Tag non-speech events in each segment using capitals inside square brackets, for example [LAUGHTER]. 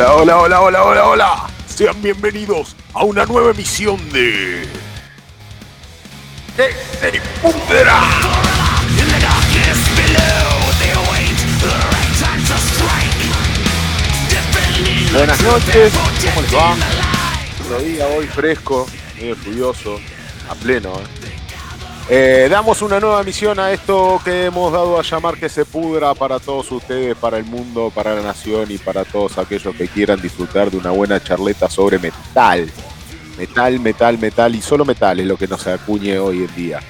Hola, hola, hola, hola, hola, hola. Sean bienvenidos a una nueva emisión de. ¡Que se pudra! Buenas noches, ¿cómo les va? Otro día hoy fresco, medio lluvioso, a pleno. ¿eh? Eh, damos una nueva misión a esto que hemos dado a llamar que se pudra para todos ustedes, para el mundo, para la nación y para todos aquellos que quieran disfrutar de una buena charleta sobre metal. Metal, metal, metal y solo metal es lo que nos acuñe hoy en día.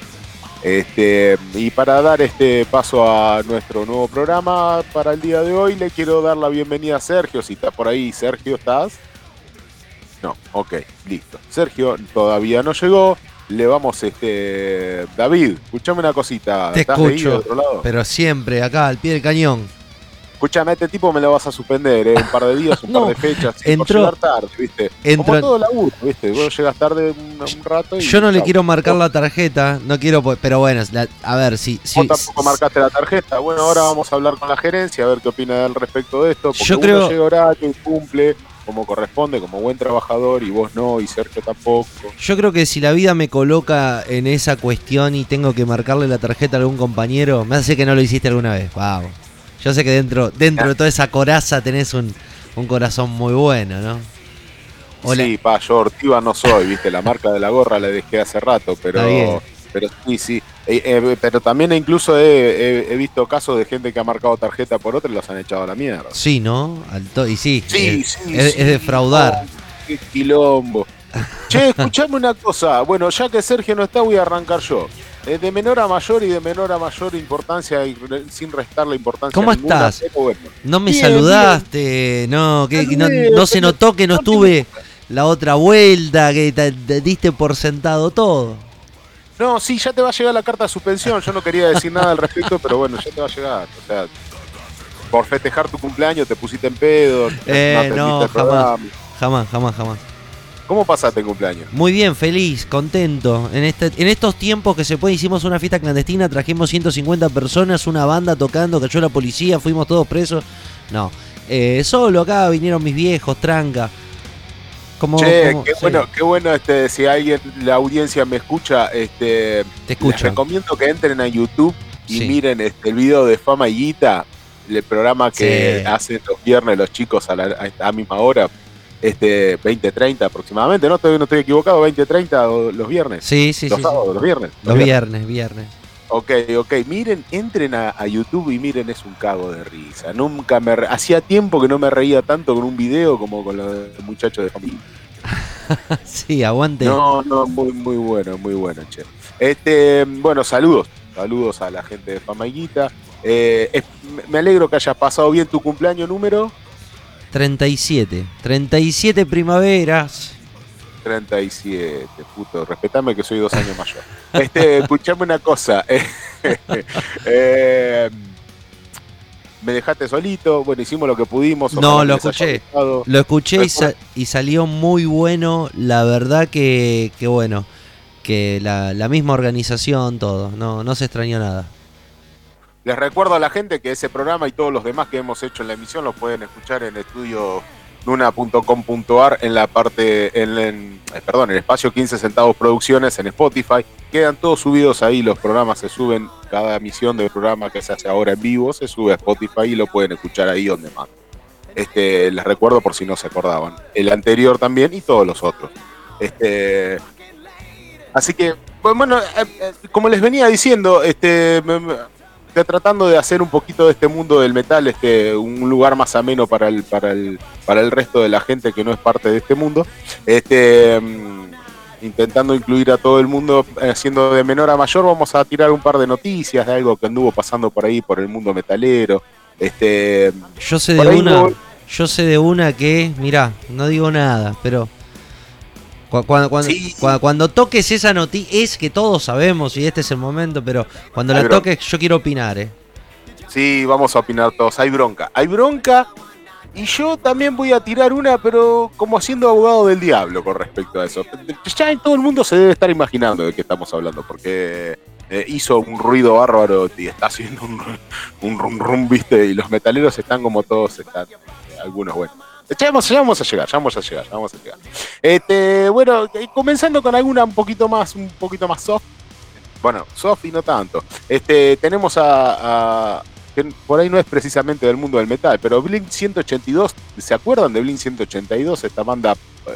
Este, y para dar este paso a nuestro nuevo programa para el día de hoy, le quiero dar la bienvenida a Sergio. Si está por ahí, Sergio, ¿estás? No, ok, listo. Sergio todavía no llegó. Le vamos, este. David, escúchame una cosita. Te ¿Estás escucho, otro lado? pero siempre acá, al pie del cañón. Escúchame, a este tipo me lo vas a suspender, ¿eh? Un par de días, un [LAUGHS] No, par de fechas. sí, por entró- llegar tarde, ¿viste? entró- Como todo laburo, ¿viste? Vos llegas tarde un, un rato y. Yo no le quiero marcar la tarjeta, no quiero, pero bueno, la- a ver, si, si Vos tampoco marcaste la tarjeta. Bueno, ahora vamos a hablar con la gerencia a ver qué opina al respecto de esto. Porque Yo uno creo- llega horario y cumple como corresponde, como buen trabajador, y vos no, y Sergio tampoco. yo creo que si la vida me coloca en esa cuestión y tengo que marcarle la tarjeta a algún compañero, me hace que no lo hiciste alguna vez. Wow. Yo sé que dentro, dentro de toda esa coraza tenés un, un corazón muy bueno, ¿no? Hola. Sí, pa, yo Ortiva no soy, viste, la marca de la gorra la dejé hace rato, pero, pero sí, sí. Eh, eh, pero también incluso he, he- he visto casos de gente que ha marcado tarjeta por otra y los han echado a la mierda. Sí, ¿no? Alto, y sí, Sí, es, sí, es- sí. es defraudar. Qué quilombo. [LAUGHS] Che, escuchame una cosa. Bueno, ya que Sergio no está, voy a arrancar yo. Eh, de menor a mayor y de menor a mayor importancia y re- sin restar la importancia. ¿Cómo ninguna, estás? bueno. No me Bien, saludaste, no, que, no, no se notó que no estuve la otra vuelta, que te, te diste por sentado todo. No, sí, ya te va a llegar la carta de suspensión. Yo no quería decir nada al respecto, pero bueno, ya te va a llegar. O sea, por festejar tu cumpleaños te pusiste en pedo. Eh, no, jamás. Jamás, jamás, jamás. ¿Cómo pasaste el cumpleaños? Muy bien, feliz, contento. En, este, en estos tiempos que se puede, hicimos una fiesta clandestina, trajimos 150 personas, una banda tocando, cayó la policía, fuimos todos presos. No, eh, solo acá vinieron mis viejos, tranca. Che, qué sí, bueno, qué bueno este, si alguien, la audiencia me escucha, este, te les escucho. recomiendo que entren a YouTube y Sí. miren este, el video de Fama y Guita, el programa que Sí. hacen los viernes los chicos a la a misma hora, este 20-30 aproximadamente, ¿no? Todavía no estoy equivocado, 20-30 o- los viernes. Sí, sí, los sí. sábados, los viernes. Los viernes, viernes. Ok, ok, miren, entren a, a YouTube y miren, es un cago de risa. Nunca me re- hacía tiempo que no me reía tanto con un video como con los muchachos de familia. [LAUGHS] Sí, aguante. No, no, muy, muy bueno, muy bueno, che. Este, bueno, saludos, saludos a la gente de Famaguita. Eh, es- me alegro que hayas pasado bien tu cumpleaños número 37. 37 primaveras. 37, puto, respetame que soy dos años mayor. Este, escuchame una cosa. [LAUGHS] eh, me dejaste solito, bueno, hicimos lo que pudimos. No, lo escuché. Lo escuché y, Recuerda- sa- y salió muy bueno. La verdad que, que bueno, que la, la misma organización, todo. No, no se extrañó nada. Les recuerdo a la gente que ese programa y todos los demás que hemos hecho en la emisión los pueden escuchar en estudio luna.com.ar en la parte, en, en- eh, perdón, el espacio 15 centavos producciones en Spotify. Quedan todos subidos ahí, los programas se suben, cada emisión del programa que se hace ahora en vivo se sube a Spotify y lo pueden escuchar ahí donde más. Este, les recuerdo por si no se acordaban. El anterior también y todos los otros. Este, así que, bueno, eh, eh, como les venía diciendo, este, tratando de hacer un poquito de este mundo del metal este un lugar más ameno para el para el para el resto de la gente que no es parte de este mundo este mm, intentando incluir a todo el mundo eh, haciendo de menor a mayor vamos a tirar un par de noticias de algo que anduvo pasando por ahí por el mundo metalero este Yo sé de una. no- Yo sé de una que, mirá, no digo nada, pero. Cu- Cuando, cuando, Sí. cua- cuando toques esa noticia, es que todos sabemos y este es el momento, pero cuando Hay la bronca. toques, yo quiero opinar, ¿eh? Sí, vamos a opinar todos. Hay bronca. Hay bronca. Y yo también voy a tirar una, pero como haciendo abogado del diablo con respecto a eso. Ya todo el mundo se debe estar imaginando de qué estamos hablando, porque eh, hizo un ruido bárbaro y está haciendo un, un rum rum, viste, y los metaleros están como todos están, eh, algunos bueno. Ya vamos, ya vamos a llegar, ya vamos a llegar, ya vamos a llegar. Este, bueno, eh, comenzando con alguna un poquito más, un poquito más soft. Bueno, soft y no tanto. Este, tenemos a, a- que por ahí no es precisamente del mundo del metal, pero Blink 182, ¿se acuerdan de Blink 182? Esta banda eh,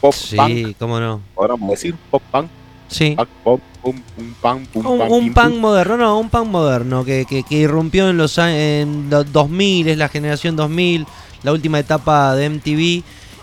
pop punk, Sí, cómo no. podríamos decir, pop punk, Sí. punk, pop, pum, pum, pam, pum, Un, pam, un punk moderno, no, un punk moderno que, que, que irrumpió en los en los 2000, es la generación 2000, la última etapa de MTV.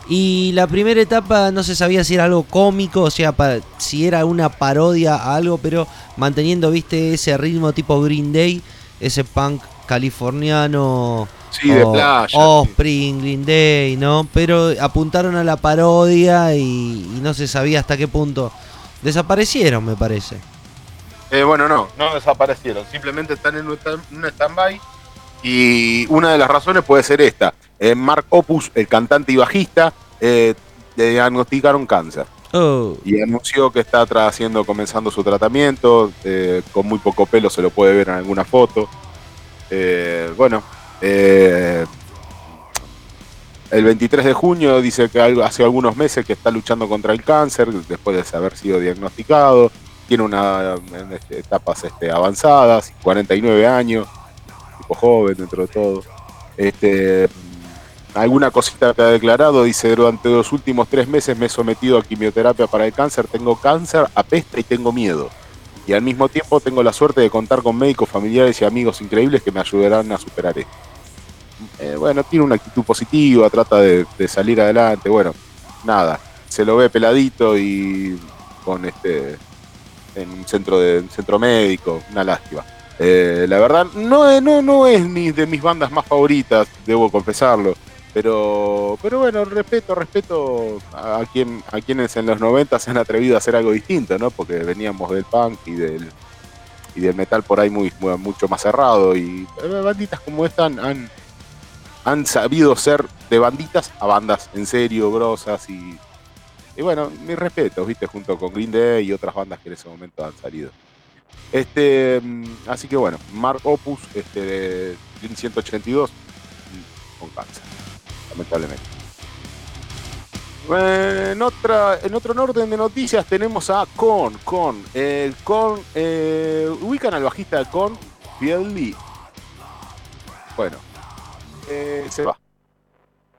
Y la primera etapa no se sabía si era algo cómico, o sea, pa- si era una parodia a algo, pero manteniendo, viste, ese ritmo tipo Green Day, ese punk californiano. Sí, de o- playa. sí. Offspring, Green Day, ¿no? Pero apuntaron a la parodia y, y no se sabía hasta qué punto. Desaparecieron, me parece. Eh, bueno, no, no desaparecieron. Simplemente están en un stand- un stand-by. Y una de las razones puede ser esta. Eh, Mark Opus, el cantante y bajista, eh, le diagnosticaron cáncer. Oh. Y anunció que está haciendo, comenzando su tratamiento. eh, con muy poco pelo se lo puede ver en alguna foto. Bueno, el 23 de junio dice que hace algunos meses que está luchando contra el cáncer después de haber sido diagnosticado. Tiene una este, etapas este, avanzadas, 49 años, tipo joven dentro de todo. Este, alguna cosita que ha declarado, dice, durante los últimos tres meses me he sometido a quimioterapia para el cáncer, tengo cáncer, apesta y tengo miedo. Y al mismo tiempo tengo la suerte de contar con médicos, familiares y amigos increíbles que me ayudarán a superar esto. Eh, bueno, tiene una actitud positiva, trata de, de salir adelante, bueno, nada, se lo ve peladito y con este en un centro de un centro médico, una lástima. Eh, la verdad, no, es- no, no es de mis bandas más favoritas, debo confesarlo. Pero, pero bueno, respeto, respeto a, quien, a quienes en los 90 se han atrevido a hacer algo distinto, ¿no? Porque veníamos del punk y del, y del metal por ahí muy, mucho más cerrado. Y eh, banditas como esta han, han, han sabido ser de banditas a bandas en serio, grosas y, y bueno, mis respetos, viste, junto con Green Day y otras bandas que en ese momento han salido. Este, mm, así que bueno, Mark Opus, este, de Blink 182, mm, con cáncer, lamentablemente. Eh, En, otra, en otro orden de noticias tenemos a Korn. Korn. El Korn eh, ubican al bajista de Korn, Phil Lee. Bueno, eh, se va.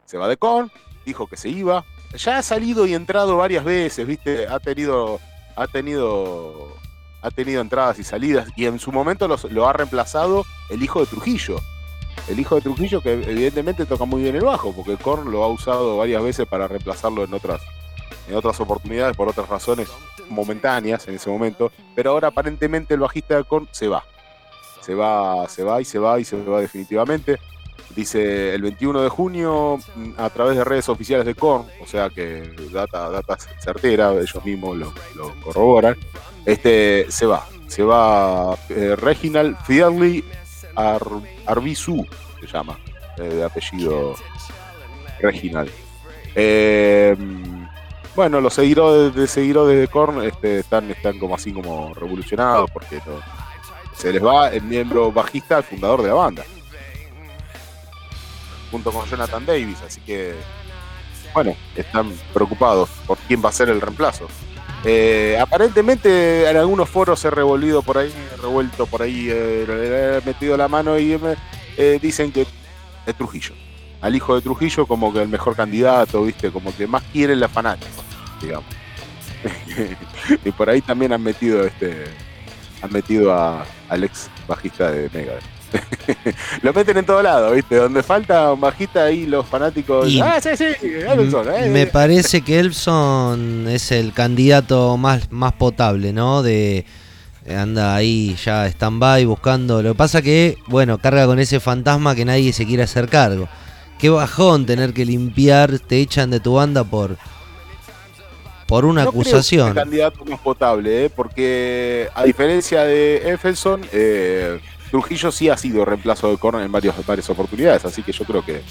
Se va de Korn, dijo que se iba. Ya ha salido y entrado varias veces, ¿viste? Ha tenido, ha tenido, ha tenido entradas y salidas. Y en su momento los- lo ha reemplazado el hijo de Trujillo. El hijo de Trujillo que evidentemente toca muy bien el bajo, porque Korn lo ha usado varias veces para reemplazarlo en otras, en otras oportunidades por otras razones momentáneas en ese momento. Pero ahora aparentemente el bajista de Korn se va. Se va, se va y se va y se va definitivamente. Dice el 21 de junio mm, a través de redes oficiales de Korn, o sea que data, data certera, ellos mismos lo, lo corroboran. Este se va, se va eh, Reginald Fiedley Ar, Arbizu, se llama, eh, de apellido Reginald. Eh, bueno, los seguidores de seguidores de Korn este, están, están como así como revolucionados porque se les va el miembro bajista, el fundador de la banda junto con Jonathan Davis, así que bueno, están preocupados por quién va a ser el reemplazo. Eh, aparentemente en algunos foros se revolvido por ahí, revuelto por ahí, eh, metido la mano y me, eh, dicen que es Trujillo. Al hijo de Trujillo como que el mejor candidato, viste, como que más quieren la fanática, digamos. [LAUGHS] y por ahí también han metido este han metido a, al ex bajista de Megadeth. [LAUGHS] Lo meten en todo lado, ¿viste? Donde falta un bajista ahí los fanáticos. Y- ah, sí, sí, Elton, eh, Me eh". parece que Elson es el candidato más, más potable, ¿no? De anda ahí ya stand-by buscando. Lo que pasa que, bueno, carga con ese fantasma que nadie se quiere hacer cargo. Qué bajón tener que limpiar, te echan de tu banda por por una No creo que acusación. sea el candidato más potable, ¿eh? porque a diferencia de Effelson, eh, Trujillo sí ha sido reemplazo de Korn en varios, varias oportunidades, así que yo creo que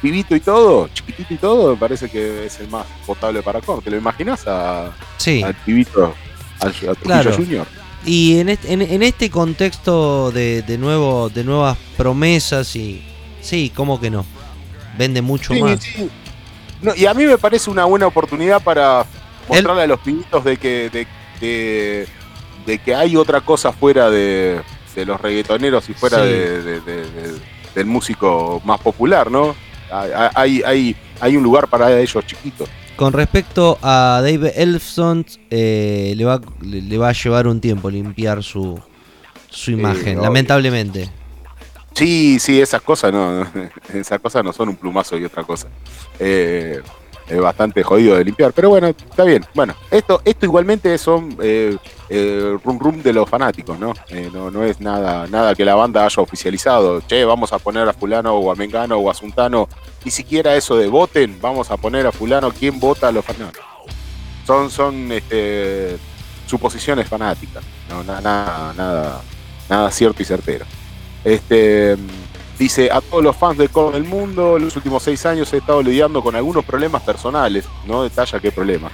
pibito y todo, chiquitito y todo, me parece que es el más potable para Korn. ¿Te lo imaginas a, Sí. al pibito, al, a Trujillo Claro. Junior? Y en este, en, en este contexto de, de nuevo, de nuevas promesas y sí, cómo que no. Vende mucho más. y a mí me parece una buena oportunidad para mostrarle a los pibitos de que, de, que hay otra cosa fuera de, los reggaetoneros y fuera del músico más popular, ¿no? Hay, hay, hay un lugar para ellos chiquitos. Con respecto a Dave Elfson, eh, le, va, le, va a llevar un tiempo limpiar su, su imagen, lamentablemente. Sí, sí, esas cosas no, [LAUGHS] esas cosas no son un plumazo y otra cosa. Eh, es bastante jodido de limpiar, pero bueno, está bien. Bueno, esto, esto igualmente son eh, eh rum rum de los fanáticos, ¿no? Eh, ¿no? No es nada, nada que la banda haya oficializado. Che, vamos a poner a fulano o a Mengano o a Suntano. Ni siquiera eso de voten, vamos a poner a fulano, ¿quién vota a los fanáticos? Son, son este, suposiciones fanáticas, no, nada, nada, nada cierto y certero. Este Dice, a todos los fans de core del mundo, en los últimos seis años he estado lidiando con algunos problemas personales, no detalla qué problemas,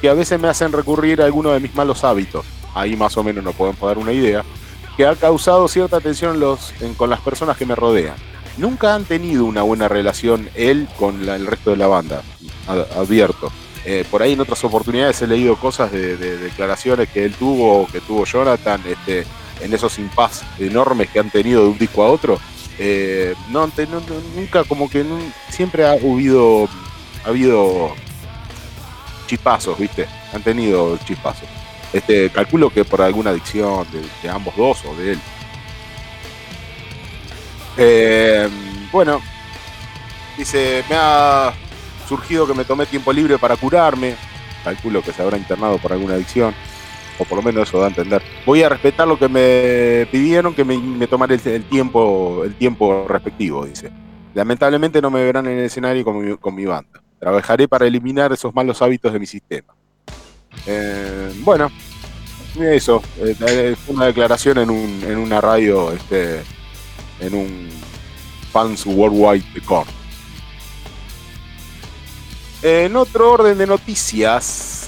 que a veces me hacen recurrir a algunos de mis malos hábitos, ahí más o menos nos podemos dar una idea, que ha causado cierta tensión los, con las personas que me rodean. Nunca han tenido una buena relación él con el resto de la banda, advierto. Eh, por ahí en otras oportunidades he leído cosas de, declaraciones que él tuvo, que tuvo Jonathan, este, en esos impas enormes que han tenido de un disco a otro, eh, no, nunca como que siempre ha habido, ha habido chispazos, ¿viste? Han tenido chispazos. Este, calculo que por alguna adicción de, ambos dos o de él. Eh, bueno, dice, me ha surgido que me tomé tiempo libre para curarme. Calculo que se habrá internado por alguna adicción o por lo menos eso da a entender. Voy a respetar lo que me pidieron, que me, me el, tiempo, el tiempo respectivo, dice. Lamentablemente no me verán en el escenario con mi, banda. Trabajaré para eliminar esos malos hábitos de mi sistema. Eh, bueno, eso. Eh, fue una declaración en, un, en una radio, este, en un Fans Worldwide de En otro orden de noticias,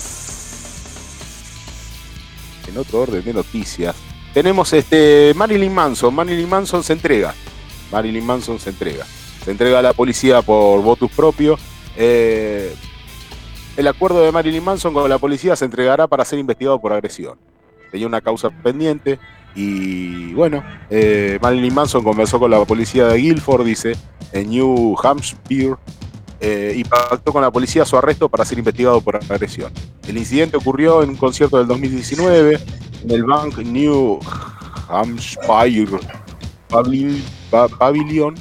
en otro orden de noticias, tenemos este Marilyn Manson. Marilyn Manson se entrega. Marilyn Manson se entrega. Se entrega a la policía por votus propio. Eh, el acuerdo de Marilyn Manson con la policía se entregará para ser investigado por agresión. Tenía una causa pendiente y bueno, eh, Marilyn Manson conversó con la policía de Guilford, dice, en New Hampshire, eh, y pactó con la policía su arresto para ser investigado por agresión. El incidente ocurrió en un concierto del 2019 en el Bank New Hampshire Pavilion.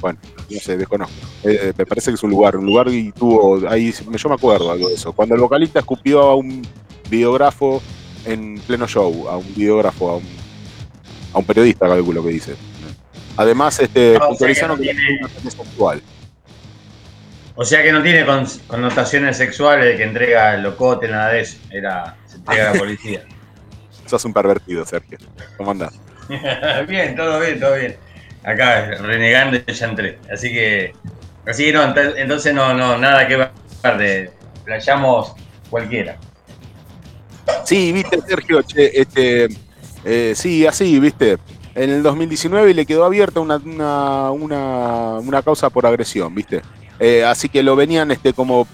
Bueno, no sé, desconozco. Eh, me parece que es un lugar, un lugar y tuvo, ahí yo me acuerdo algo de eso. Cuando el vocalista escupió a un videógrafo en pleno show, a un videógrafo, a un, a un periodista, calculo que dice. Además, este, no, que, no tiene... sexual. O sea que no tiene connotaciones sexuales que entrega el locote, nada de eso. Era, se entrega a la policía. [LAUGHS] Sos un pervertido, Sergio. ¿Cómo andás? [LAUGHS] bien, todo bien, todo bien. Acá, renegando ya entré. Así que, así que no, entonces no, no, nada que ver de playamos cualquiera. Sí, viste, Sergio, este, eh, sí, así, viste. En el 2019 le quedó abierta una, una, una, una causa por agresión, viste. Eh, así que lo venían este, como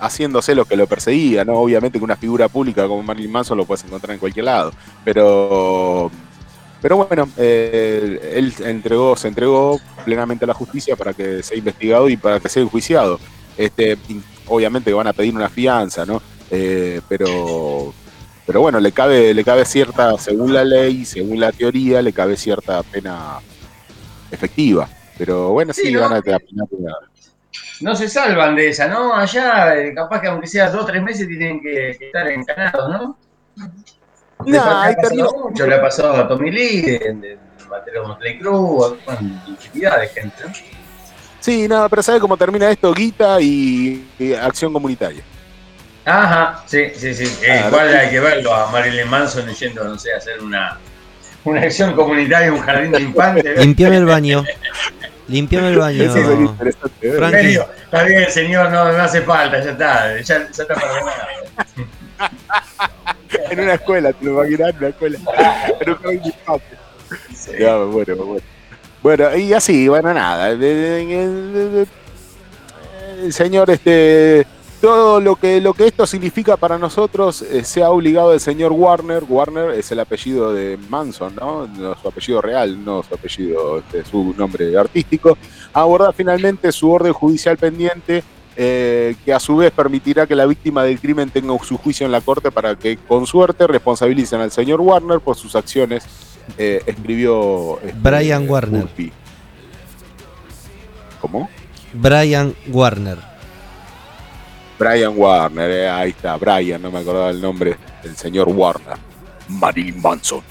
haciéndose lo que lo perseguía, ¿no? Obviamente que una figura pública como Marilyn Manson lo puedes encontrar en cualquier lado. Pero, pero bueno, eh, él entregó, se entregó plenamente a la justicia para que sea investigado y para que sea enjuiciado. Este, obviamente que van a pedir una fianza, ¿no? Eh, pero, pero bueno, le cabe, le cabe cierta, según la ley, según la teoría, le cabe cierta pena efectiva. Pero bueno, sí, van a tener pena no se salvan de esa, ¿no? Allá, eh, capaz que aunque sea dos o tres meses, tienen que, estar encanados, ¿no? No, hay mucho, le ha pasado a Tommy Lee, de, Motley Cruz, infinidad de gente, ¿no? Sí, nada, pero ¿sabe cómo termina esto? Guita y, acción comunitaria. Ajá, sí, sí, sí. Eh, igual hay que verlo a Marilyn Manson yendo, no sé, a hacer una, una acción comunitaria en un jardín de infantes. Limpiame el baño. Limpiame el baño. ¿eh? está bien, señor, no, no hace falta, ya está, ya, ya está para en una escuela, te lo imaginas, en una escuela. En un jardín de infantes. Ya, bueno, bueno. Bueno, y así, bueno, nada. El señor, este, todo lo que, lo que esto significa para nosotros eh, se ha obligado el señor Warner. Warner es el apellido de Manson, ¿no? su apellido real, no su apellido, este, su nombre artístico. A abordar finalmente su orden judicial pendiente. Eh, que a su vez permitirá que la víctima del crimen tenga su juicio en la corte para que con suerte responsabilicen al señor Warner por sus acciones eh, escribió este, Brian Warner. ¿Cómo? Brian Warner. Brian Warner, eh, ahí está, Brian, no me acordaba el nombre del señor Warner. Marilyn Manson.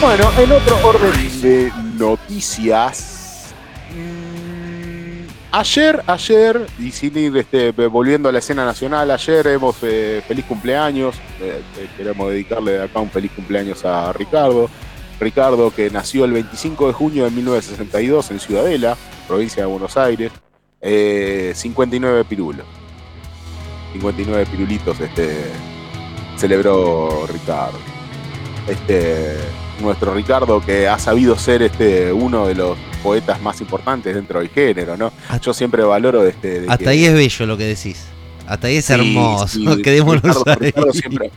Bueno, en otro orden de noticias, Ayer, ayer, y sin ir este, volviendo a la escena nacional, ayer hemos eh, feliz cumpleaños, eh, eh, queremos dedicarle acá un feliz cumpleaños a Ricardo. Ricardo que nació el 25 de junio de 1962 en Ciudadela, provincia de Buenos Aires, 59 pirulos. 59 pirulitos este, celebró Ricardo. Este, nuestro Ricardo que ha sabido ser este, uno de los poetas más importantes dentro del género, ¿no? Yo siempre valoro este. hasta ahí es bello lo que decís. Hasta ahí es hermoso. [LAUGHS] Ricardo, Ricardo, siempre,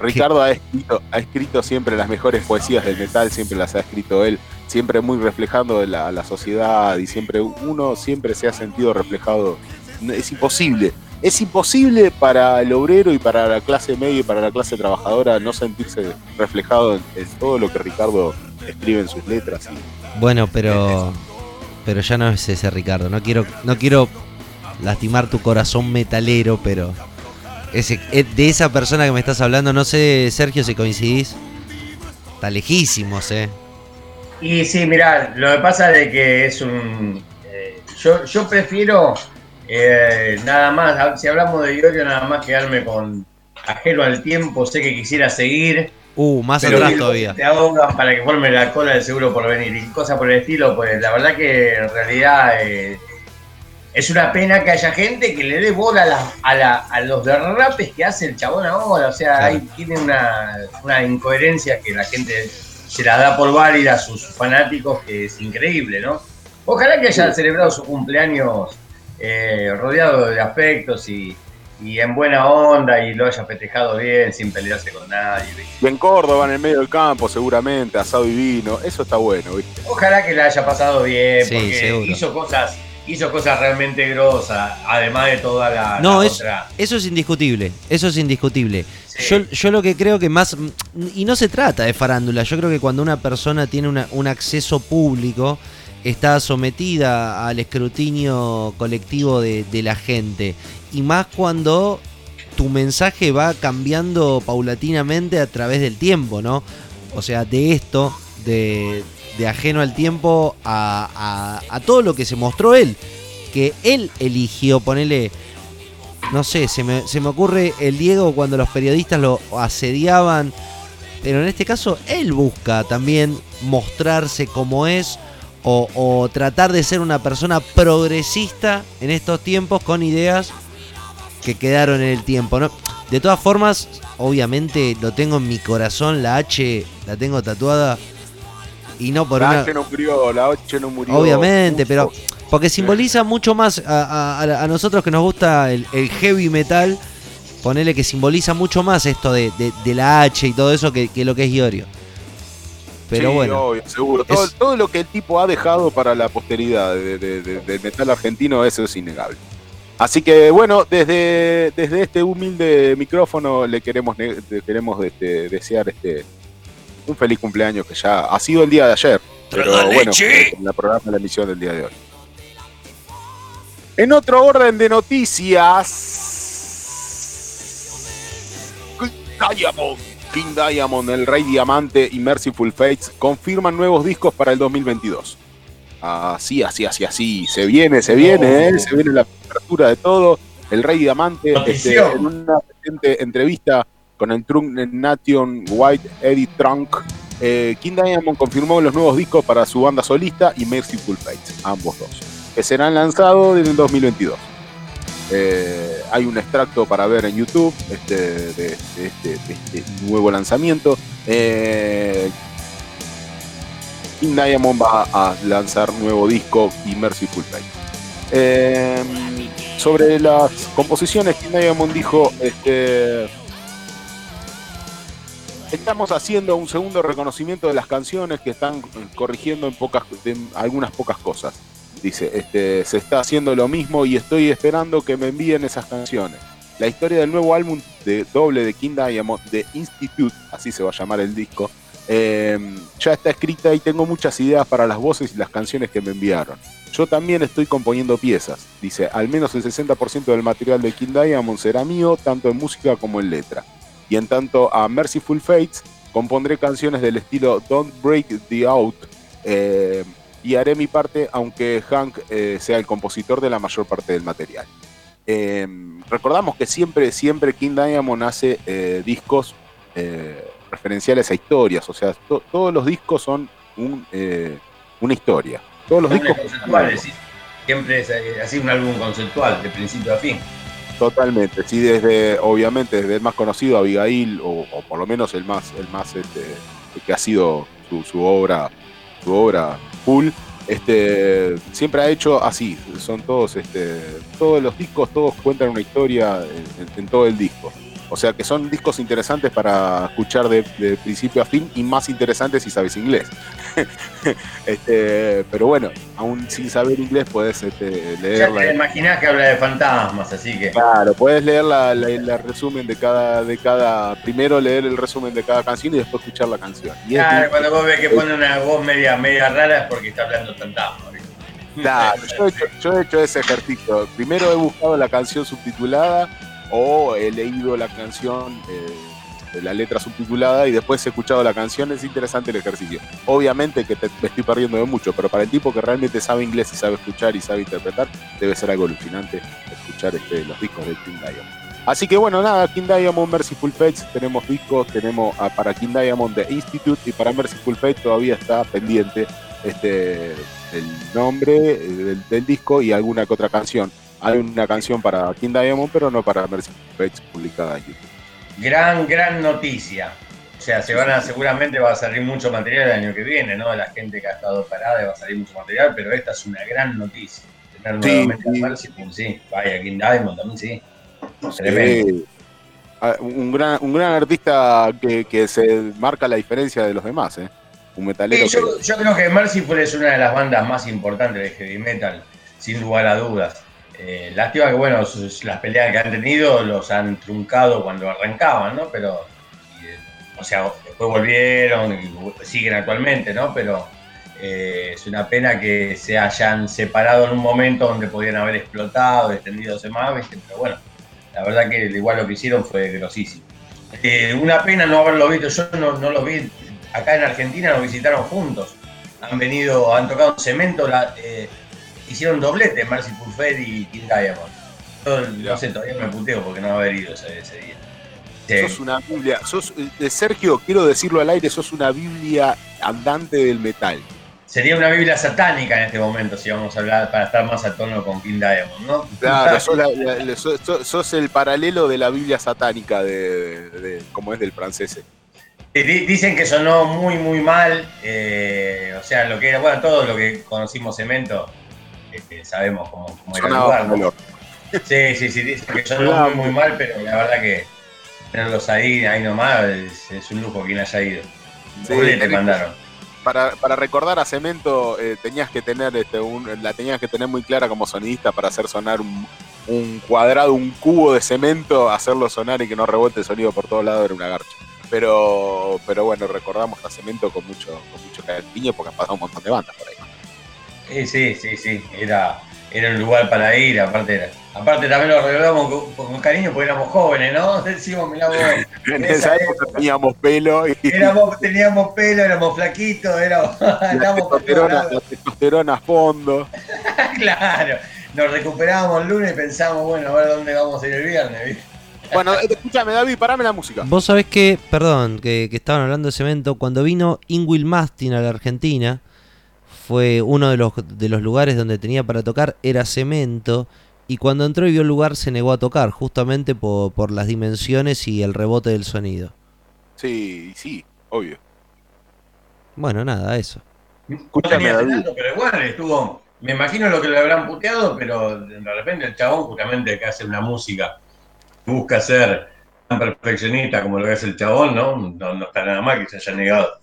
Ricardo ha escrito, ha escrito siempre las mejores poesías del metal, siempre las ha escrito él, siempre muy reflejando la, la sociedad y siempre uno siempre se ha sentido reflejado. Es imposible es imposible para el obrero y para la clase media y para la clase trabajadora no sentirse reflejado en, todo lo que Ricardo escribe en sus letras. bueno, pero pero ya no es ese Ricardo. No quiero no quiero lastimar tu corazón metalero, pero ese, eh, de esa persona que me estás hablando, no sé, Sergio, si coincidís. Está lejísimos, ¿eh? Y sí, mirá, lo que pasa es que es un... Eh, yo, yo prefiero eh, nada más, si hablamos de Iorio, nada más quedarme con ajeno al tiempo, sé que quisiera seguir. Uh, más atrás todavía. Te ahogas para que forme la cola del seguro por venir y cosas por el estilo, pues la verdad que en realidad eh, es una pena que haya gente que le dé bola a, los derrapes que hace el chabón ahora. O sea, ahí tiene una, una incoherencia que la gente se la da por válida a sus fanáticos, que es increíble, ¿no? Ojalá que haya celebrado su cumpleaños eh, rodeado de afectos y, en buena onda y lo haya festejado bien, sin pelearse con nadie. Y en Córdoba, en el medio del campo, seguramente, asado y vino, eso está bueno, ¿viste? Ojalá que le haya pasado bien, porque hizo cosas hizo cosas realmente grosas, además de toda la, no, Eso es indiscutible, eso es indiscutible. Yo, yo, lo que creo que más, y no se trata de farándula, yo creo que cuando una persona tiene un acceso público, está sometida al escrutinio colectivo de, la gente. Y más cuando tu mensaje va cambiando paulatinamente a través del tiempo, ¿no? O sea, de esto, de, ajeno al tiempo a, a, todo lo que se mostró él. Que él eligió, ponerle, no sé, se me, se me ocurre el Diego cuando los periodistas lo asediaban. Pero en este caso él busca también mostrarse como es o, tratar de ser una persona progresista en estos tiempos con ideas que quedaron en el tiempo. ¿no? De todas formas, obviamente lo tengo en mi corazón, la H la tengo tatuada y no por la H no murió, la H no murió. Obviamente, pero porque simboliza mucho más a, nosotros que nos gusta el, heavy metal, ponerle que simboliza mucho más esto de, la H y todo eso que, que lo que es Iorio. Pero bueno. seguro. Todo, lo que el tipo ha dejado para la posteridad del metal argentino, eso es innegable. Así que bueno, desde, desde este humilde micrófono le queremos, queremos este, desear este un feliz cumpleaños que ya ha sido el día de ayer. Pero bueno, la programa de la emisión del día de hoy. En otro orden de noticias. King Diamond, El Rey Diamante y Merciful Fates confirman nuevos discos para el 2022. Así, así, así, así. Se viene, se viene, ¿eh? se viene la apertura de todo. El Rey Diamante, este, en una reciente entrevista con el Trunk Nation White Eddie Trunk, eh, King Diamond confirmó los nuevos discos para su banda solista y Merciful Fates, ambos dos. que serán lanzados en el 2022. Eh, hay un extracto para ver en YouTube este, de, este, este, nuevo lanzamiento. Eh, King Diamond va a lanzar nuevo disco Immersive Fate. Eh, sobre las composiciones, King Diamond dijo, este, estamos haciendo un segundo reconocimiento de las canciones que están corrigiendo en algunas pocas cosas. Dice, este, se está haciendo lo mismo y estoy esperando que me envíen esas canciones. La historia del nuevo álbum de doble de King Diamond, The Institute, así se va a llamar el disco, Em, ya está escrita y tengo muchas ideas para las voces y las canciones que me enviaron. Yo también estoy componiendo piezas. Dice, al menos el 60% del material de King Diamond será mío, tanto en música como en letra. Y en tanto a Merciful Fates, compondré canciones del estilo Don't Break the Out. Eh, y haré mi parte, aunque Hank eh, sea el compositor de la mayor parte del material. Em, recordamos que siempre, siempre King Diamond hace eh, discos referenciales a historias, o sea, todos los discos son un, eh, una historia. Todos los discos. Siempre es eh, así un álbum conceptual, de principio a fin. Totalmente, sí, desde, obviamente, desde el más conocido, Abigail, o, por lo menos el más, el más, este, que ha sido su, obra, su obra full, este, siempre ha hecho así, son todos, este, todos los discos, todos cuentan una historia en todo el disco. O sea que son discos interesantes para escuchar de, principio a fin y más interesantes si sabes inglés. [LAUGHS] este, pero bueno, aún sin saber inglés puedes este, leer. Ya te imaginas que habla de fantasmas, así que. Claro, puedes leer la, resumen de cada, de cada. Primero leer el resumen de cada canción y después escuchar la canción. claro, cuando vos ves que pone una voz media, media rara es porque está hablando fantasmas. Claro, yo yo he hecho ese ejercicio. Primero he buscado la canción subtitulada o he leído la canción, eh, la letra subtitulada y después he escuchado la canción, es interesante el ejercicio. Obviamente que me estoy perdiendo de mucho, pero para el tipo que realmente sabe inglés y sabe escuchar y sabe interpretar, debe ser algo alucinante escuchar este, los discos de King Diamond. Así que bueno, nada, King Diamond, Mercyful Fates, tenemos discos, tenemos ah, para King Diamond The Institute y para Mercyful Fates todavía está pendiente este, el nombre eh, del disco y alguna que otra canción hay una canción para King Diamond, pero no para Mercy publicada en YouTube. Gran, gran noticia. O sea, se van a, seguramente va a salir mucho material el año que viene, ¿no? La gente que ha estado parada va a salir mucho material, pero esta es una gran noticia. Tener nuevamente a Mercy, sí. Vaya, King Diamond también, sí. Tremendo. Ah, un gran, un gran artista que, se marca la diferencia de los demás, ¿eh? Un metalero. yo, yo, creo que Mercyful es una de las bandas más importantes de heavy metal, sin lugar a dudas. Eh, lástima que, bueno, las peleas que han tenido los han truncado cuando arrancaban, ¿no? Pero, eh, o sea, después volvieron y siguen actualmente, ¿no? Pero eh, es una pena que se hayan separado en un momento donde podían haber explotado, extendido más, ¿viste? Pero bueno, la verdad que igual lo que hicieron fue grosísimo. una pena no haberlo visto, yo no, no los vi, acá en Argentina nos visitaron juntos, han venido, han tocado cemento, la, hicieron doblete Marcy Pulfer y King Diamond. no sé, todavía me puteo porque no haber ido ese, día. Sos una Biblia, sos, eh, Sergio, quiero decirlo al aire, sos una Biblia andante del metal. Sería una Biblia satánica en este momento, si vamos a hablar, para estar más a tono con King Diamond, ¿no? Claro, sos, [LAUGHS] el paralelo de la Biblia satánica, de, como es del francés. Dicen que sonó muy, muy mal, eh, o sea, lo que era, bueno, todo lo que conocimos Cemento, sabemos cómo, era el lugar. Sí, sí, sí, dicen que son muy, muy mal, pero la verdad que tenerlos ahí, ahí nomás, es, un lujo quien haya ido. Sí, te mandaron. Para, para, recordar a Cemento eh, tenías que tener este, la tenías que tener muy clara como sonidista para hacer sonar un, un, cuadrado, un cubo de cemento, hacerlo sonar y que no rebote el sonido por todos lados era una garcha. Pero, pero bueno, recordamos a Cemento con mucho, con mucho cariño porque han pasado un montón de bandas por ahí. Sí, sí, sí, sí. Era, era un lugar para ir, aparte Aparte también lo arreglamos con, cariño porque éramos jóvenes, ¿no? [LAUGHS] Decimos, mirá [LAUGHS] en esa, época, teníamos pelo y. [LAUGHS] teníamos pelo, éramos flaquitos, éramos. La testosterona, la testosterona a fondo. claro. Nos recuperábamos el lunes y pensábamos, bueno, a ver dónde vamos a ir el viernes, Bueno, eh, escúchame, David, parame la música. Vos sabés que, perdón, que, que estaban hablando de ese evento, cuando vino Ingwill Mastin a la Argentina, fue uno de los, de los lugares donde tenía para tocar, era cemento. Y cuando entró y vio el lugar se negó a tocar, justamente por, por las dimensiones y el rebote del sonido. Sí, sí, obvio. Bueno, nada, eso. Escúchame, pero igual estuvo. Me imagino lo que le habrán puteado, pero de repente el chabón, justamente que hace una música, busca ser tan perfeccionista como lo que hace el chabón, ¿no? No, está nada mal que se haya negado.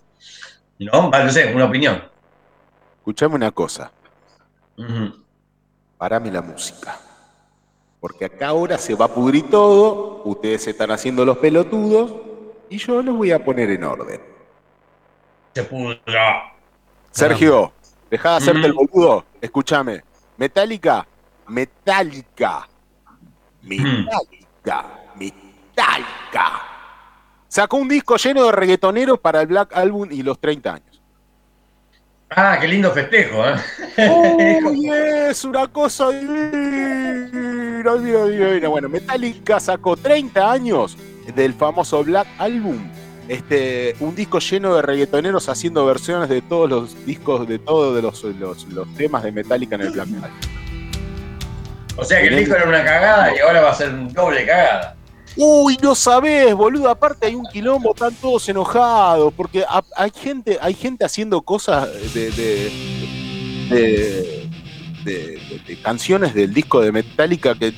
¿No? no sé, una opinión. Escuchame una cosa. Parame la música. Porque acá ahora se va a pudrir todo, ustedes están haciendo los pelotudos y yo los voy a poner en orden. Se pudra. Sergio, deja de hacerte el boludo. Escúchame. Metallica, Metallica, Metallica, Metallica. Sacó un disco lleno de reggaetoneros para el Black Album y los 30 años. Ah, qué lindo festejo, ¿eh? [LAUGHS] Uy, es una cosa divina, divina, divina. Bueno, Metallica sacó 30 años del famoso Black Album. Este, un disco lleno de reggaetoneros haciendo versiones de todos los discos, de todos los, los, temas de Metallica en el Black Album. O sea que el disco era una cagada y ahora va a ser un doble cagada. Uy, no sabés, boludo. Aparte hay un quilombo, están todos enojados. Porque hay gente, hay gente haciendo cosas de, de, de, canciones del disco de Metallica que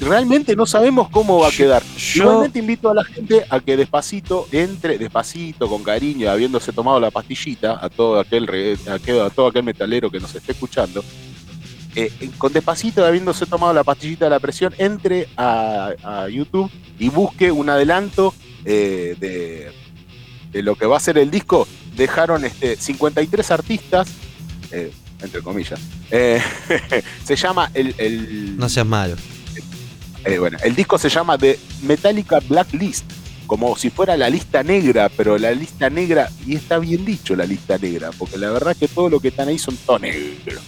realmente no sabemos cómo va a quedar. Yo... Igualmente invito a la gente a que despacito entre, despacito, con cariño, habiéndose tomado la pastillita, a todo aquel, a todo aquel metalero que nos esté escuchando, eh, con despacito, habiéndose tomado la pastillita de la presión, entre a, YouTube y busque un adelanto eh, de, lo que va a ser el disco. Dejaron este, 53 artistas, eh, entre comillas. [LAUGHS] se llama el, No seas malo. bueno, el disco se llama The Metallica Blacklist como si fuera la lista negra, pero la lista negra, y está bien dicho la lista negra, porque la verdad que todo lo que están ahí son todo negro.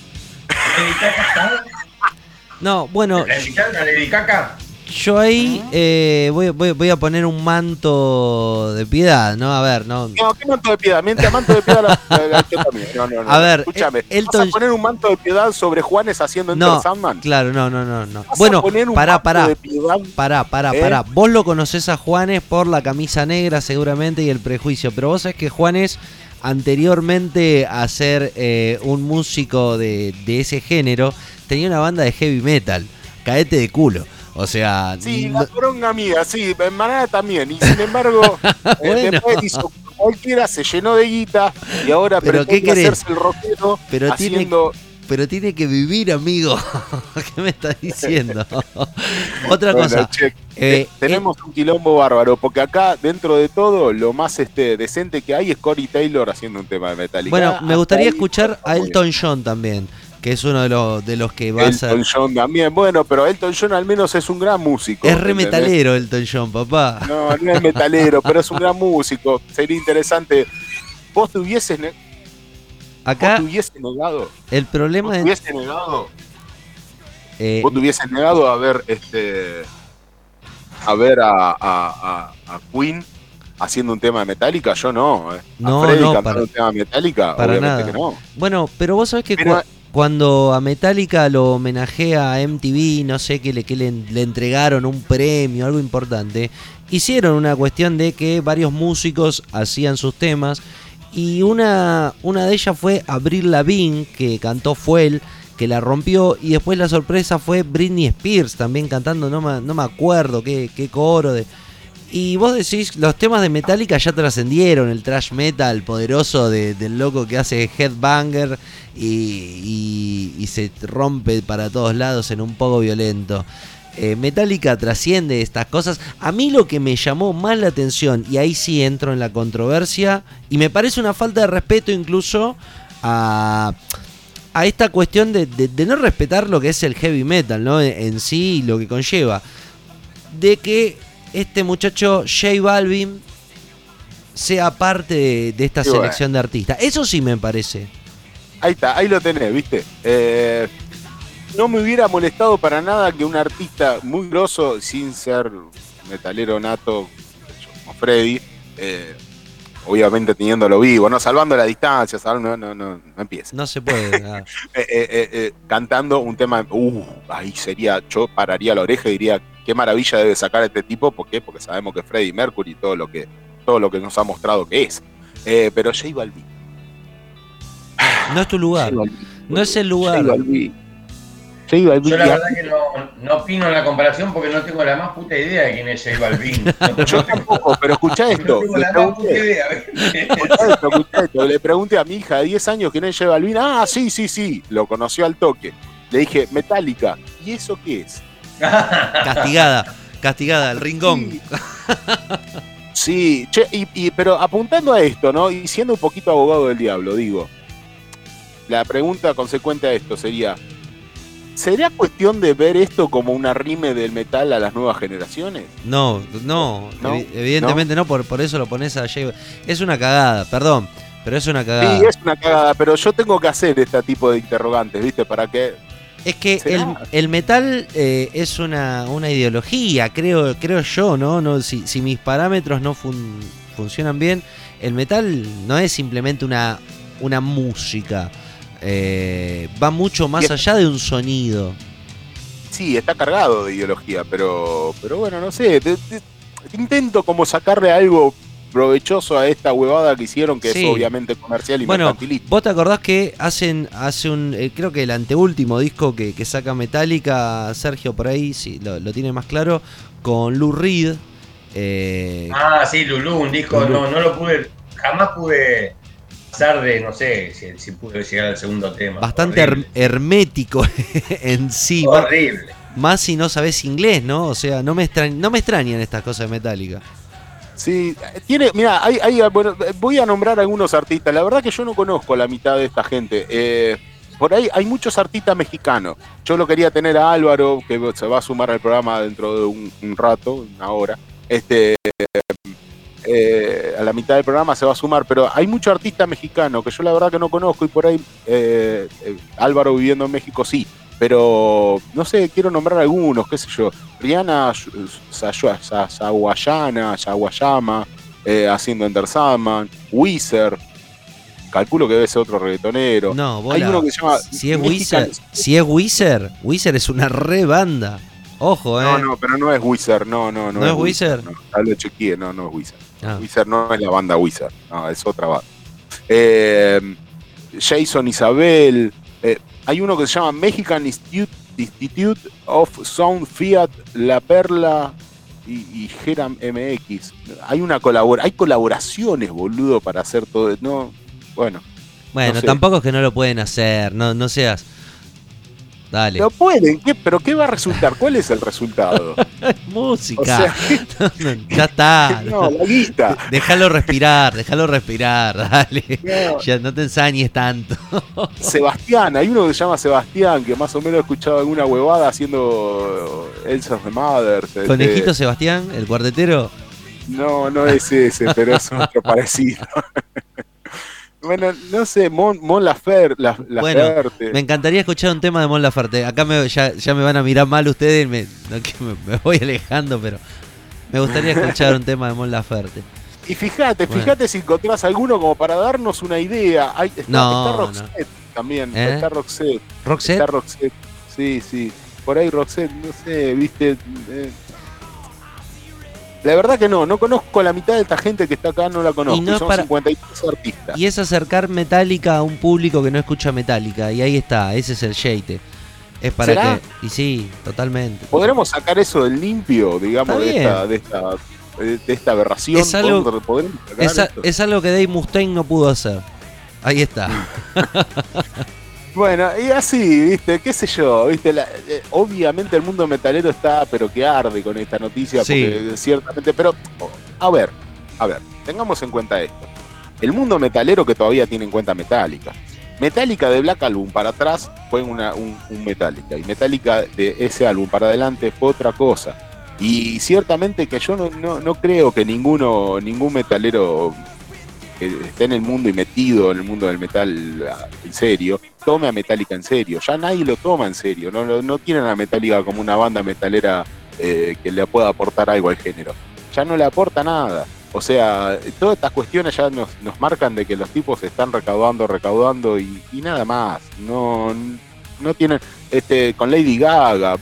No, bueno. ¿La Yo ahí eh, voy, voy, a poner un manto de piedad, ¿no? A ver, no. No, ¿qué manto de piedad? Mientras manto de piedad la, también. No, no, no. A ver, escúchame. ¿Vas a poner un manto de piedad sobre Juanes haciendo Enter no, Sandman? Claro, no, no, no. no. Bueno, pará, pará. Pará, pará, ¿Eh? pará. Vos lo conocés a Juanes por la camisa negra, seguramente, y el prejuicio. Pero vos sabés que Juanes anteriormente a ser eh, un músico de, ese género, tenía una banda de heavy metal. Caete de culo. O sea. Sí, la poronga amiga, sí, en manera también. Y sin embargo, [LAUGHS] eh, después hizo cualquiera, se llenó de guita y ahora ¿Pero pretende hacerse el rockero pero haciendo pero tiene que vivir, amigo. [LAUGHS] ¿Qué me estás diciendo? [LAUGHS] Otra cosa. Eh, tenemos un quilombo bárbaro, porque acá, dentro de todo, lo más este, decente que hay es Cory Taylor haciendo un tema de Metallica. Bueno, me gustaría escuchar a Elton John también, que es uno de los, de los que va a ser... Elton John también, bueno, pero Elton John al menos es un gran músico. Es re metalero Elton John, papá. No, no es metalero, pero es un gran músico. Sería interesante. Vos tuvieses Acá. ¿Vos te negado? El problema ¿Vos te hubiese negado? Eh, ¿Vos te hubieses negado a ver este. a ver a, a, a, Queen haciendo un tema de Metallica? Yo no. Eh. No, no, para, un tema de Metallica, para nada. no. Bueno, pero vos sabés que cuando a Metallica lo homenajea a MTV, no sé, que, le, que le, le entregaron un premio, algo importante, hicieron una cuestión de que varios músicos hacían sus temas y una, una de ellas fue Abril Lavigne, que cantó Fuel, que la rompió. Y después la sorpresa fue Britney Spears, también cantando, no me, no me acuerdo qué, qué coro de... Y vos decís, los temas de Metallica ya trascendieron, el trash metal poderoso del loco que hace Headbanger y, se rompe para todos lados en un poco violento. Eh, Metallica trasciende estas cosas. A mí lo que me llamó más la atención, y ahí sí entro en la controversia, y me parece una falta de respeto incluso a, a esta cuestión de, no respetar lo que es el heavy metal, ¿no? En, sí lo que conlleva. De que este muchacho J Balvin sea parte de, esta selección de artistas. Eso sí me parece. Ahí está, ahí lo tenés, ¿viste? Eh, no me hubiera molestado para nada que un artista muy grosso, sin ser metalero nato, como Freddy, eh, obviamente teniéndolo vivo, no salvando la distancia, no, no, no, no empieza. No se puede. [LAUGHS] Eh, eh, eh, cantando un tema, uh, ahí sería, yo pararía la oreja y diría, qué maravilla debe sacar este tipo, ¿por qué? Porque sabemos que Freddie Mercury todo lo que, todo lo que nos ha mostrado que es. pero J Balvin. No es tu lugar. No es el lugar. Yo la verdad que no, no, opino en la comparación porque no tengo la más puta idea de quién es J Balvin. [LAUGHS] Yo tampoco, pero [LAUGHS] escucha esto. No tengo la más puta idea. Escucha esto, escucha esto. Le pregunté a mi hija de 10 años quién es J Balvin. Ah, sí, sí, sí. Lo conoció al toque. Le dije, Metallica. ¿Y eso qué es? [LAUGHS] castigada, castigada, el ringón. Sí, che, y, pero apuntando a esto, ¿no? Y siendo un poquito abogado del diablo, digo. La pregunta consecuente a esto sería, ¿Sería cuestión de ver esto como una rime del metal a las nuevas generaciones? No, no, evidentemente ¿no? por, por eso lo pones a Jay. Es una cagada, perdón, pero es una cagada. Sí, es una cagada, pero yo tengo que hacer este tipo de interrogantes, ¿viste? ¿Para qué? Es que el, metal eh, es una, una, ideología, creo, creo yo, ¿no? no si, si mis parámetros no funcionan bien, el metal no es simplemente una, una música eh, va mucho más allá de un sonido. Sí, está cargado de ideología, pero, pero bueno, no sé. intento como sacarle algo provechoso a esta huevada que hicieron, que es obviamente comercial y bueno, Vos te acordás que hacen, hace un, eh, creo que el anteúltimo disco que, saca Metallica, Sergio por ahí, sí, lo, tiene más claro, con Lou Reed. Eh, ah, sí, Lulu, un disco, no, no lo pude, jamás pude de, no sé si, pude llegar al segundo tema. Bastante hermético [LAUGHS] en sí. Horrible. Más si no sabes inglés, ¿no? O sea, no me, no me extrañan estas cosas de Metallica. Sí, tiene, mira, voy a nombrar algunos artistas. La verdad que yo no conozco la mitad de esta gente. Eh, por ahí hay muchos artistas mexicanos. Yo lo quería tener a Álvaro, que se va a sumar al programa dentro de un, un rato, una hora. Este, eh, a la mitad del programa se va a sumar, pero hay mucho artista mexicano que yo la verdad que no conozco y por ahí eh, eh, Álvaro viviendo en México sí, pero no sé, quiero nombrar algunos, qué sé yo, Rihanna Sawayana, Sawayama, haciendo Ender Sandman, Wizard, calculo que debe ser otro reggaetonero. No, Hay uno que se llama si es Wizard, si es Wizard, Wizard es una re banda. Ojo, eh. No, no, pero no es Wizard, no, no, no. ¿No es Wizard? No, lo chequeé, no, no es Wizard. Ah. Wizard no es la banda Wizard, no, es otra banda. Eh, Jason Isabel, eh, hay uno que se llama Mexican Institute, Institute of Sound Fiat La Perla y, y Geram MX. Hay una colabora, hay colaboraciones, boludo, para hacer todo. No, bueno. Bueno, tampoco es que no lo pueden hacer, no, no seas Dale. No pueden, ¿pero qué va a resultar? ¿Cuál es el resultado? [LAUGHS] Música. [LAUGHS] ya está. [LAUGHS] No, la guita. Déjalo respirar, déjalo respirar, dale. Ya no te ensañes tanto. Sebastián, hay uno que se llama Sebastián, que más o menos he escuchado alguna huevada haciendo Elsa de Mothers. Este ¿Conejito Sebastián, el cuartetero? No, no es ese, pero es otro parecido. Bueno, no sé, Mon, Mon Lafer, la, me encantaría escuchar un tema de Mon Laferte. Acá me, ya, me van a mirar mal ustedes, me, me, voy alejando, pero me gustaría [LAUGHS] escuchar un tema de Mon Laferte. Y fíjate, fíjate si encontrás alguno como para darnos una idea. está, no, Roxette también, ¿Eh? está Roxette. ¿Roxette? Está Roxette, sí, sí. Por ahí Roxette, no sé, viste... Eh, la verdad que no, no conozco la mitad de esta gente que está acá, no la conozco. Y son 53 artistas. Y es acercar Metallica a un público que no escucha Metallica. Y ahí está, ese es el shade. Es para que. Y sí, totalmente. ¿Podremos sacar eso del limpio, digamos, de esta, de esta, de, esta, aberración? Es algo, es algo que Dave Mustaine no pudo hacer. Ahí está. [LAUGHS] Bueno, y así, viste, qué sé yo, viste, eh, obviamente el mundo metalero está, pero que arde con esta noticia, porque ciertamente, pero, a ver, a ver, tengamos en cuenta esto. El mundo metalero que todavía tiene en cuenta Metallica. Metallica de Black Album para atrás fue una, un, Metallica, y Metallica de ese álbum para adelante fue otra cosa. Y ciertamente que yo no, no, no creo que ninguno, ningún metalero que esté en el mundo y metido en el mundo del metal en serio, tome a Metallica en serio. Ya nadie lo toma en serio. No, no, tienen a Metallica como una banda metalera eh, que le pueda aportar algo al género. Ya no le aporta nada. O sea, todas estas cuestiones ya nos, nos marcan de que los tipos están recaudando, recaudando y, nada más. No, no tienen. Este, con Lady Gaga.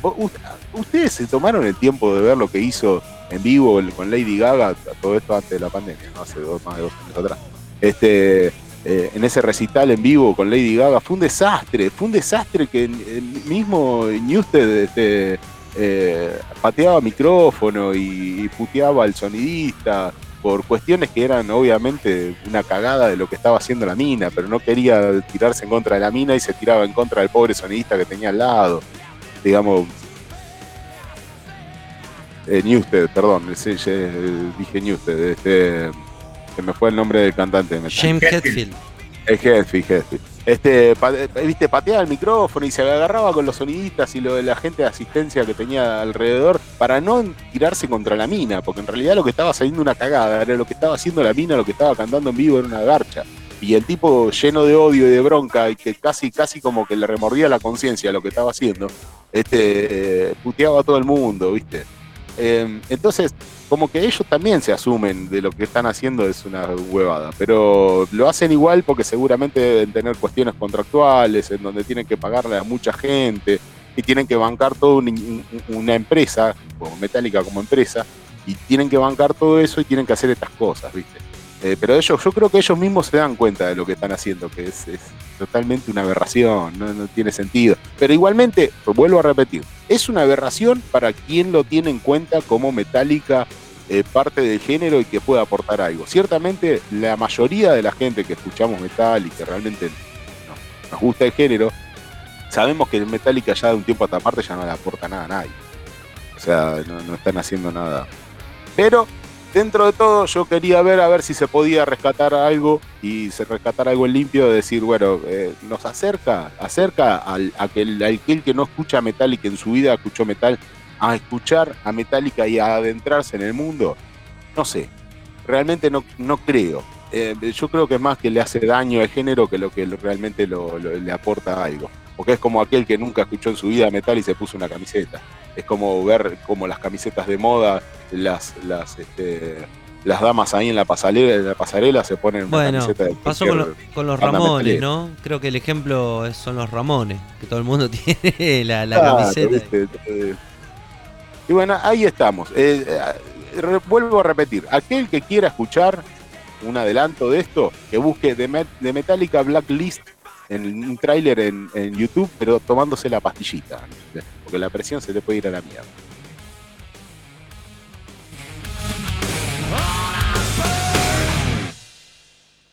Ustedes se tomaron el tiempo de ver lo que hizo en vivo con Lady Gaga, todo esto antes de la pandemia, ¿no? hace dos, más de dos años atrás. Este, eh, en ese recital en vivo con Lady Gaga, fue un desastre, fue un desastre que el mismo Newsted este, eh, pateaba micrófono y, puteaba al sonidista por cuestiones que eran obviamente una cagada de lo que estaba haciendo la mina, pero no quería tirarse en contra de la mina y se tiraba en contra del pobre sonidista que tenía al lado. Digamos, eh, Newsted, perdón, dije Newsted, este, se me fue el nombre del cantante. James Hetfield. Es Hetfield, Hetfield este, eh, viste, pateaba el micrófono y se agarraba con los sonidistas y lo de la gente de asistencia que tenía alrededor para no tirarse contra la mina, porque en realidad lo que estaba saliendo una cagada, era lo que estaba haciendo la mina, lo que estaba cantando en vivo era una garcha. Y el tipo lleno de odio y de bronca y que casi, casi como que le remordía la conciencia lo que estaba haciendo, este, eh, puteaba a todo el mundo, viste. Em, entonces, como que ellos también se asumen de lo que están haciendo es una huevada, pero lo hacen igual porque seguramente deben tener cuestiones contractuales en donde tienen que pagarle a mucha gente y tienen que bancar toda una empresa, como Metallica como empresa, y tienen que bancar todo eso y tienen que hacer estas cosas, ¿viste? Eh, pero ellos, yo creo que ellos mismos se dan cuenta de lo que están haciendo, que es, totalmente una aberración, no, tiene sentido. Pero igualmente, vuelvo a repetir, es una aberración para quien lo tiene en cuenta como Metallica eh, parte del género y que pueda aportar algo. Ciertamente, la mayoría de la gente que escuchamos metal y que realmente nos gusta el género, sabemos que Metallica ya de un tiempo a esta parte ya no le aporta nada a nadie. O sea, no están haciendo nada. Pero dentro de todo yo quería ver a ver si se podía rescatar algo y se rescatar algo limpio de decir, bueno, eh, nos acerca, acerca al, a que el, aquel que no escucha Metallica en su vida escuchó metal, a escuchar a Metallica y a adentrarse en el mundo. No sé, realmente no, no creo. Eh, yo creo que es más que le hace daño al género que lo que realmente le aporta algo. Porque es como aquel que nunca escuchó en su vida metal y se puso una camiseta. Es como ver como las camisetas de moda, las, las, este, las damas ahí en la pasarela, en la pasarela se ponen una camiseta de pasó con, los Ramones, ¿no? Creo que el ejemplo son los Ramones, que todo el mundo [LAUGHS] tiene la, camiseta. Y bueno, ahí estamos. Eh, eh, vuelvo a repetir, aquel que quiera escuchar un adelanto de esto, que busque de, de Metallica Blacklist en un tráiler en, YouTube, pero tomándose la pastillita, porque la presión se le puede ir a la mierda.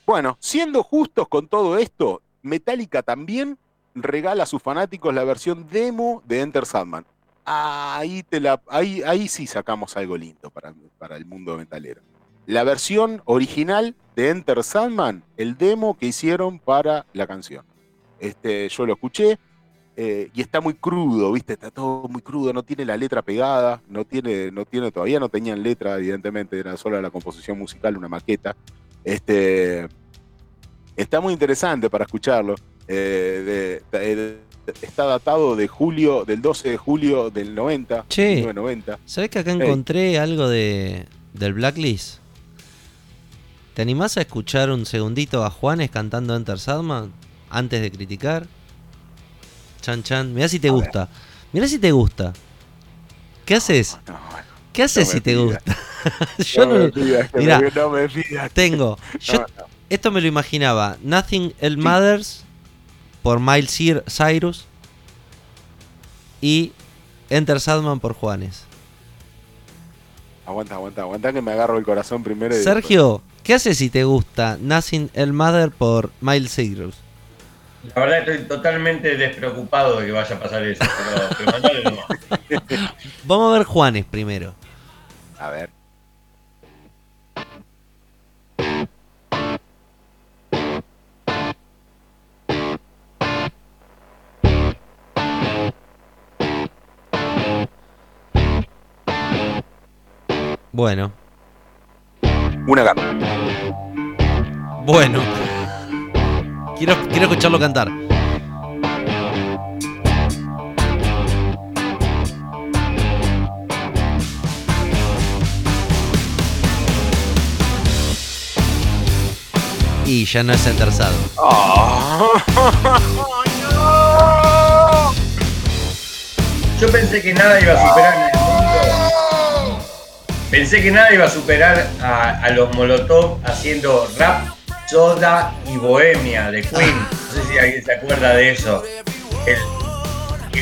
Bueno, siendo justos con todo esto, Metallica también regala a sus fanáticos la versión demo de Enter Sandman. Ahí, te la, ahí sí sacamos algo lindo para, para el mundo metalero. La versión original de Enter Sandman, el demo que hicieron para la canción. Este, yo lo escuché eh, y está muy crudo, ¿viste? Está todo muy crudo, no tiene la letra pegada, no tiene, no tiene, todavía no tenían letra, evidentemente, era solo la composición musical, una maqueta. Este, está muy interesante para escucharlo. Eh, está datado de julio, del 12 de julio del 90, che, ¿Sabés que acá encontré algo de, del Blacklist? ¿Te animás a escuchar un segundito a Juanes cantando Enter Sandman? Antes de criticar. Chan Chan, mirá si te gusta. Mirá si te gusta. ¿Qué haces? ¿Qué haces si te gusta? [LAUGHS] yo no, me mirá, Tengo. [LAUGHS] Yo, esto me lo imaginaba. Nothing El Mothers por Miles Cyrus y Enter Sadman por Juanes. Aguanta, aguanta, aguanta que me agarro el corazón primero. Sergio, ¿qué haces si te gusta Nothing El Mother por Miles Cyrus? La verdad estoy totalmente despreocupado de que vaya a pasar eso, pero, [LAUGHS] Vamos a ver Juanes primero. A ver. Bueno. Una gata. Bueno. Quiero, quiero escucharlo cantar. Y ya no es el tercero. [LAUGHS] Yo pensé que nada iba a superar en el mundo. Pensé que nada iba a superar a, los Molotov haciendo rap, soda y bohemia de Queen. No sé si alguien se acuerda de eso.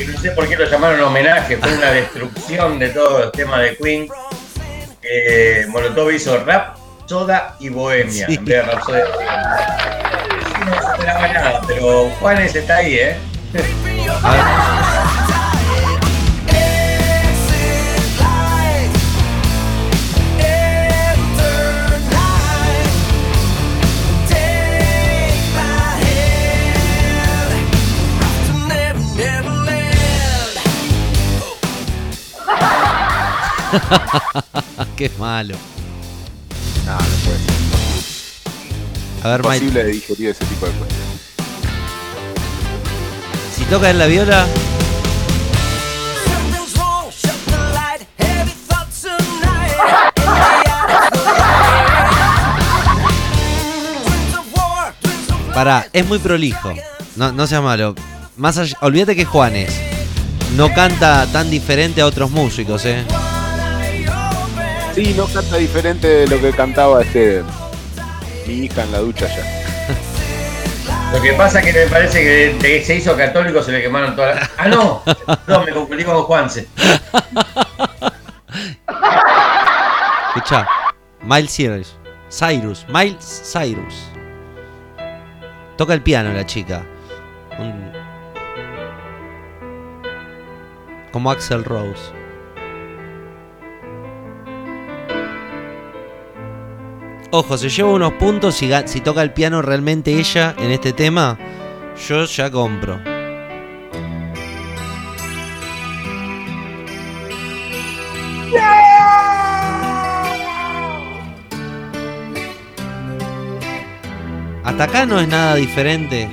no sé por qué lo llamaron homenaje, fue una destrucción de todos los temas de Queen. Eh, Molotov hizo rap, soda y bohemia en vez de rap, soda y bohemia. No se esperaba nada, pero Juanes está ahí, ¿eh? [LAUGHS] Qué malo. No, no puede ser. A ver, imposible de digerir ese tipo de cosas. Si toca en la viola. Pará, es muy prolijo. No, no seas malo. Más allá, olvídate que Juanes no canta tan diferente a otros músicos, eh. Sí, no canta diferente de lo que cantaba este mi hija en la ducha ya. Lo que pasa es que me parece que desde que se hizo católico se le quemaron todas las. ¡Ah, no! No, me confundí con Juanse. Escucha, Miles Cyrus. Cyrus, Miles Cyrus. Toca el piano la chica. Como Axel Rose. Ojo, se lleva unos puntos si, si toca el piano realmente ella en este tema. Yo ya compro. Hasta acá no es nada diferente.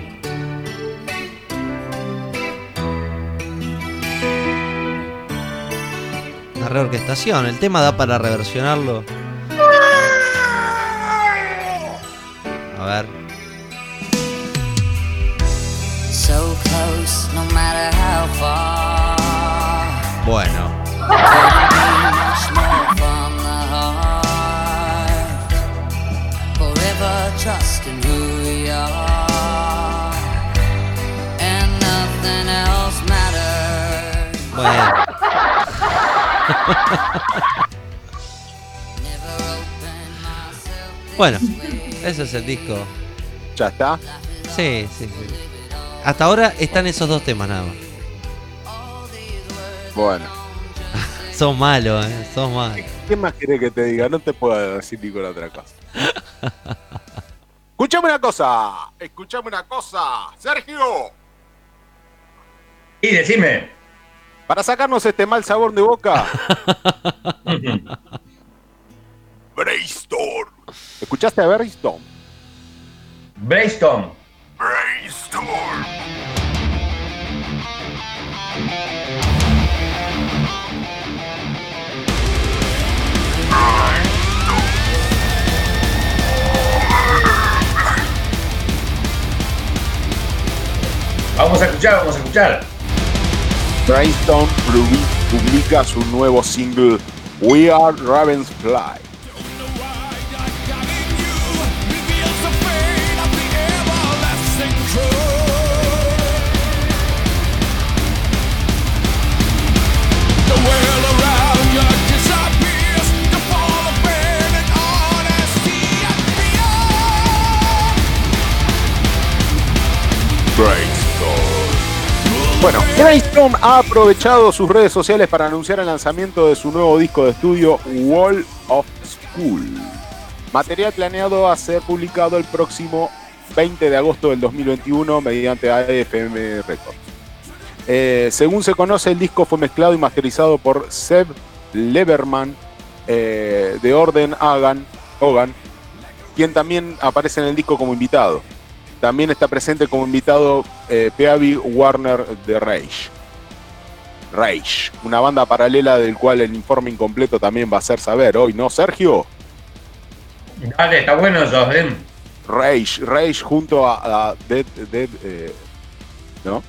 Una reorquestación. El tema da para reversionarlo. A ver. So close, no matter how far. Bueno. trusting who we are. And nothing else matters. Bueno. bueno. Ese es el disco. ¿Ya está? Sí, sí, sí. Hasta ahora están esos dos temas nada más. Bueno. [LAUGHS] Son malos, eh. Son malos. ¿Qué más querés que te diga? No te puedo decir ni con otra cosa. [LAUGHS] Escuchame una cosa. Escuchame una cosa. Sergio. Y decime. Para sacarnos este mal sabor de boca. [LAUGHS] Brainstorm. ¿Escuchaste a Brainstorm? Brainstorm. Brainstorm. Vamos a escuchar, vamos a escuchar. Brainstorm publica su nuevo single We Are Ravens Fly. Bueno, Brainstorm ha aprovechado sus redes sociales para anunciar el lanzamiento de su nuevo disco de estudio Wall of School. Material planeado a ser publicado el próximo 20 de agosto del 2021 mediante AFM Records. Eh, según se conoce, el disco fue mezclado y masterizado por Seb Leverman eh, de Orden Hogan, quien también aparece en el disco como invitado. También está presente como invitado eh, Peavi Warner de Rage. Rage, una banda paralela del cual el informe incompleto también va a ser saber hoy, ¿no, Sergio? Dale, está bueno eso, ¿eh? Rage, Rage junto a, Dead, Dead eh, ¿no?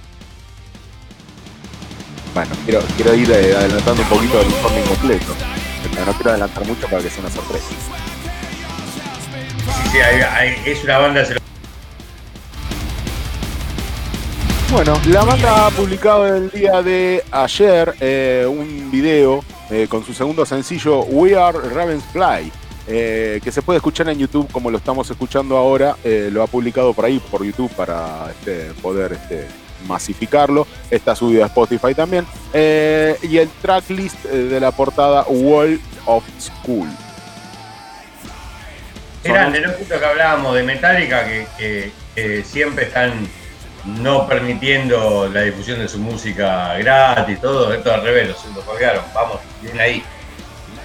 Bueno, quiero, quiero ir eh, adelantando un poquito del informe incompleto. no quiero adelantar mucho para que sea una sorpresa. Sí, sí, es una banda. Bueno, la banda ha publicado el día de ayer eh, un video con su segundo sencillo We Are Ravensfly eh, que se puede escuchar en YouTube como lo estamos escuchando ahora. Eh, lo ha publicado por ahí, por YouTube, para este, poder este, masificarlo. Está subido a Spotify también. Eh, y el tracklist de la portada Wall of School. Eran de un punto que hablábamos de Metallica, que, siempre están no permitiendo la difusión de su música gratis, todo esto al revés, lo colgaron. Vamos, viene ahí.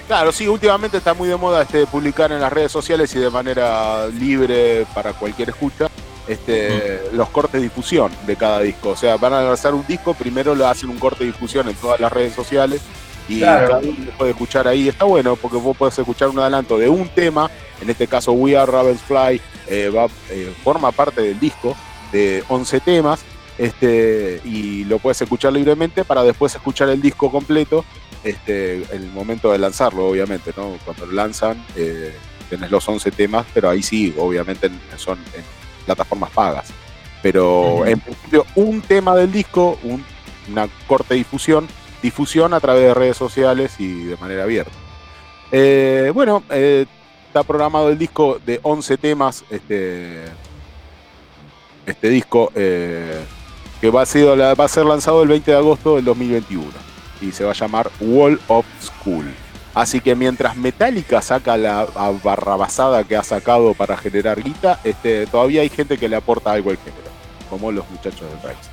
Claro, sí, últimamente está muy de moda este, publicar en las redes sociales y de manera libre para cualquier escucha este, los cortes de difusión de cada disco. O sea, van a lanzar un disco, primero lo hacen un corte de difusión en todas las redes sociales y cada uno puede escuchar ahí. Está bueno porque vos podés escuchar un adelanto de un tema, en este caso We Are Ravensfly, eh, va, eh, forma parte del disco de 11 temas este, y lo puedes escuchar libremente para después escuchar el disco completo este, en el momento de lanzarlo, obviamente, ¿no? Cuando lo lanzan, eh, tenés los 11 temas, pero ahí sí, obviamente son en plataformas pagas. Pero en principio, un tema del disco, una corte difusión, difusión a través de redes sociales y de manera abierta. Eh, bueno, eh, está programado el disco de 11 temas, este, este disco, que va a, ser, lanzado el 20 de agosto del 2021 y se va a llamar Wall of School. Así que mientras Metallica saca la barrabasada que ha sacado para generar guita, este, todavía hay gente que le aporta algo al género, como los muchachos de Rise.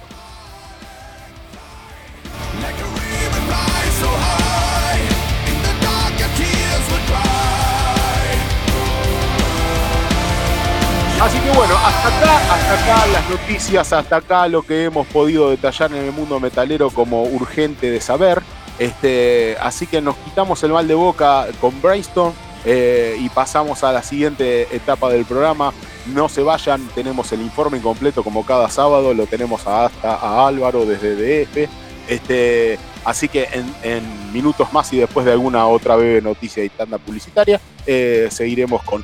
Así que bueno, hasta acá, hasta acá las noticias, hasta acá lo que hemos podido detallar en el mundo metalero como urgente de saber. Este, así que nos quitamos el mal de boca con Brainstorm eh, y pasamos a la siguiente etapa del programa. No se vayan, tenemos el informe incompleto como cada sábado, lo tenemos hasta a Álvaro desde DF. Este, así que en, minutos más y después de alguna otra breve noticia y tanda publicitaria, eh, seguiremos con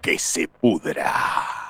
que se pudra.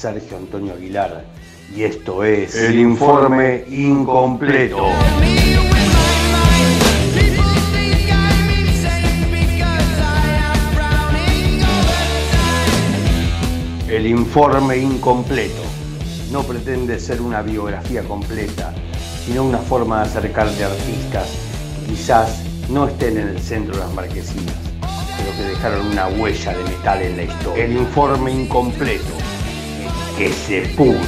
Sergio Antonio Aguilar y esto es el informe incompleto. El informe incompleto no pretende ser una biografía completa, sino una forma de acercarte a artistas que quizás no estén en el centro de las marquesinas, pero que dejaron una huella de metal en la historia. El informe incompleto, que se pudra.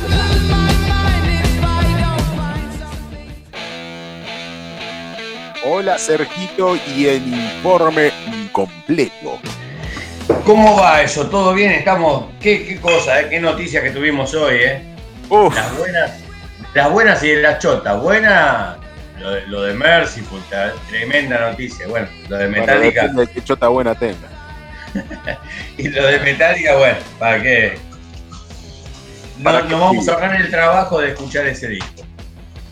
Hola Sergito y el informe incompleto. ¿Cómo va eso? ¿Todo bien? Estamos. ¿Qué, qué cosa, eh? qué noticia que tuvimos hoy, eh? Las buenas, las buenas y las chotas. Buena, lo de, lo de Mercyful, tremenda noticia. Bueno, lo de Metallica. Bueno, de qué chota buena tenga. [LAUGHS] y lo de Metallica, bueno, ¿para qué? No, nos vamos a ahorrar el trabajo de escuchar ese disco.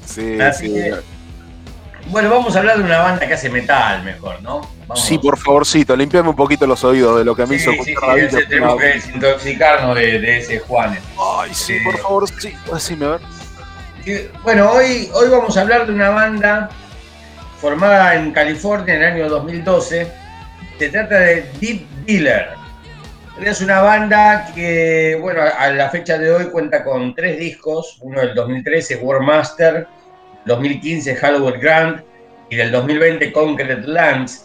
Sí, Así sí. que- Bueno, vamos a hablar de una banda que hace metal mejor, ¿no? Vamos. Sí, por favorcito, limpiame un poquito los oídos de lo que me Sí, hizo sí, sí, ese tenemos que desintoxicarnos de, de ese Juanes. Ay, sí, por favor, sí. Decime, a ver. Sí, Bueno, hoy, hoy vamos a hablar de una banda formada en California en el año 2012. Se trata de Deep Dealer. Es una banda que, bueno, a la fecha de hoy cuenta con tres discos. Uno del 2013, War Master, 2015, Halloween Grand y del 2020, Concrete Lands.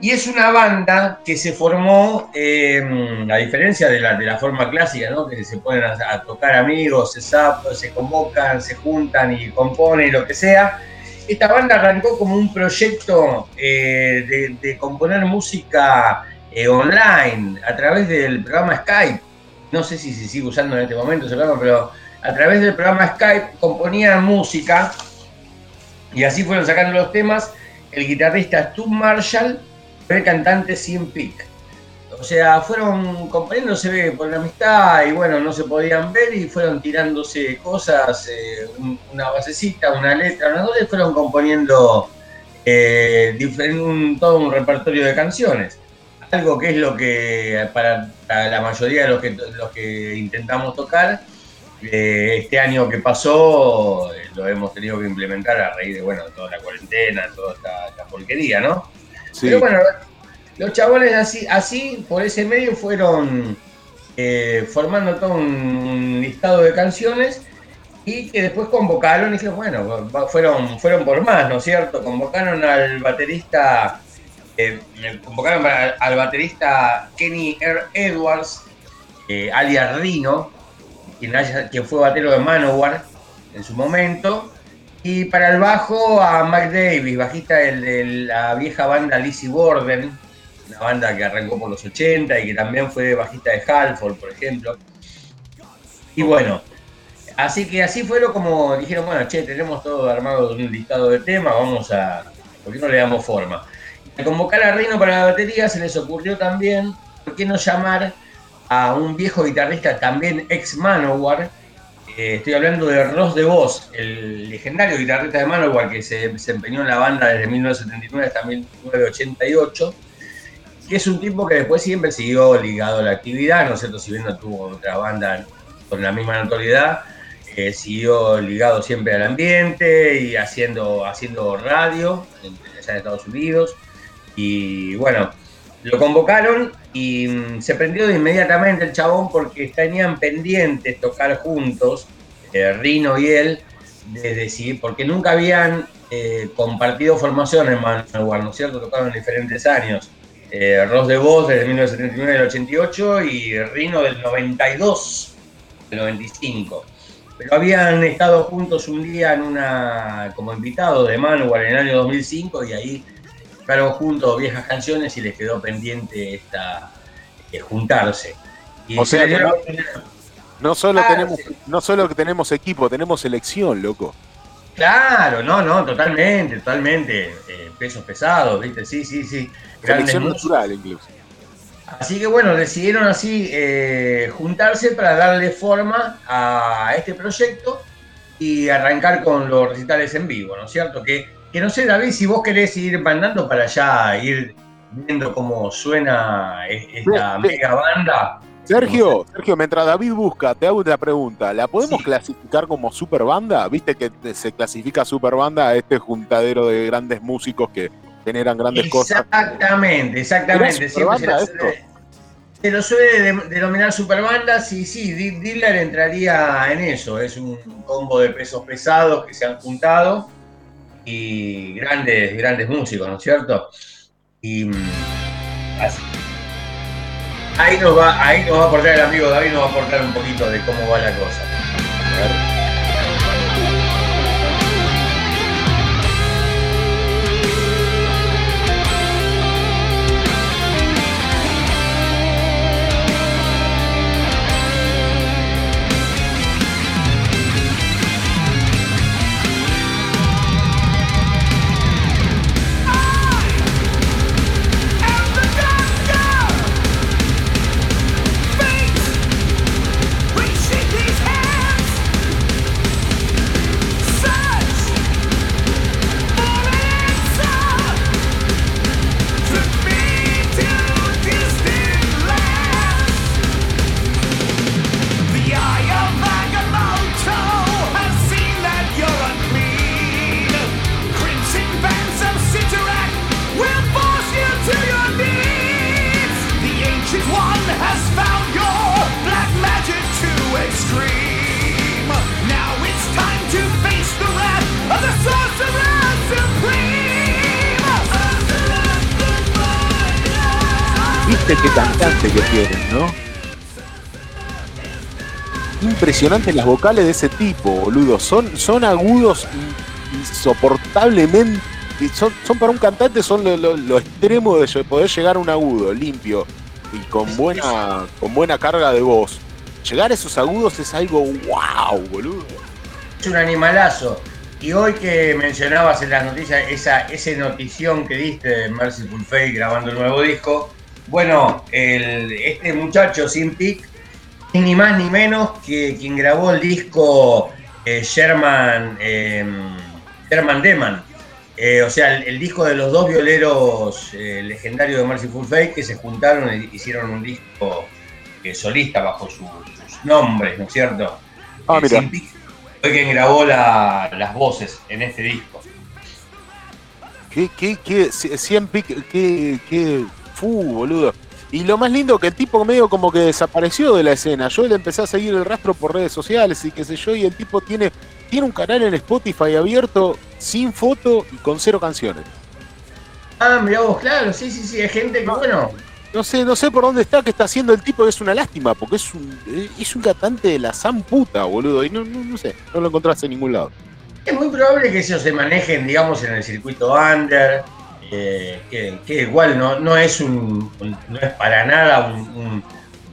Y es una banda que se formó, eh, a diferencia de la, de la forma clásica, ¿no? que se ponen a, tocar amigos, se, zap- se convocan, se juntan y componen lo que sea. Esta banda arrancó como un proyecto eh, de componer música eh, online a través del programa Skype. No sé si se sigue usando en este momento pero a través del programa Skype componían música y así fueron sacando los temas el guitarrista Stu Marshall el cantante Cien Peak. O sea, fueron componiendo, se ve, por la amistad y bueno, no se podían ver y fueron tirándose cosas, eh, un- una basecita, una letra, una cosa, y fueron componiendo eh, todo un repertorio de canciones. Algo que es lo que para la mayoría de los que, los que intentamos tocar, eh, este año que pasó eh, lo hemos tenido que implementar a raíz de bueno, toda la cuarentena, toda esta, esta porquería, ¿no? Sí. Pero bueno, los chabones así, así por ese medio fueron eh, formando todo un, listado de canciones y que después convocaron y dijeron, bueno, fueron, fueron por más, ¿no es cierto? Convocaron al baterista, eh, convocaron al baterista Kenny R. Edwards, eh, alias quien, fue batero de Manowar en su momento, y para el bajo a Mac Davis, bajista de la vieja banda Lizzie Borden, una banda que arrancó por los 80 y que también fue bajista de Halford, por ejemplo. Y bueno, así que así fueron como dijeron, bueno, che, tenemos todo armado un listado de temas, vamos a, ¿por qué no le damos forma? Al convocar a Reino para la batería se les ocurrió también, ¿por qué no llamar a un viejo guitarrista también ex Manowar? Eh, estoy hablando de Ross de Vos, el legendario guitarrista de Manowar que se desempeñó en la banda desde 1979 hasta 1988, que es un tipo que después siempre siguió ligado a la actividad, ¿no es cierto? Si bien no tuvo otra banda con la misma notoriedad, eh, siguió ligado siempre al ambiente y haciendo, haciendo radio en, en Estados Unidos. Y bueno, lo convocaron y mm, se prendió inmediatamente el chabón porque tenían pendientes tocar juntos, eh, Rino y él, desde sí, porque nunca habían eh, compartido formación en Manowar, ¿no es cierto? Tocaron en diferentes años. Eh, Ross de Vos desde 1979 al 88 y Rino del 92 al 95. Pero habían estado juntos un día en una como invitados de Manowar en el año 2005 y ahí tocaron juntos viejas canciones y les quedó pendiente esta eh, juntarse. Y O se sea que no- solo, Ah, tenemos, sí. no solo que tenemos equipo, tenemos selección, loco. Claro, no, no, totalmente, totalmente. eh, pesos pesados, ¿viste? Sí, sí, sí. Selección natural, incluso. Así que bueno, decidieron así eh, juntarse para darle forma a este proyecto y arrancar con los recitales en vivo, ¿no es cierto? Que, que no sé, David, si vos querés ir mandando para allá, ir viendo cómo suena esta mega banda. Sergio, Sergio, mientras David busca, te hago una pregunta. ¿La podemos clasificar como super banda? ¿Viste que se clasifica super banda a este juntadero de grandes músicos que generan grandes cosas? Exactamente, exactamente. Siempre se, lo suele denominar super bandas y sí, Diller entraría en eso. Es un combo de pesos pesados que se han juntado y grandes, grandes músicos, ¿no es cierto? Y mm, Ahí nos va, ahí nos va a aportar el amigo David, nos va a aportar un poquito de cómo va la cosa. Impresionantes las vocales de ese tipo, boludo. Son, son agudos insoportablemente. Son, son para un cantante, son lo, extremo de poder llegar a un agudo, limpio y con buena, con buena carga de voz. Llegar a esos agudos es algo wow, boludo. Es un animalazo. Y hoy que mencionabas en las noticias esa, esa notición que diste de Merciful Fate grabando el nuevo disco, bueno, este muchacho, Sin Peak, ni más ni menos que quien grabó el disco eh, Sherman, em, Sherman Deman. Eh, o sea, el, disco de los dos violeros eh, legendarios de Mercyful Fate que se juntaron e hicieron un disco solista bajo sus nombres, ¿no es cierto? Ah, mira. fue quien grabó las voces en este disco. ¿Qué, qué, qué, qué, qué fu, boludo. Y lo más lindo que el tipo medio como que desapareció de la escena. Yo le empecé a seguir el rastro por redes sociales y qué sé yo, y el tipo tiene, tiene un canal en Spotify abierto sin foto y con cero canciones. Ah, mirá vos, claro, sí, sí, sí, hay gente que, bueno. No sé, no sé por dónde está, que está haciendo el tipo, es una lástima, porque es un, es un cantante de la san puta, boludo, y no, no, no sé, no lo encontraste en ningún lado. Es muy probable que ellos se manejen, digamos, en el circuito under, que, igual no, no, es un, no es para nada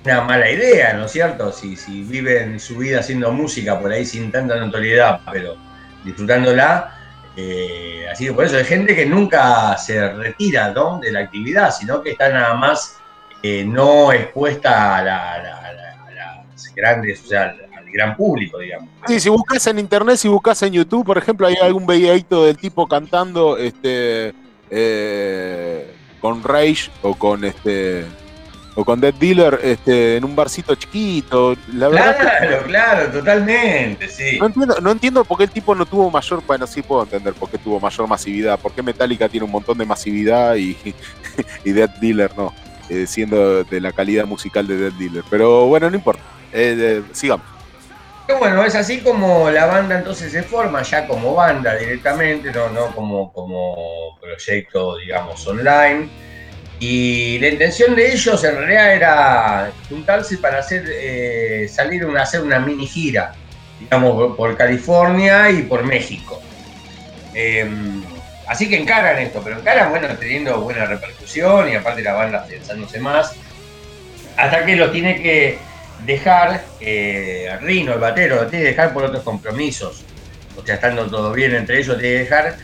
una mala idea, ¿no es cierto? Si, si viven su vida haciendo música por ahí sin tanta notoriedad, pero disfrutándola. Eh, así que por eso hay gente que nunca se retira de la actividad, sino que está nada más eh, no expuesta a, las grandes, o sea, al gran público, digamos. Sí, si buscas en internet, si buscas en YouTube, por ejemplo, hay algún videito del tipo cantando este eh, con Rage o con este o con Dead Dealer este, en un barcito chiquito. La claro, claro, totalmente, sí. No entiendo, por qué el tipo no tuvo mayor, bueno, sí puedo entender por qué tuvo mayor masividad, por qué Metallica tiene un montón de masividad y, [LAUGHS] y Dead Dealer no, eh, siendo de la calidad musical de Dead Dealer. Pero bueno, no importa, eh, sigamos bueno, es así como la banda entonces se forma ya como banda directamente, no, no como, como proyecto, digamos, online. Y la intención de ellos en realidad era juntarse para hacer eh, salir a hacer una mini gira, digamos, por California y por México. Em, así que encaran esto, pero encaran, bueno, teniendo buena repercusión y aparte la banda pensándose más. Hasta que lo tiene que dejar, eh, Rino, el batero, lo tiene que dejar por otros compromisos. O sea, estando todo bien entre ellos, tiene que dejar.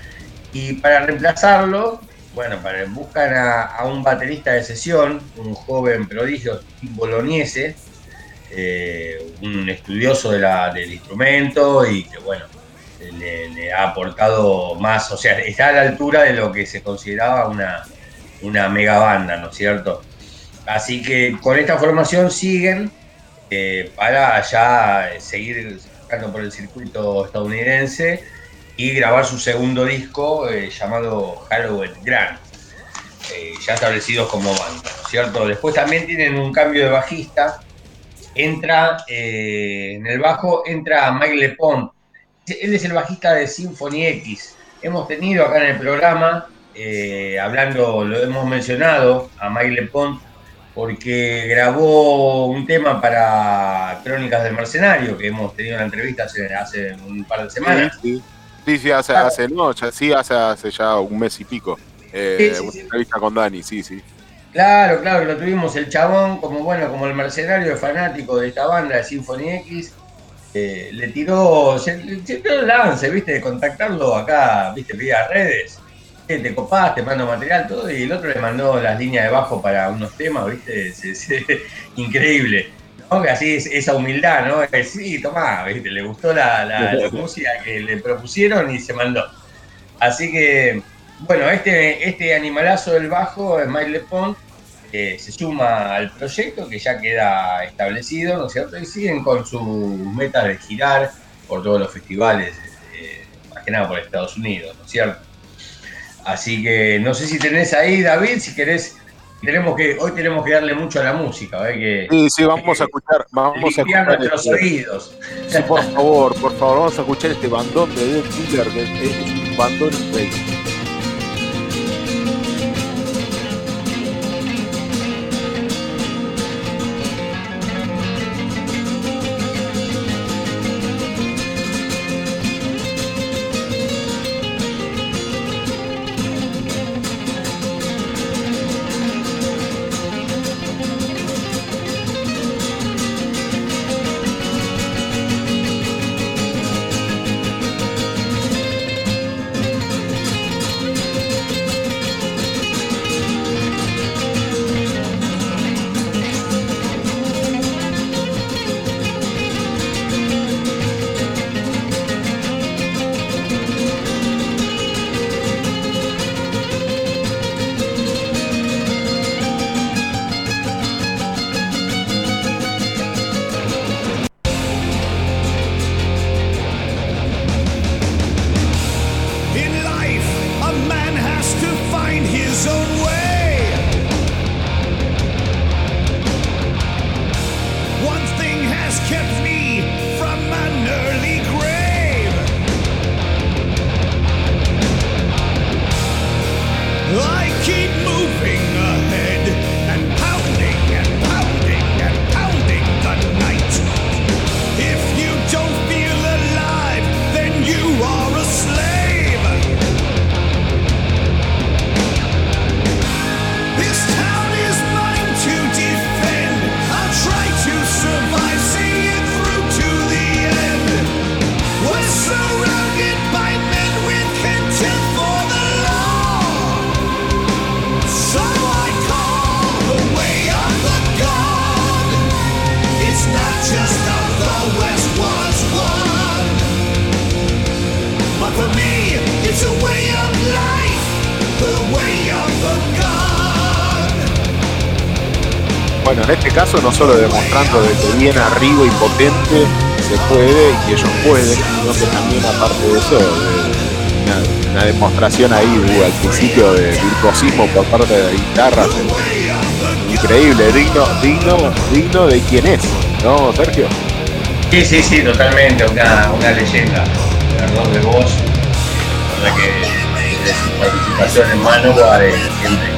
Y para reemplazarlo, bueno, para, buscan a, un baterista de sesión, un joven prodigio bolognese, eh, un estudioso de la, del instrumento y que, bueno, le, ha aportado más, o sea, está a la altura de lo que se consideraba una, una mega banda, ¿no es cierto? Así que con esta formación siguen eh, para ya seguir sacando por el circuito estadounidense y grabar su segundo disco eh, llamado Halloween Grand, eh, ya establecidos como banda, ¿no es cierto? Después también tienen un cambio de bajista, entra en el bajo, entra Mike LePont, él es el bajista de Symphony X, hemos tenido acá en el programa, hablando, lo hemos mencionado a Mike LePont, porque grabó un tema para Crónicas del Mercenario, que hemos tenido una entrevista hace, un par de semanas. Sí, sí, hace, hace, no, sí, hace, ya un mes y pico. Eh, una entrevista con Dani, sí, sí. Claro, claro, lo tuvimos el chabón, como bueno, como el mercenario fanático de esta banda de Symphony X, eh, le tiró, se, tiró el lance, viste, de contactarlo acá, viste, vía redes te copás, te mando material, todo, y el otro le mandó las líneas de bajo para unos temas, ¿viste? [LAUGHS] increíble. Así es, esa humildad, ¿no? Sí, tomá, ¿viste? Le gustó la, [LAUGHS] música que le propusieron y se mandó. Así que, bueno, este, este animalazo del bajo, Mike LePont, eh, se suma al proyecto que ya queda establecido, ¿no es cierto? Y siguen con sus metas de girar por todos los festivales, eh, más que nada por Estados Unidos, ¿no es cierto? Así que no sé si tenés ahí, David, si querés, tenemos que, hoy tenemos que darle mucho a la música, ¿eh? sí, sí, vamos a escuchar, vamos a escuchar nuestros este- oídos. Sí, por favor, por favor, vamos a escuchar este bandón de Dead Killer, que es, un bandón increíble. Solo demostrando de que bien arriba y potente se puede y que ellos pueden, sino que también aparte de eso, una, demostración ahí al principio de virtuosismo por parte de la guitarra. Increíble, digno, digno, digno de quién es, ¿no, Sergio? Sí, sí, sí, totalmente, una, una leyenda, de voz, la que de su participación en Manowar siempre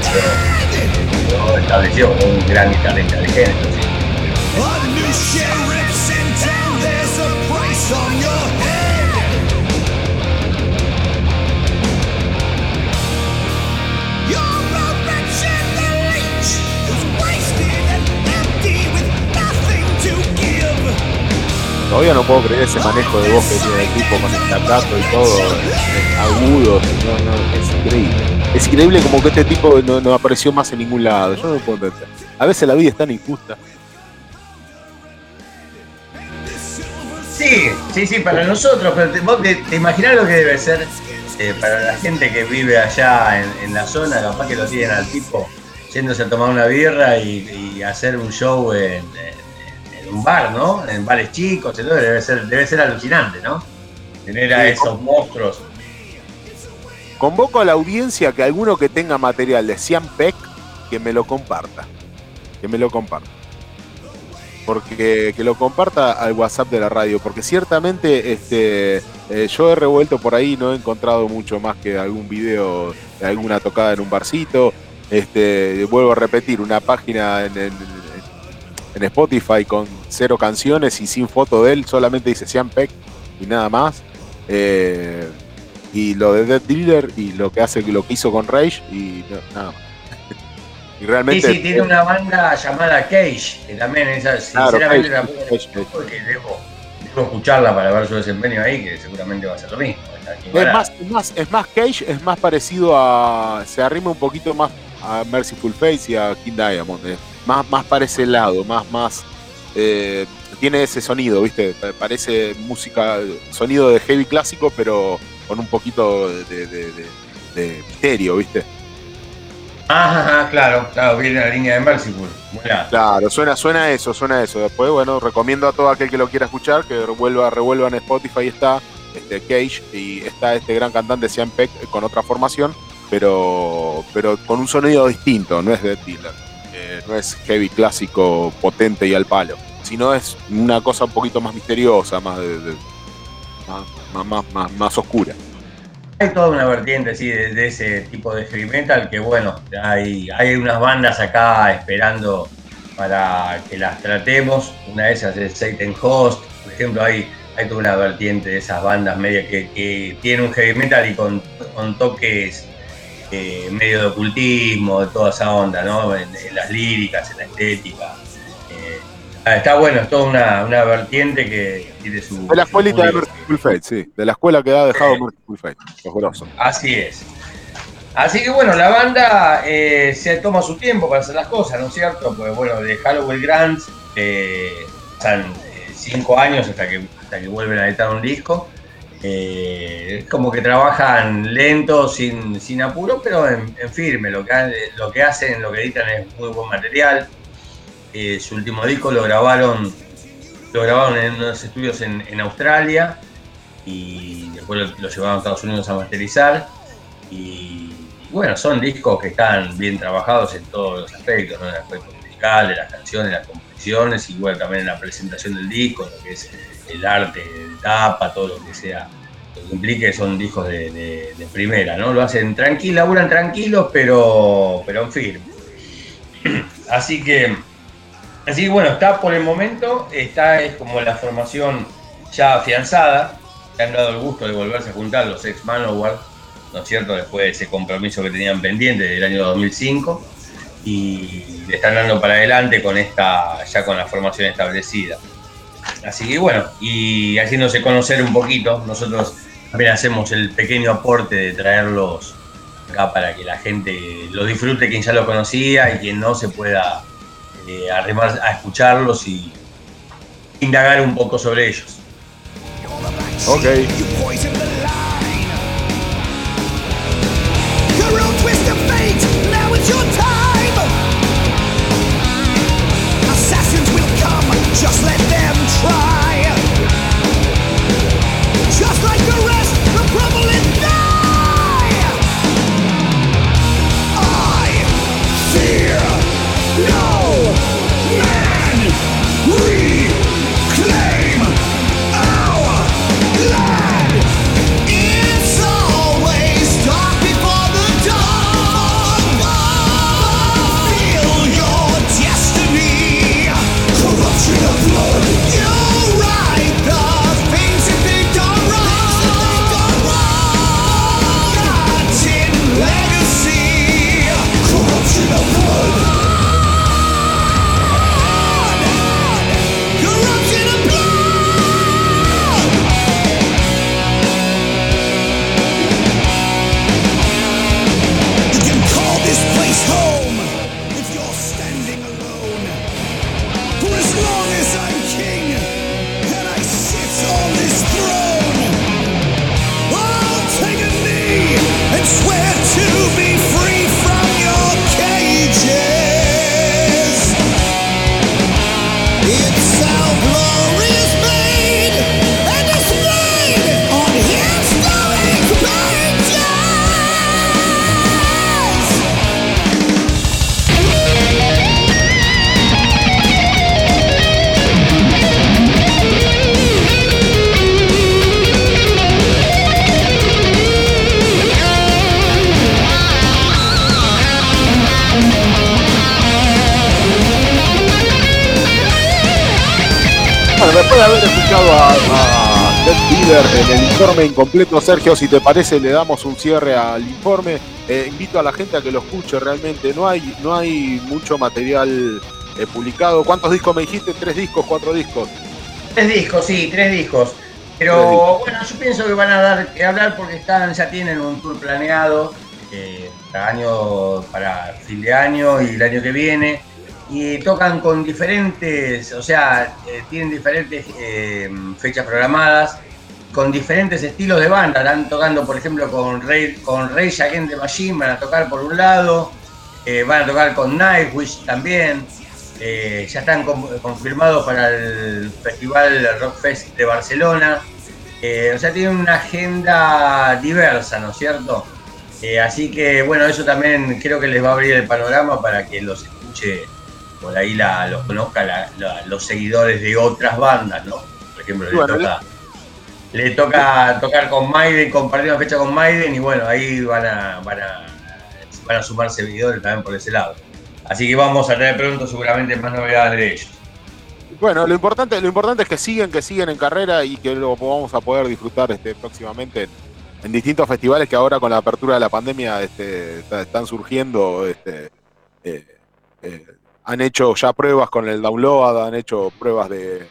estableció un gran guitarrista de género. Todavía no puedo creer ese manejo de voz que tiene el tipo con el tacato y todo, agudo, no, no, es increíble. Es increíble como que este tipo no, apareció más en ningún lado. Yo no puedo entender. A veces la vida es tan injusta. Sí, sí, para nosotros, pero te, vos te, imaginás lo que debe ser eh, para la gente que vive allá en, la zona, capaz que lo tienen al tipo yéndose a tomar una birra y, hacer un show en, un bar, ¿no? En bares chicos, debe ser, debe ser alucinante, ¿no? Tener a esos monstruos. Convoco a la audiencia que alguno que tenga material de Cian Peck que me lo comparta. Que me lo comparta porque que lo comparta al WhatsApp de la radio, porque ciertamente este, eh, yo he revuelto por ahí, no he encontrado mucho más que algún video de alguna tocada en un barcito. Este, vuelvo a repetir, una página en, en, Spotify con cero canciones y sin foto de él, solamente dice Sean Peck y nada más. Eh, y lo de Dead Dealer y lo que hace lo que hizo con Rage y nada más. Y realmente. Sí, sí, tiene una banda llamada Cage, que también es, sinceramente, la que debo, escucharla para ver su desempeño ahí, que seguramente va a ser lo mismo. Es más, es más, es más, Cage es más parecido a. Se arrima un poquito más a Merciful Face y a King Diamond. Eh. Más, más para ese lado, más, más. Eh, tiene ese sonido, ¿viste? Parece música, sonido de heavy clásico, pero con un poquito de, de, de, de misterio, ¿viste? Ah, claro, claro, viene la línea de Merciful. Claro, suena, suena eso, suena eso. Después, bueno, recomiendo a todo aquel que lo quiera escuchar que revuelva, revuelva en Spotify está este Cage y está este gran cantante Sean Peck con otra formación, pero, pero con un sonido distinto, no es de Dealer, eh, no es heavy clásico potente y al palo, sino es una cosa un poquito más misteriosa, más de, más, más, más, más oscura hay toda una vertiente así de, ese tipo de heavy metal que bueno, hay, hay unas bandas acá esperando para que las tratemos. Una de esas es Satan Host, por ejemplo, hay, hay toda una vertiente de esas bandas media que, que tienen un heavy metal y con, con toques eh, medio de ocultismo, de toda esa onda, ¿no? En, las líricas, en la estética. Eh, está bueno, es toda una, una vertiente que tiene su. De la escuelita de Merciful Fate, sí. De la escuela que ha dejado Merciful Fate, los Así es. Así que bueno, la banda eh, se toma su tiempo para hacer las cosas, ¿no es cierto? Pues bueno, de Halloween Grants eh, pasan eh, cinco años hasta que, hasta que vuelven a editar un disco. es como que trabajan lento, sin, sin apuro, pero en, firme. Lo que, lo que hacen, lo que editan es muy buen material. Su último disco lo grabaron lo grabaron en unos estudios en, Australia y después lo, llevaron a Estados Unidos a masterizar. Y, bueno, son discos que están bien trabajados en todos los aspectos, en el aspecto musical, de las canciones, las composiciones, y bueno, también en la presentación del disco, lo que es el arte de tapa, todo lo que sea, lo que implique son discos de, primera, ¿no? Lo hacen tranquilo, laburan tranquilos, pero, pero en firme. [CLEARS THROAT] Así que Así que bueno, está por el momento, está es como la formación ya afianzada, que han dado el gusto de volverse a juntar los ex Manowar, ¿no es cierto? Después de ese compromiso que tenían pendiente del año 2005 y le están dando para adelante con esta, ya con la formación establecida. Así que bueno, y haciéndose conocer un poquito, nosotros también hacemos el pequeño aporte de traerlos acá para que la gente lo disfrute, quien ya lo conocía y quien no se pueda eh, arrimar a escucharlos y indagar un poco sobre ellos. Ok. Haber escuchado a, a Dead en el informe incompleto, Sergio, si te parece, le damos un cierre al informe. Eh, invito a la gente a que lo escuche realmente. No hay, no hay mucho material eh, publicado. ¿Cuántos discos me dijiste? ¿Tres discos? ¿Cuatro discos? Tres discos, sí, tres discos. Pero bueno, yo pienso que van a dar que hablar porque están, ya tienen un tour planeado eh, para, año, para fin de año y el año que viene. Y tocan con diferentes, o sea, eh, tienen diferentes eh, fechas programadas, con diferentes estilos de banda. Están tocando, por ejemplo, con Rey, con Rey Again de Machine, van a tocar por un lado, van a tocar con Nightwish también. ya están confirmados para el Festival Rock Fest de Barcelona. o sea, tienen una agenda diversa, ¿no es cierto? Eh, así que bueno, eso también creo que les va a abrir el panorama para que los escuche, por ahí la, los conozca los seguidores de otras bandas, ¿no? Por ejemplo, le, toca, tocar con Maiden, compartir una fecha con Maiden y bueno, ahí van a, van a, van a sumar seguidores también por ese lado. Así que vamos a tener pronto seguramente más novedades de ellos. Bueno, lo importante, lo importante es que siguen, que siguen en carrera y que lo vamos a poder disfrutar este, próximamente en distintos festivales que ahora con la apertura de la pandemia este, están surgiendo, este, eh, eh, han hecho ya pruebas con el download, han hecho pruebas de,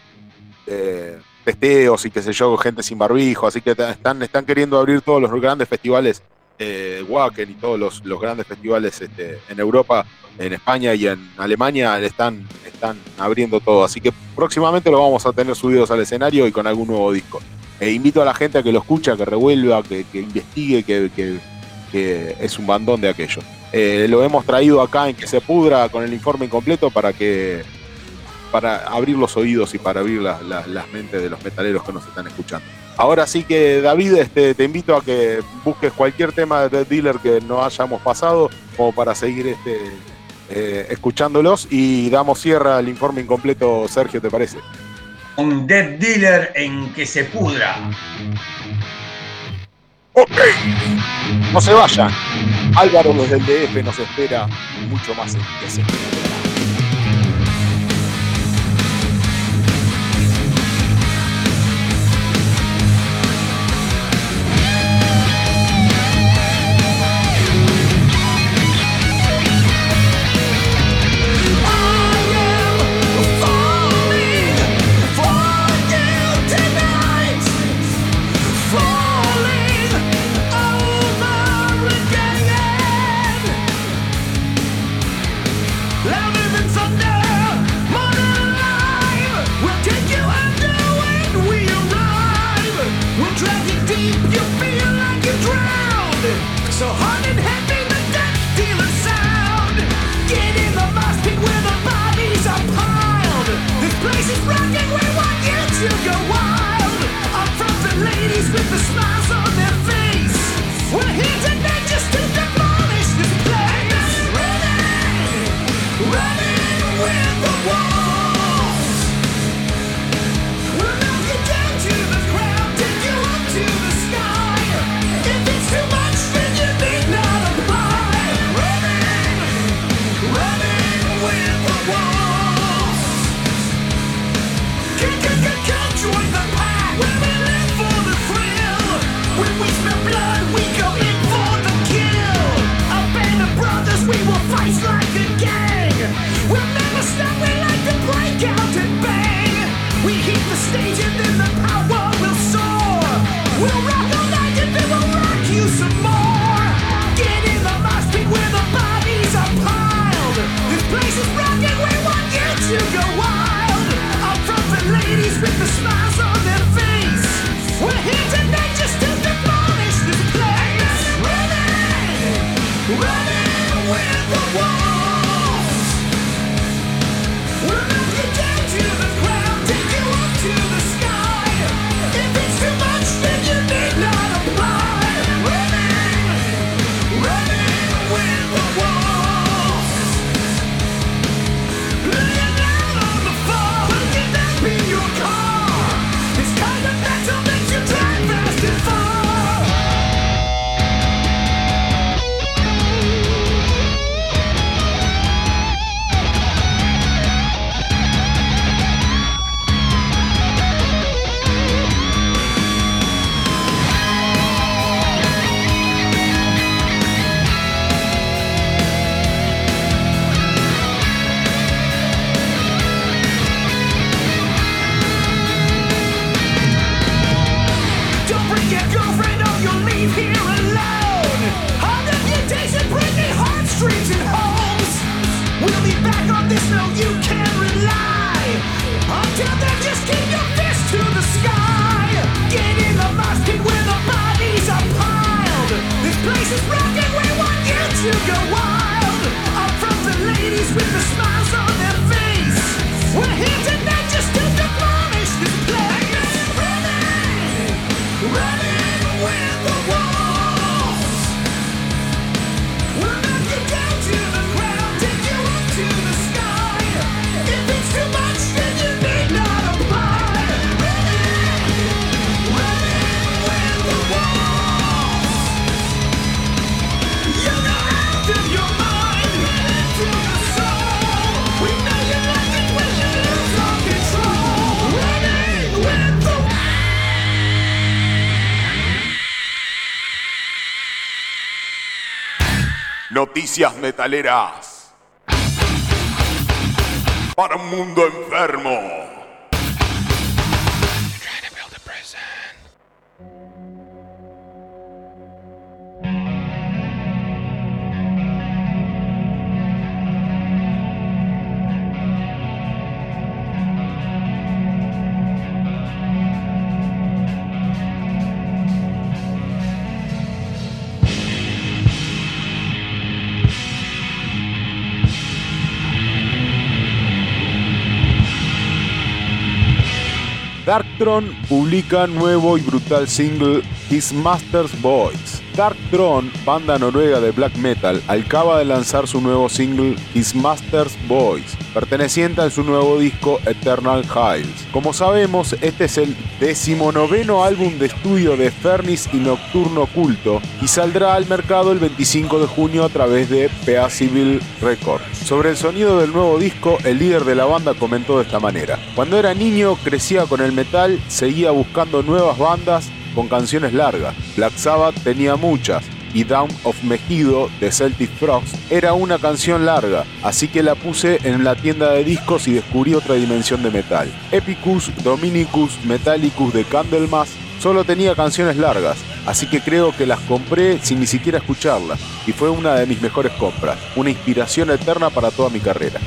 testeos y qué sé yo, gente sin barbijo, así que están, están queriendo abrir todos los grandes festivales, eh, Wacken y todos los, grandes festivales este, en Europa, en España y en Alemania están, están abriendo todo, así que próximamente lo vamos a tener subidos al escenario y con algún nuevo disco. E invito a la gente a que lo escuche, que revuelva, que, investigue, que, es un bandón de aquello. Eh, lo hemos traído acá en que se pudra con el informe incompleto para que para abrir los oídos y para abrir las mentes de los metaleros que nos están escuchando. Ahora sí que David, este, te invito a que busques cualquier tema de Dealer que no hayamos pasado, como para seguir este, eh, escuchándolos y damos cierre al informe incompleto, Sergio, ¿te parece? un Dead Dealer en que se pudra. Ok, no se vayan. Álvaro desde el DF nos espera mucho más en Noticias metaleras. Para un mundo enfermo. Publica nuevo y brutal single His Master's Voice. Darktron, banda noruega de black metal, acaba de lanzar su nuevo single His Master's Voice, perteneciente a su nuevo disco Eternal Hiles. Como sabemos, este es el decimonoveno álbum de estudio de Fernis y Nocturno Culto y saldrá al mercado el 25 de junio a través de PA Civil Records. Sobre el sonido del nuevo disco, el líder de la banda comentó de esta manera: Cuando era niño, crecía con el metal, seguía buscando nuevas bandas con canciones largas. Black Sabbath tenía muchas, y Down of Mejido de Celtic Frost era una canción larga, así que la puse en la tienda de discos y descubrí otra dimensión de metal. Epicus Dominicus Metallicus de Candlemas solo tenía canciones largas, así que creo que las compré sin ni siquiera escucharlas, y fue una de mis mejores compras, una inspiración eterna para toda mi carrera.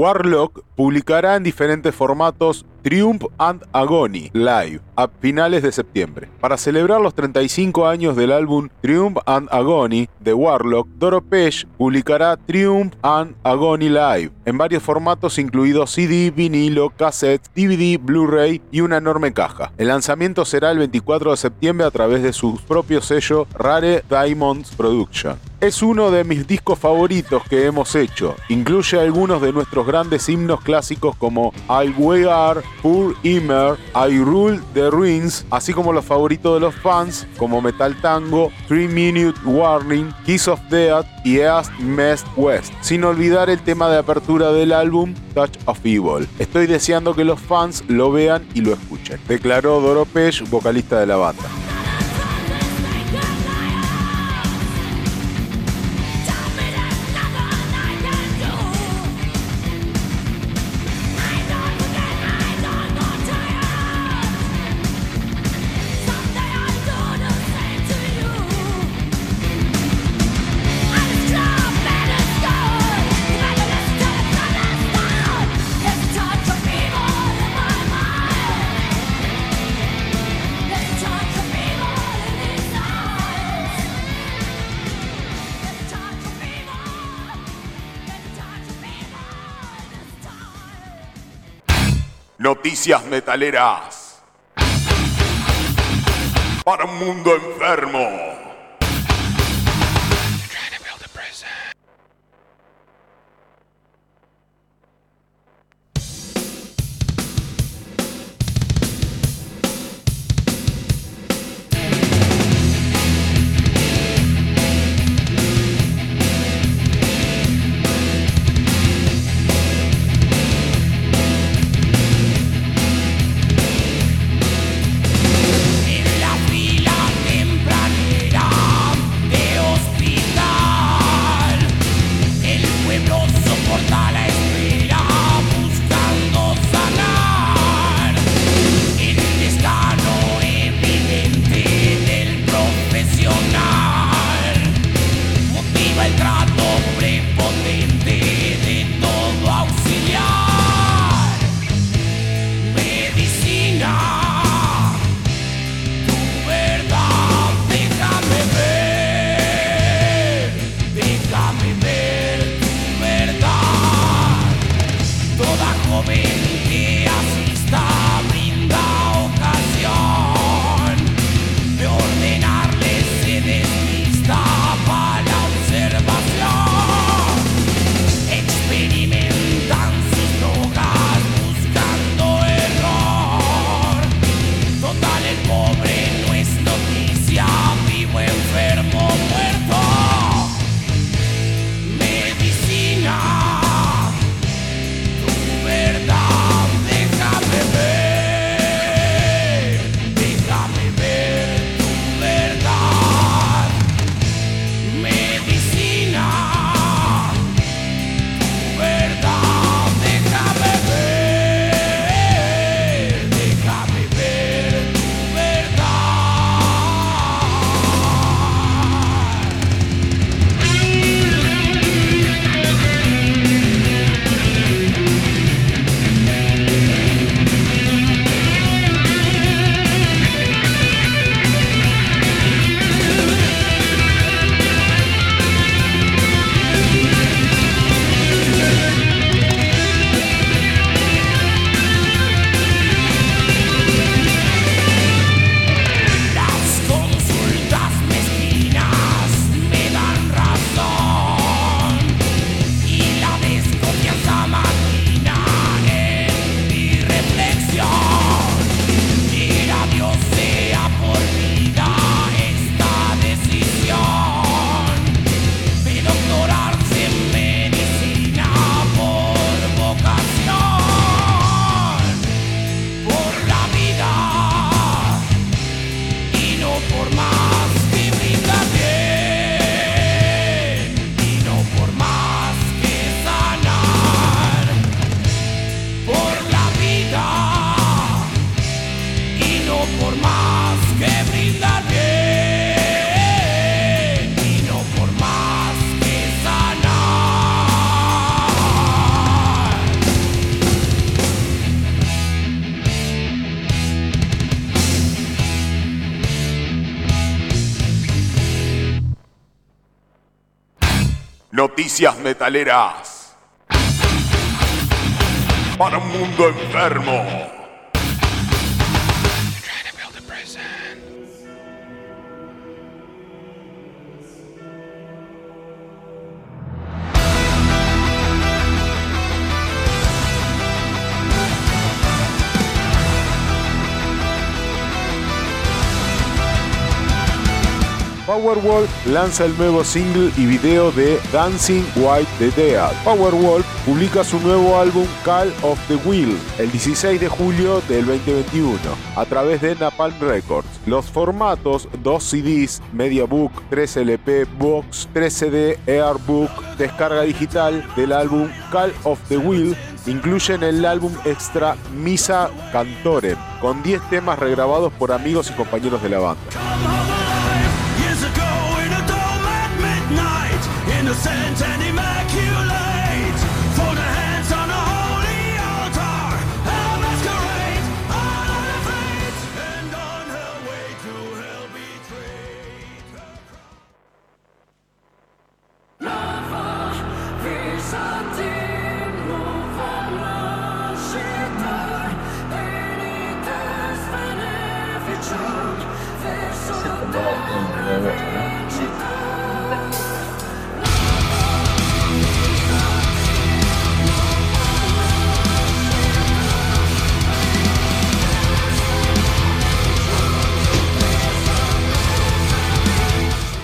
Warlock publicará en diferentes formatos Triumph and Agony Live a finales de septiembre. Para celebrar los 35 años del álbum Triumph and Agony de Warlock, Doro Pesh publicará Triumph and Agony Live en varios formatos incluidos CD, vinilo, cassette, DVD, Blu-ray y una enorme caja. El lanzamiento será el 24 de septiembre a través de su propio sello Rare Diamonds Production. Es uno de mis discos favoritos que hemos hecho. Incluye algunos de nuestros grandes himnos clásicos como I Wear, Poor Immer, I Rule the Ruins, así como los favoritos de los fans como Metal Tango, 3 Minute Warning, Kiss of Death y East Mest West, sin olvidar el tema de apertura del álbum Touch of Evil. Estoy deseando que los fans lo vean y lo escuchen, declaró Doro Pesh, vocalista de la banda. Noticias metaleras. Para un mundo enfermo. Noticias metaleras. Para un mundo enfermo. Powerwolf lanza el nuevo single y video de Dancing White the Dead. Powerwolf publica su nuevo álbum Call of the Wheel el 16 de julio del 2021 a través de Napalm Records. Los formatos 2 CDs, Mediabook, 3 LP, Box, 3 CD, Airbook, descarga digital del álbum Call of the Wheel incluyen el álbum extra Misa Cantore con 10 temas regrabados por amigos y compañeros de la banda. Innocent and immaculate. For the hands on a holy altar, a masquerade, unafraid, and on her way to hell betrayed. Lava, visatin, movala, shitar, enitas, beneficium, verso,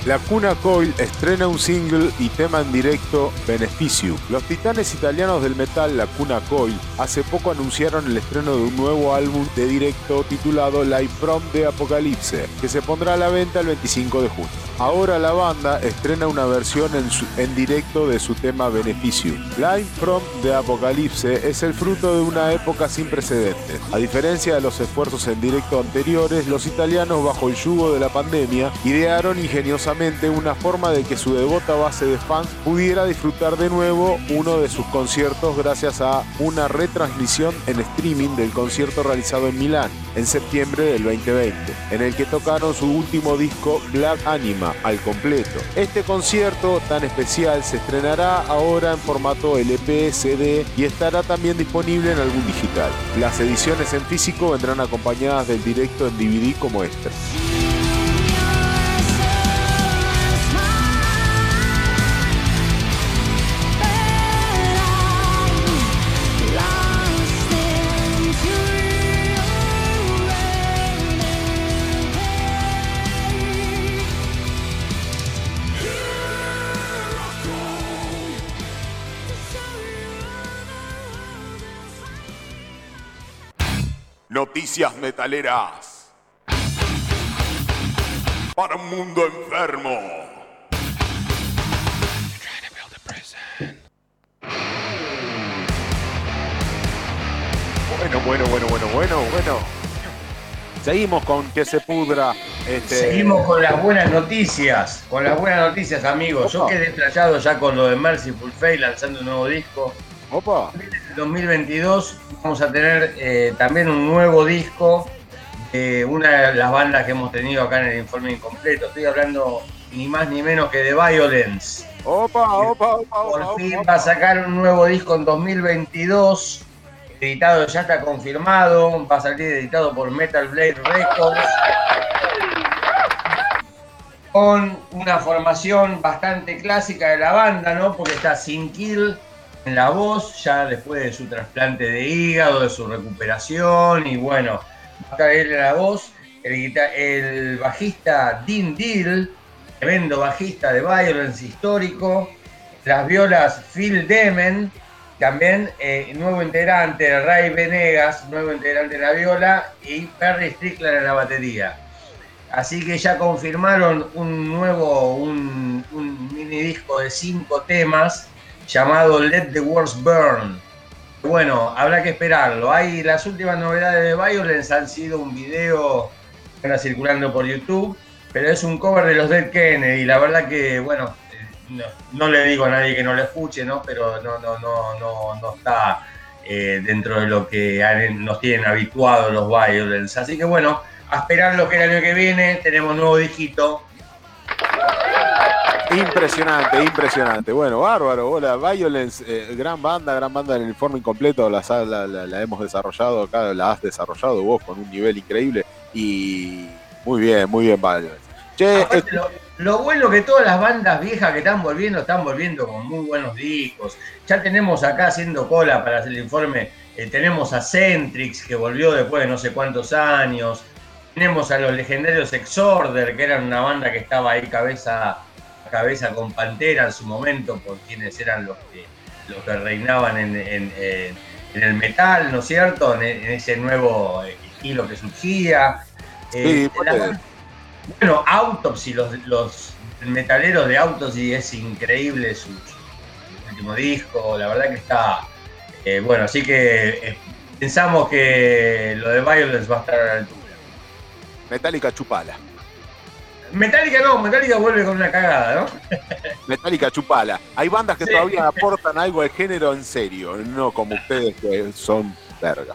La Cuna Coil estrena un single y tema en directo, Beneficio. Los titanes italianos del metal, La Cuna Coil, hace poco anunciaron el estreno de un nuevo álbum de directo titulado Live From de Apocalipse, que se pondrá a la venta el 25 de junio. Ahora la banda estrena una versión en, en directo de su tema Beneficio. Live From the Apocalipse es el fruto de una época sin precedentes. A diferencia de los esfuerzos en directo anteriores, los italianos bajo el yugo de la pandemia idearon ingeniosamente una forma de que su devota base de fans pudiera disfrutar de nuevo uno de sus conciertos gracias a una retransmisión en streaming del concierto realizado en Milán en septiembre del 2020, en el que tocaron su último disco Black Anima al completo. Este concierto tan especial se estrenará ahora en formato LP, CD y estará también disponible en algún digital. Las ediciones en físico vendrán acompañadas del directo en DVD como este. Noticias metaleras. Para un mundo enfermo. Bueno, bueno, bueno, bueno, bueno, bueno. Seguimos con que se pudra. Este... Seguimos con las buenas noticias. Con las buenas noticias, amigos. Yo quedé trayado ya con lo de Mercyful Fate lanzando un nuevo disco. Opa. En 2022 vamos a tener eh, también un nuevo disco de una de las bandas que hemos tenido acá en el informe incompleto. Estoy hablando ni más ni menos que de Violence. Opa, opa, opa, Por fin va a sacar un nuevo disco en 2022. Editado ya está confirmado. Va a salir editado por Metal Blade Records. Con una formación bastante clásica de la banda, ¿no? Porque está Sin Kill, en la voz, ya después de su trasplante de hígado, de su recuperación, y bueno, va a en la voz, el, bajista Dean Deal, tremendo bajista de Violence histórico, las violas Phil Demen, también eh, nuevo integrante, Ray Venegas, nuevo integrante de la viola, y Perry Strickland en la batería. Así que ya confirmaron un nuevo, un mini disco de cinco temas llamado Let the Wars Burn. Bueno, habrá que esperarlo. Hay las últimas novedades de Violence han sido un video que anda circulando por YouTube, pero es un cover de los Dead Kennedy. La verdad que, bueno, eh, no, le digo a nadie que no lo escuche, ¿no? Pero no, no, no, no, no está eh, dentro de lo que nos tienen habituados los Violence. Así que bueno, a esperar lo que el año que viene. Tenemos nuevo dígito Impresionante, impresionante. Bueno, bárbaro. Hola, Violence, eh, gran banda, gran banda en el informe incompleto. La, la, hemos desarrollado acá, la has desarrollado vos con un nivel increíble. Y muy bien, muy bien, Violence. Che, lo, bueno que todas las bandas viejas que están volviendo, están volviendo con muy buenos discos. Ya tenemos acá haciendo cola para hacer el informe, eh, tenemos a Centrix, que volvió después de no sé cuántos años. Tenemos a los legendarios Exorder, que eran una banda que estaba ahí cabeza cabeza con Pantera en su momento, por quienes eran los que, los que reinaban en, el metal, ¿no es cierto? En, ese nuevo estilo que surgía. Eh, bueno, Autopsy, los, los metaleros de Autopsy es increíble su, último disco, la verdad que está eh, bueno, así que eh, pensamos que lo de Violence va a estar a la altura. Metallica Chupala. Metallica no, Metallica vuelve con una cagada, ¿no? [LAUGHS] Metallica chupala. Hay bandas que todavía aportan algo de género en serio, no como ustedes que son verga.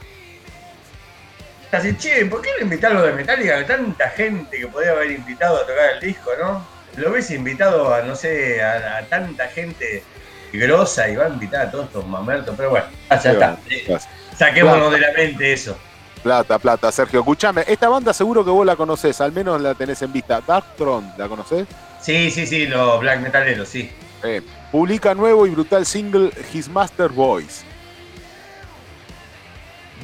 Así, che, ¿por qué no invitar lo de Metallica? Tanta gente que podría haber invitado a tocar el disco, ¿no? Lo hubiese invitado a, no sé, a, tanta gente grosa y va a invitar a todos estos mamertos, pero bueno, ya está. Saquémonos de la mente eso. Plata, plata, Sergio. Escuchame, esta banda seguro que vos la conocés, al menos la tenés en vista. Darktron, ¿la conocés? Sí, sí, sí, los black metaleros, sí. Eh, publica nuevo y brutal single His Master Voice.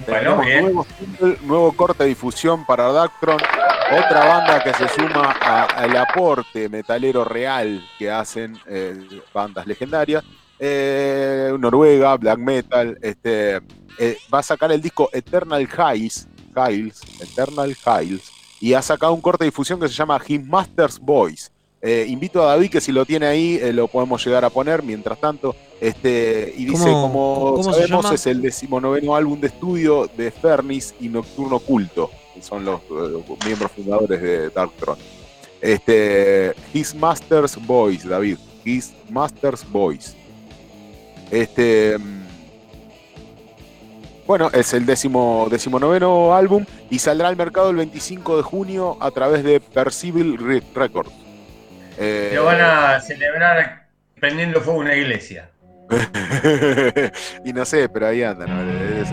Bueno, bien. Nuevo, single, nuevo corte de difusión para Darktron, otra banda que se suma al aporte metalero real que hacen eh, bandas legendarias. Eh, Noruega, black metal, este, eh, va a sacar el disco Eternal Highs, Hiles, Eternal Hiles, y ha sacado un corte de difusión que se llama His Master's Voice. Eh, invito a David que si lo tiene ahí eh, lo podemos llegar a poner mientras tanto. Este, y dice, como sabemos, es el decimonoveno álbum de estudio de Fernis y Nocturno Culto, que son los, miembros fundadores de Darktron. Este, His Master's Voice, David. His Master's Voice. Este bueno, es el décimo, decimonoveno álbum y saldrá al mercado el 25 de junio a través de Percival Records. Eh, Lo van a celebrar prendiendo fuego una iglesia. [LAUGHS] y no sé, pero ahí andan, es,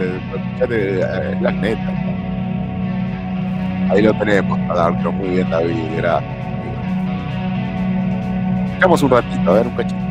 las netas. Ahí lo tenemos, a Darkro. Muy bien, David, gracias. Echamos un ratito, a ver un cachito.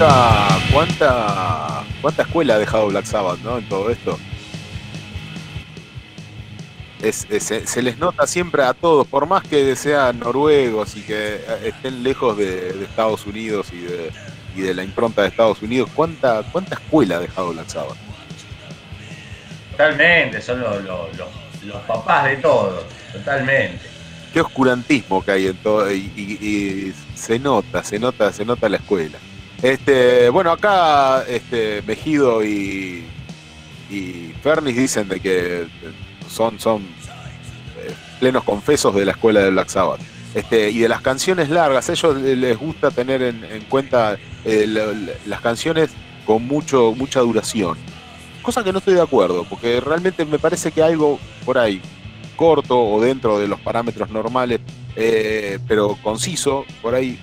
¿Cuánta, cuánta, cuánta escuela ha dejado Black Sabbath ¿no? en todo esto? se les nota siempre a todos, por más que sean noruegos y que eh, estén lejos de, Estados Unidos y de, y de, la impronta de Estados Unidos, ¿cuánta, cuánta escuela ha dejado Black Sabbath? Totalmente, son los, los, papás de todo, totalmente. Qué oscurantismo que hay en todo, y, y se nota, se nota, se nota la escuela. Este, bueno, acá este, Mejido y, y Fernis dicen de que son, eh, plenos confesos de la escuela de Black Sabbath. Este, y de las canciones largas, a ellos les gusta tener en, cuenta eh, las canciones con mucho, mucha duración. Cosa que no estoy de acuerdo, porque realmente me parece que algo por ahí, corto o dentro de los parámetros normales, eh, pero conciso, por ahí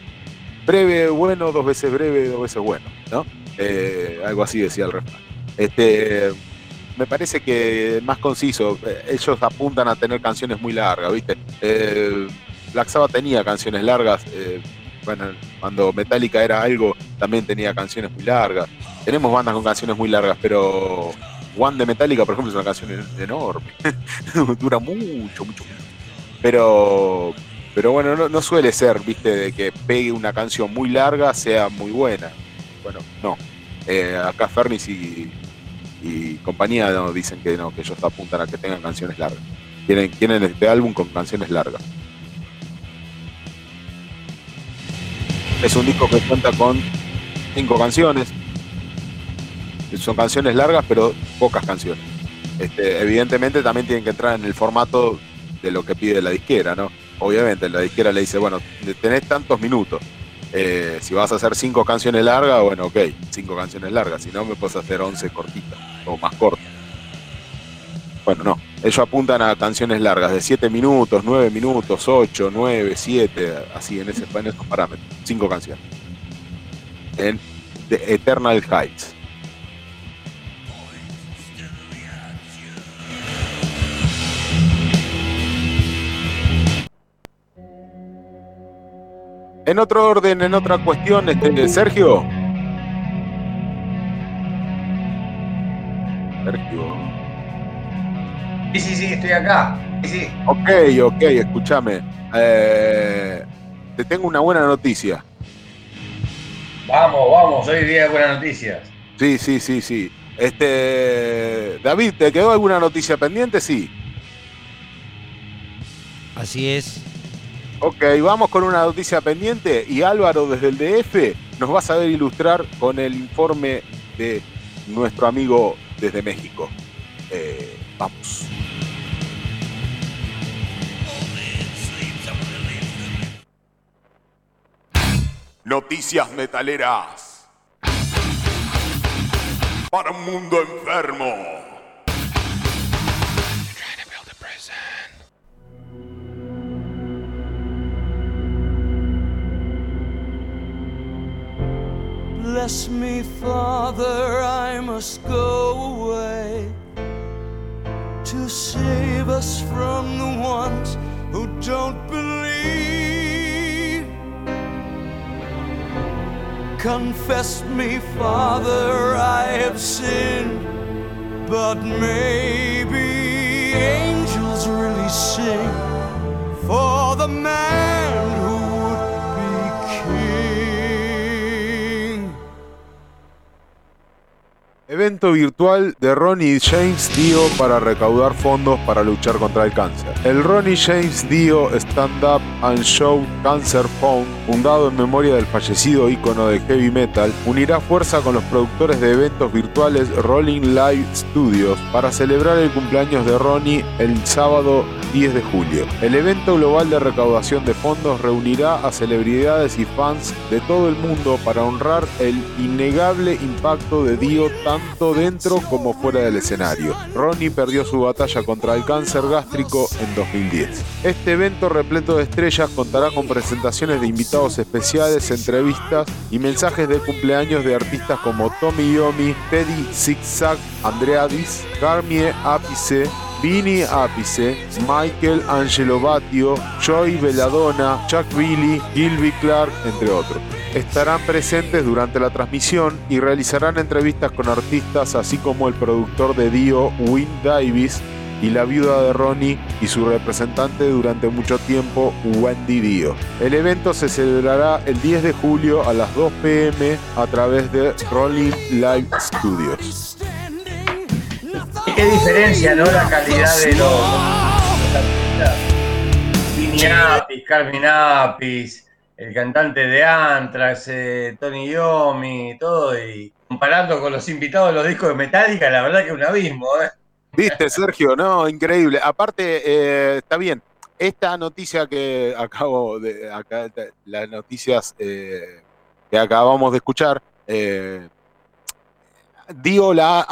breve, bueno, dos veces breve, dos veces bueno, ¿no? Eh, algo así decía el refrán. Este, me parece que más conciso. Ellos apuntan a tener canciones muy largas, ¿viste? Eh, Black Sabbath tenía canciones largas. Eh, bueno, cuando Metallica era algo, también tenía canciones muy largas. Tenemos bandas con canciones muy largas, pero One de Metallica, por ejemplo, es una canción enorme. [LAUGHS] Dura mucho, mucho. Pero, pero bueno, no, suele ser, viste, de que pegue una canción muy larga sea muy buena. Bueno, no. Eh, acá Fernis y, y compañía no, dicen que no, que ellos apuntan a que tengan canciones largas. Quieren, quieren este álbum con canciones largas. Es un disco que cuenta con cinco canciones. Son canciones largas, pero pocas canciones. Este, evidentemente también tienen que entrar en el formato de lo que pide la disquera, ¿no? Obviamente la disquera le dice, bueno, tenés tantos minutos. Eh, si vas a hacer cinco canciones largas, bueno, ok, cinco canciones largas. Si no, me puedes hacer once cortitas o más cortas. Bueno, no. Ellos apuntan a canciones largas de 7 minutos, 9 minutos, 8, 9, 7, así en, ese, esos parámetros. Cinco canciones. En The Eternal Heights. En otro orden, en otra cuestión, este, Sergio. Sergio. Sí, sí, sí, estoy acá. Sí, Ok, ok, escúchame. Eh, te tengo una buena noticia. Vamos, vamos, hoy día de buenas noticias. Sí, sí, sí, sí. Este, David, ¿te quedó alguna noticia pendiente? Sí. Así es. Ok, vamos con una noticia pendiente y Álvaro desde el DF nos va a saber ilustrar con el informe de nuestro amigo desde México. Eh, vamos. Noticias metaleras. Para un mundo enfermo. Bless me, Father, I must go away to save us from the ones who don't believe. Confess me, Father, I have sinned, but maybe angels really sing for the man who Evento virtual de Ronnie James Dio para recaudar fondos para luchar contra el cáncer. El Ronnie James Dio Stand Up and Show Cancer Fund, fundado en memoria del fallecido ícono de heavy metal, unirá fuerza con los productores de eventos virtuales Rolling Live Studios para celebrar el cumpleaños de Ronnie el sábado 10 de julio. El evento global de recaudación de fondos reunirá a celebridades y fans de todo el mundo para honrar el innegable impacto de Dio tanto dentro como fuera del escenario. Ronnie perdió su batalla contra el cáncer gástrico en 2010. Este evento repleto de estrellas contará con presentaciones de invitados especiales, entrevistas y mensajes de cumpleaños de artistas como Tommy Yomi, Teddy Zigzag, Andreadis, Carmie Apice, Vini Apice, Michael Angelo Batio, Joy Belladonna, Chuck Billy, Gilby Clark, entre otros. Estarán presentes durante la transmisión y realizarán entrevistas con artistas así como el productor de Dio, Win Davis, y la viuda de Ronnie y su representante durante mucho tiempo, Wendy Dio. El evento se celebrará el 10 de julio a las 2 pm a través de Rolling Live Studios. Qué diferencia, ¿no? La calidad de los. Vini Apis, Carmen Apis, el cantante de Anthrax, eh, Tony Yomi, todo, y comparando con los invitados de los discos de Metallica, la verdad que es un abismo, ¿eh? Viste, Sergio, no, increíble. Aparte, eh, está bien. Esta noticia que acabo de, acá, las noticias eh, que acabamos de escuchar, eh, Dio la,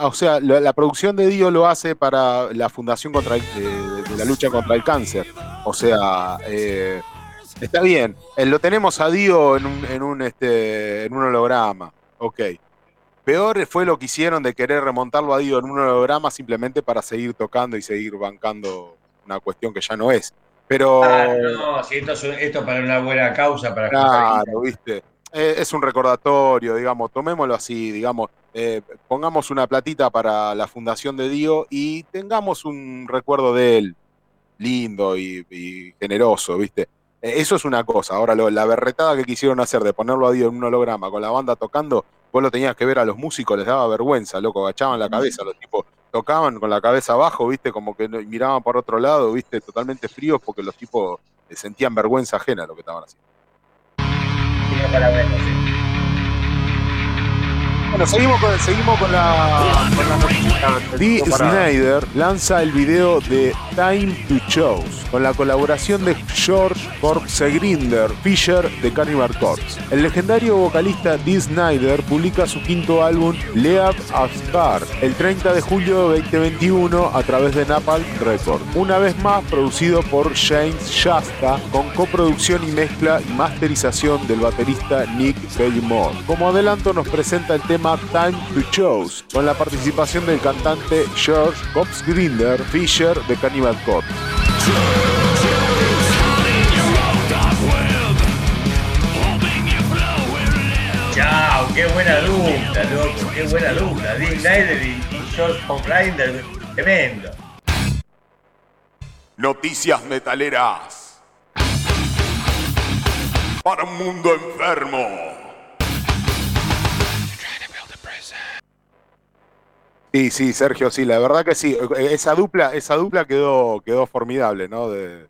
o sea, la, producción de Dio lo hace para la Fundación contra de, la lucha contra el cáncer. O sea, está bien. lo tenemos a Dio en un, en un, este, en un holograma. Ok. Peor fue lo que hicieron de querer remontarlo a Dio en un holograma simplemente para seguir tocando y seguir bancando una cuestión que ya no es. Pero. Ah, no, si esto es, esto para una buena causa, para Claro, viste. Eh, es un recordatorio, digamos, tomémoslo así, digamos, eh, pongamos una platita para la fundación de Dio y tengamos un recuerdo de él, lindo y, generoso, ¿viste? Eh, eso es una cosa. Ahora, la berretada que quisieron hacer de ponerlo a Dio en un holograma con la banda tocando, vos lo tenías que ver a los músicos, les daba vergüenza, loco, agachaban la cabeza, los tipos tocaban con la cabeza abajo, viste, como que miraban por otro lado, viste, totalmente fríos porque los tipos sentían vergüenza ajena a lo que estaban haciendo. Bueno, seguimos con, seguimos con la, con Dee Snyder lanza el video de Time to Choose con la colaboración de George Grinder Fisher de Cannibal Corpse. El legendario vocalista Dee Snyder publica su quinto álbum Leave a el 30 de julio de 2021 a través de Napalm Records. Una vez más producido por James Shasta con coproducción y mezcla y masterización del baterista Nick Bellimore. Como adelanto nos presenta el tema Time to Choose, con la participación del cantante George Cops Grinder Fisher de Cannibal Corpse. Chao, qué buena dupla, loco, qué buena dupla. Dean Snyder y, George Cops Grinder, tremendo. Noticias metaleras. Para un mundo enfermo. Sí, sí, Sergio, sí, la verdad que sí. Esa dupla, esa dupla quedó, quedó formidable, ¿no? De,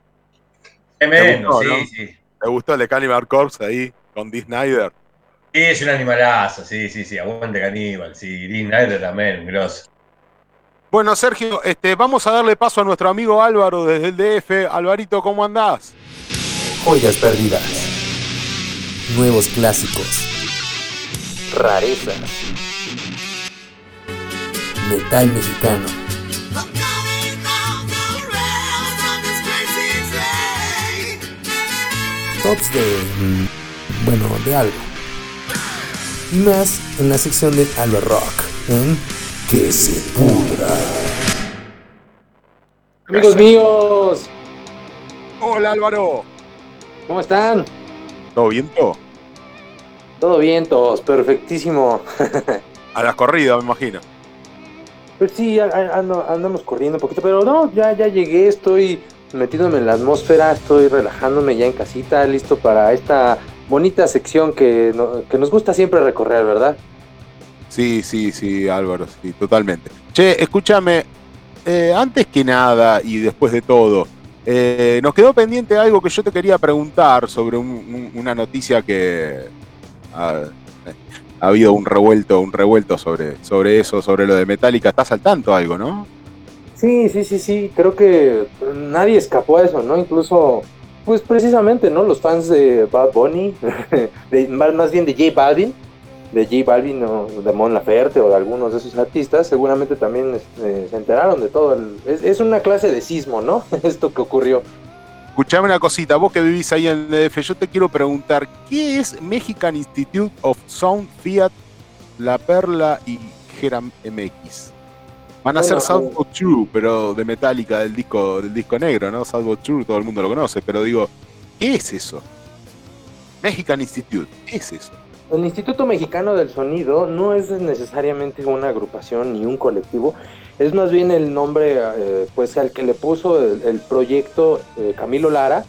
Tremendo, sí, sí. ¿Te gustó el de Cannibal Corpse ahí con Dee Snyder? Sí, es un animalazo, sí, sí, sí, aguante Cannibal, sí, Dee Snyder también, grosso. Bueno, Sergio, este, vamos a darle paso a nuestro amigo Álvaro desde el DF. Alvarito, ¿cómo andás? Joyas perdidas. Nuevos clásicos. Rarezas metal mexicano. Tops de... Mm, bueno, de algo. Y más en la sección de Halo Rock, en Que se pudra. Amigos míos. Hola Álvaro. ¿Cómo están? ¿Todo bien, todo? Todo bien, todos. Perfectísimo. [LAUGHS] A las corridas, me imagino. Pues sí, andamos corriendo un poquito, pero no, ya, ya llegué, estoy metiéndome en la atmósfera, estoy relajándome ya en casita, listo para esta bonita sección que, nos gusta siempre recorrer, ¿verdad? Sí, sí, sí, Álvaro, sí, totalmente. Che, escúchame, eh, antes que nada y después de todo, eh, nos quedó pendiente algo que yo te quería preguntar sobre una noticia que... ha habido un revuelto, un revuelto sobre, sobre eso, sobre lo de Metallica. ¿Estás al tanto algo, no? Sí, sí, sí, sí. Creo que nadie escapó a eso, ¿no? Incluso, pues precisamente, ¿no? Los fans de Bad Bunny, [LAUGHS] de, más bien de J Balvin, de J Balvin o de Mon Laferte o de algunos de esos artistas, seguramente también este, se enteraron de todo. es, es, una clase de sismo, ¿no? [LAUGHS] Esto que ocurrió. Escuchame una cosita, vos que vivís ahí en el DF, yo te quiero preguntar, ¿qué es Mexican Institute of Sound Fiat, La Perla y Geram MX? Van a ser South True, pero de Metallica, del disco, del disco negro, ¿no? South True, todo el mundo lo conoce, pero digo, ¿qué es eso? Mexican Institute, ¿qué es eso? El Instituto Mexicano del Sonido no es necesariamente una agrupación ni un colectivo, es más bien el nombre eh, pues al que le puso el, proyecto eh, Camilo Lara,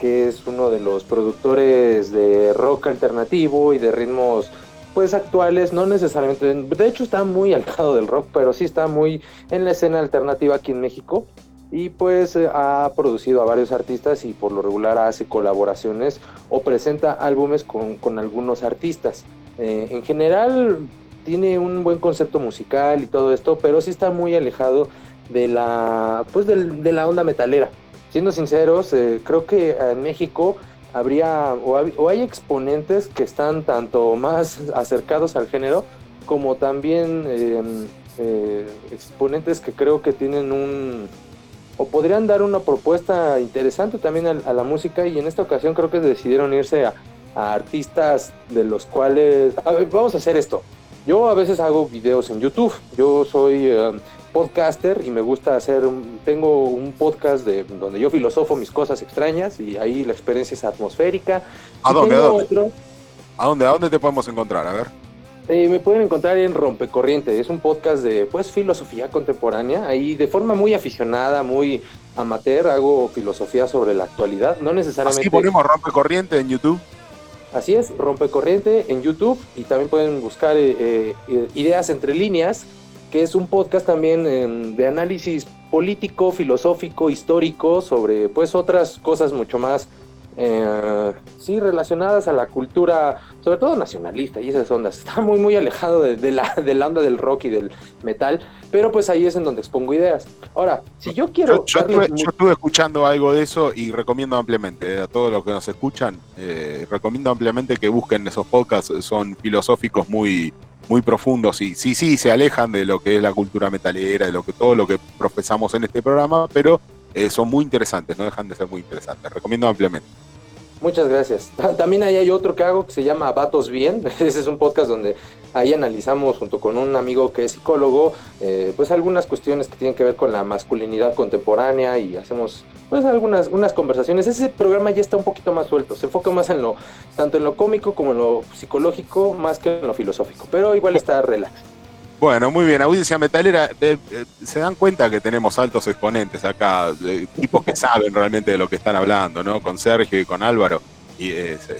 que es uno de los productores de rock alternativo y de ritmos pues actuales, no necesariamente, de hecho está muy alejado del rock, pero sí está muy en la escena alternativa aquí en México y pues eh, ha producido a varios artistas y por lo regular hace colaboraciones o presenta álbumes con, con algunos artistas. en general tiene un buen concepto musical y todo esto, pero sí está muy alejado de la, pues de, la onda metalera. Siendo sinceros, eh, creo que en México habría o, hay exponentes que están tanto más acercados al género como también em, eh, exponentes que creo que tienen un o podrían dar una propuesta interesante también a, la música y en esta ocasión creo que decidieron irse a, a artistas de los cuales a ver, vamos a hacer esto Yo a veces hago videos en YouTube. Yo soy eh, podcaster y me gusta hacer, tengo un podcast de donde yo filosofo mis cosas extrañas y ahí la experiencia es atmosférica. ¿A dónde? ¿A dónde? ¿A dónde? ¿A dónde te podemos encontrar? A ver. Eh, me pueden encontrar en Rompecorriente, es un podcast de pues filosofía contemporánea, ahí de forma muy aficionada, muy amateur, hago filosofía sobre la actualidad, no necesariamente... Así ponemos Rompecorriente en YouTube. Así es, Rompecorriente en YouTube y también pueden buscar eh, eh, Ideas entre líneas, que es un podcast también em, de análisis político, filosófico, histórico sobre pues otras cosas mucho más eh, sí relacionadas a la cultura, sobre todo nacionalista y esas ondas. [LAUGHS] Está muy muy alejado de, la, de la onda del rock y del metal, pero pues ahí es en donde expongo ideas. Ahora, si yo quiero... Yo, estuve, escuchando algo de eso y recomiendo ampliamente eh, a todos los que nos escuchan, eh, recomiendo ampliamente que busquen esos podcasts, son filosóficos muy muy profundos y sí, sí, se alejan de lo que es la cultura metalera, de lo que todo lo que profesamos en este programa, pero eh, son muy interesantes, no dejan de ser muy interesantes. Recomiendo ampliamente. Muchas gracias. También ahí hay otro que hago que se llama Vatos Bien. [LAUGHS] Ese es un podcast donde ahí analizamos junto con un amigo que es psicólogo, eh, pues algunas cuestiones que tienen que ver con la masculinidad contemporánea y hacemos pues algunas unas conversaciones. Ese programa ya está un poquito más suelto, se enfoca más en lo, tanto en lo cómico como en lo psicológico, más que en lo filosófico, pero igual está relax. Bueno, muy bien, audiencia metalera, se dan cuenta que tenemos altos exponentes acá, tipos que saben realmente de lo que están hablando, ¿no? Con Sergio y con Álvaro, y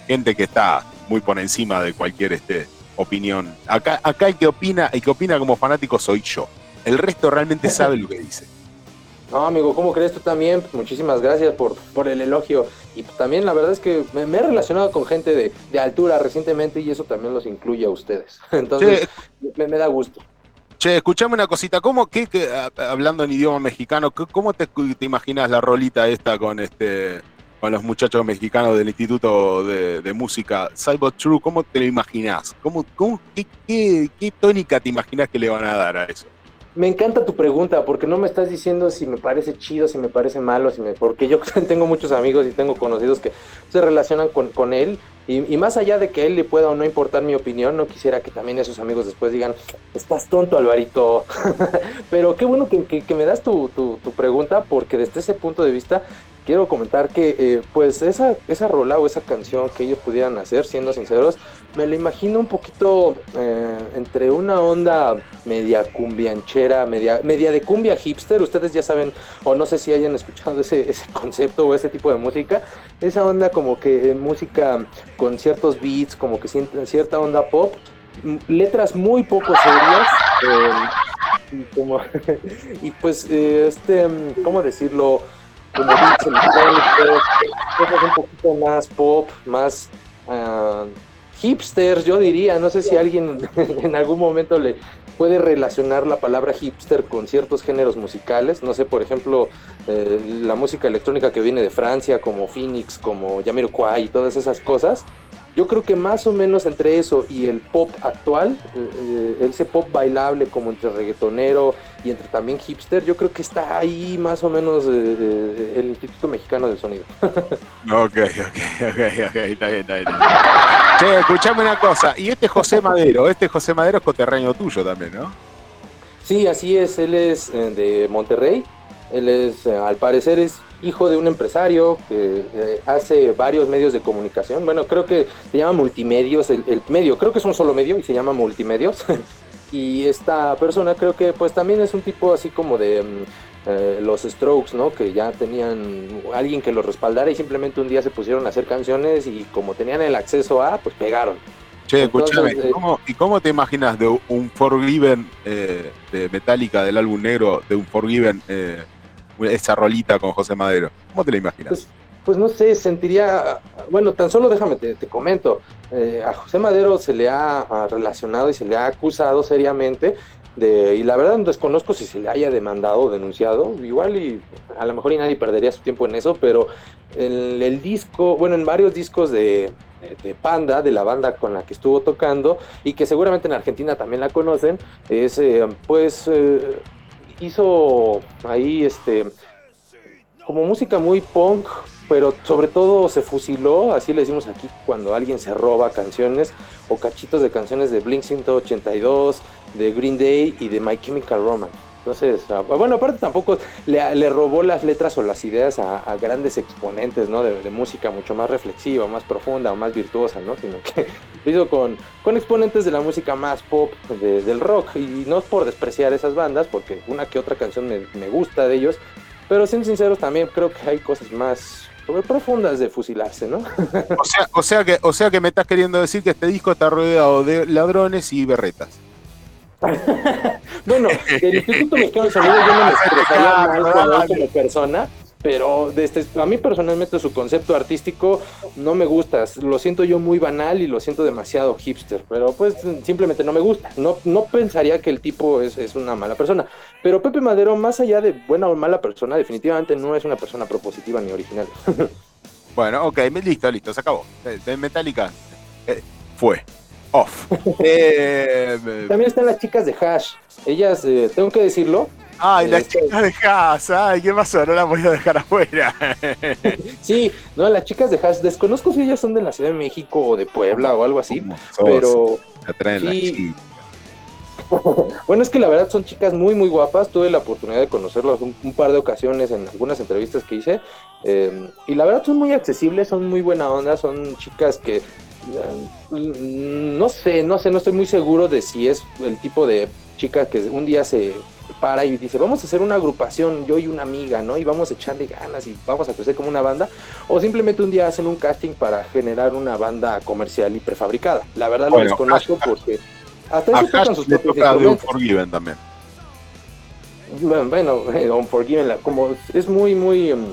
gente que está muy por encima de cualquier este, opinión. Acá, acá el que opina, el que opina como fanático soy yo. El resto realmente sabe lo que dice. No, amigo, ¿cómo crees tú también? Muchísimas gracias por, por el elogio. Y también la verdad es que me, he relacionado con gente de, de, altura recientemente y eso también los incluye a ustedes. [LAUGHS] Entonces, me, da gusto. Che, escuchame una cosita, ¿cómo, qué, hablando en idioma mexicano, cómo te, te, imaginas la rolita esta con este con los muchachos mexicanos del Instituto de, Música Cyber True? ¿Cómo te lo imaginas? ¿Cómo, cómo qué, qué, qué tónica te imaginas que le van a dar a eso? Me encanta tu pregunta, porque no me estás diciendo si me parece chido, si me parece malo, si me, porque yo [LAUGHS] tengo muchos amigos y tengo conocidos que se relacionan con, con él, y, más allá de que él le pueda o no importar mi opinión, no quisiera que también esos amigos después digan, estás tonto Alvarito, [LAUGHS] pero qué bueno que, me das tu, tu, tu pregunta, porque desde ese punto de vista quiero comentar que eh, pues esa, esa rola o esa canción que ellos pudieran hacer, siendo sinceros, me la imagino un poquito eh, entre una onda media cumbianchera, media, media de cumbia hipster, ustedes ya saben, o no sé si hayan escuchado ese, ese [LAUGHS] concepto o ese tipo de música, esa onda como que música con ciertos beats, como que cierta onda pop, letras muy poco serias, eh, y, como, [LAUGHS] y pues este, ¿cómo decirlo? como beats electrónicos, cosas un poquito más pop, más uh, hipsters, yo diría. No sé si alguien [LAUGHS] en algún momento le puede relacionar la palabra hipster con ciertos géneros musicales. No sé, por ejemplo, eh, la música electrónica que viene de Francia, como Phoenix, como Jamiroquai y todas esas cosas. Yo creo que más o menos entre eso y el pop actual, eh, eh, ese pop bailable como entre reggaetonero y entre también hipster, yo creo que está ahí más o menos eh, el Instituto Mexicano del Sonido. ok, ok, ok, ok, está bien, está bien. Che, escuchame una cosa, y este José Madero, este José Madero es coterráneo tuyo también, ¿no? Sí, así es, él es de Monterrey, él es, al parecer es hijo de un empresario que eh, hace varios medios de comunicación. Bueno, creo que se llama Multimedios, el, medio, creo que es un solo medio y se llama Multimedios. [LAUGHS] y esta persona creo que pues también es un tipo así como de mm, eh, los Strokes, ¿no? Que ya tenían alguien que los respaldara y simplemente un día se pusieron a hacer canciones y como tenían el acceso a, pues pegaron. Che, escúchame, eh, ¿y cómo te imaginas de un Forgiven de Metallica del álbum negro, de un Forgiven esa rolita con José Madero? ¿Cómo te la imaginas? Pues, pues no sé, sentiría, bueno, tan solo déjame, te, comento, eh, a José Madero se le ha relacionado y se le ha acusado seriamente de, y la verdad desconozco si se le haya demandado o denunciado, igual y a lo mejor y nadie perdería su tiempo en eso, pero el, el disco, bueno, en varios discos de, de, Panda, de la banda con la que estuvo tocando, y que seguramente en Argentina también la conocen, es eh, pues... Eh, hizo ahí este como música muy punk, pero sobre todo se fusiló, así le decimos aquí, cuando alguien se roba canciones o cachitos de canciones de Blink 182, de Green Day y de My Chemical Romance. Entonces, ah, bueno, aparte tampoco le, le, robó las letras o las ideas a, grandes exponentes, ¿no? De, música mucho más reflexiva, más profunda o más virtuosa, ¿no? Sino que [LAUGHS] lo hizo con, con exponentes de la música más pop del rock. Y no es por despreciar esas bandas, porque una que otra canción me gusta de ellos, pero siendo sinceros también creo que hay cosas más profundas de fusilarse, ¿no? [LAUGHS] o, sea, o, sea que, o sea que me estás queriendo decir que este disco está rodeado de ladrones y berretas. [LAUGHS] bueno, el Instituto Mexicano de Salud yo no me [LAUGHS] expresaría mal como persona, pero desde, a mí personalmente su concepto artístico no me gusta, lo siento yo muy banal y lo siento demasiado hipster, pero pues simplemente no me gusta, no, no pensaría que el tipo es, es una mala persona, pero Pepe Madero, más allá de buena o mala persona, definitivamente no es una persona propositiva ni original. [LAUGHS] bueno, ok, listo, listo, se acabó. De Metallica eh, fue. Off. [LAUGHS] Eh, También están las chicas de Hash. Ellas, eh, tengo que decirlo. Ay, las este, chicas de Hash. Ay, ¿qué pasó? No las voy a dejar afuera. [LAUGHS] sí, no, las chicas de Hash. Desconozco si ellas son de la Ciudad de México o de Puebla o algo así. Pero. Sí. [LAUGHS] bueno, es que la verdad son chicas muy, muy guapas. Tuve la oportunidad de conocerlas un, par de ocasiones en algunas entrevistas que hice. Eh, y la verdad son muy accesibles, son muy buena onda, son chicas que no sé, no sé, no estoy muy seguro de si es el tipo de chica que un día se para y dice, vamos a hacer una agrupación, yo y una amiga, ¿no? Y vamos a echarle ganas y vamos a crecer como una banda. O simplemente un día hacen un casting para generar una banda comercial y prefabricada. La verdad lo desconozco porque hasta eso tocan sus propios también. Bueno, Unforgiven, como es muy, muy em,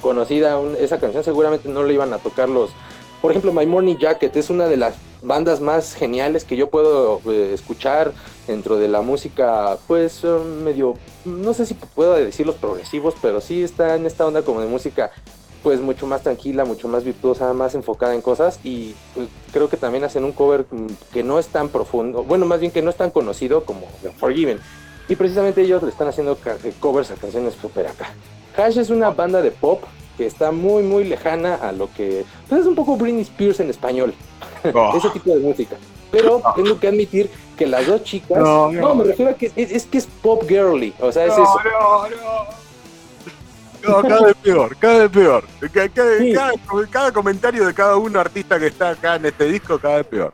conocida esa canción, seguramente no le iban a tocar los por ejemplo, My Morning Jacket es una de las bandas más geniales que yo puedo eh, escuchar dentro de la música, pues medio, no sé si puedo decir los progresivos, pero sí está en esta onda como de música pues mucho más tranquila, mucho más virtuosa, más enfocada en cosas y pues, creo que también hacen un cover que no es tan profundo, bueno, más bien que no es tan conocido como Forgiven. Y precisamente ellos le están haciendo covers a canciones super acá. Hash es una banda de pop que está muy, muy lejana a lo que. Pues es un poco Britney Spears en español. Oh. Ese tipo de música. Pero tengo que admitir que las dos chicas. No, me refiero a que es, que es pop girly. O sea, es eso. No, no. No, cada vez peor, cada vez peor. cada, comentario de cada uno artista que está acá en este disco, cada vez peor.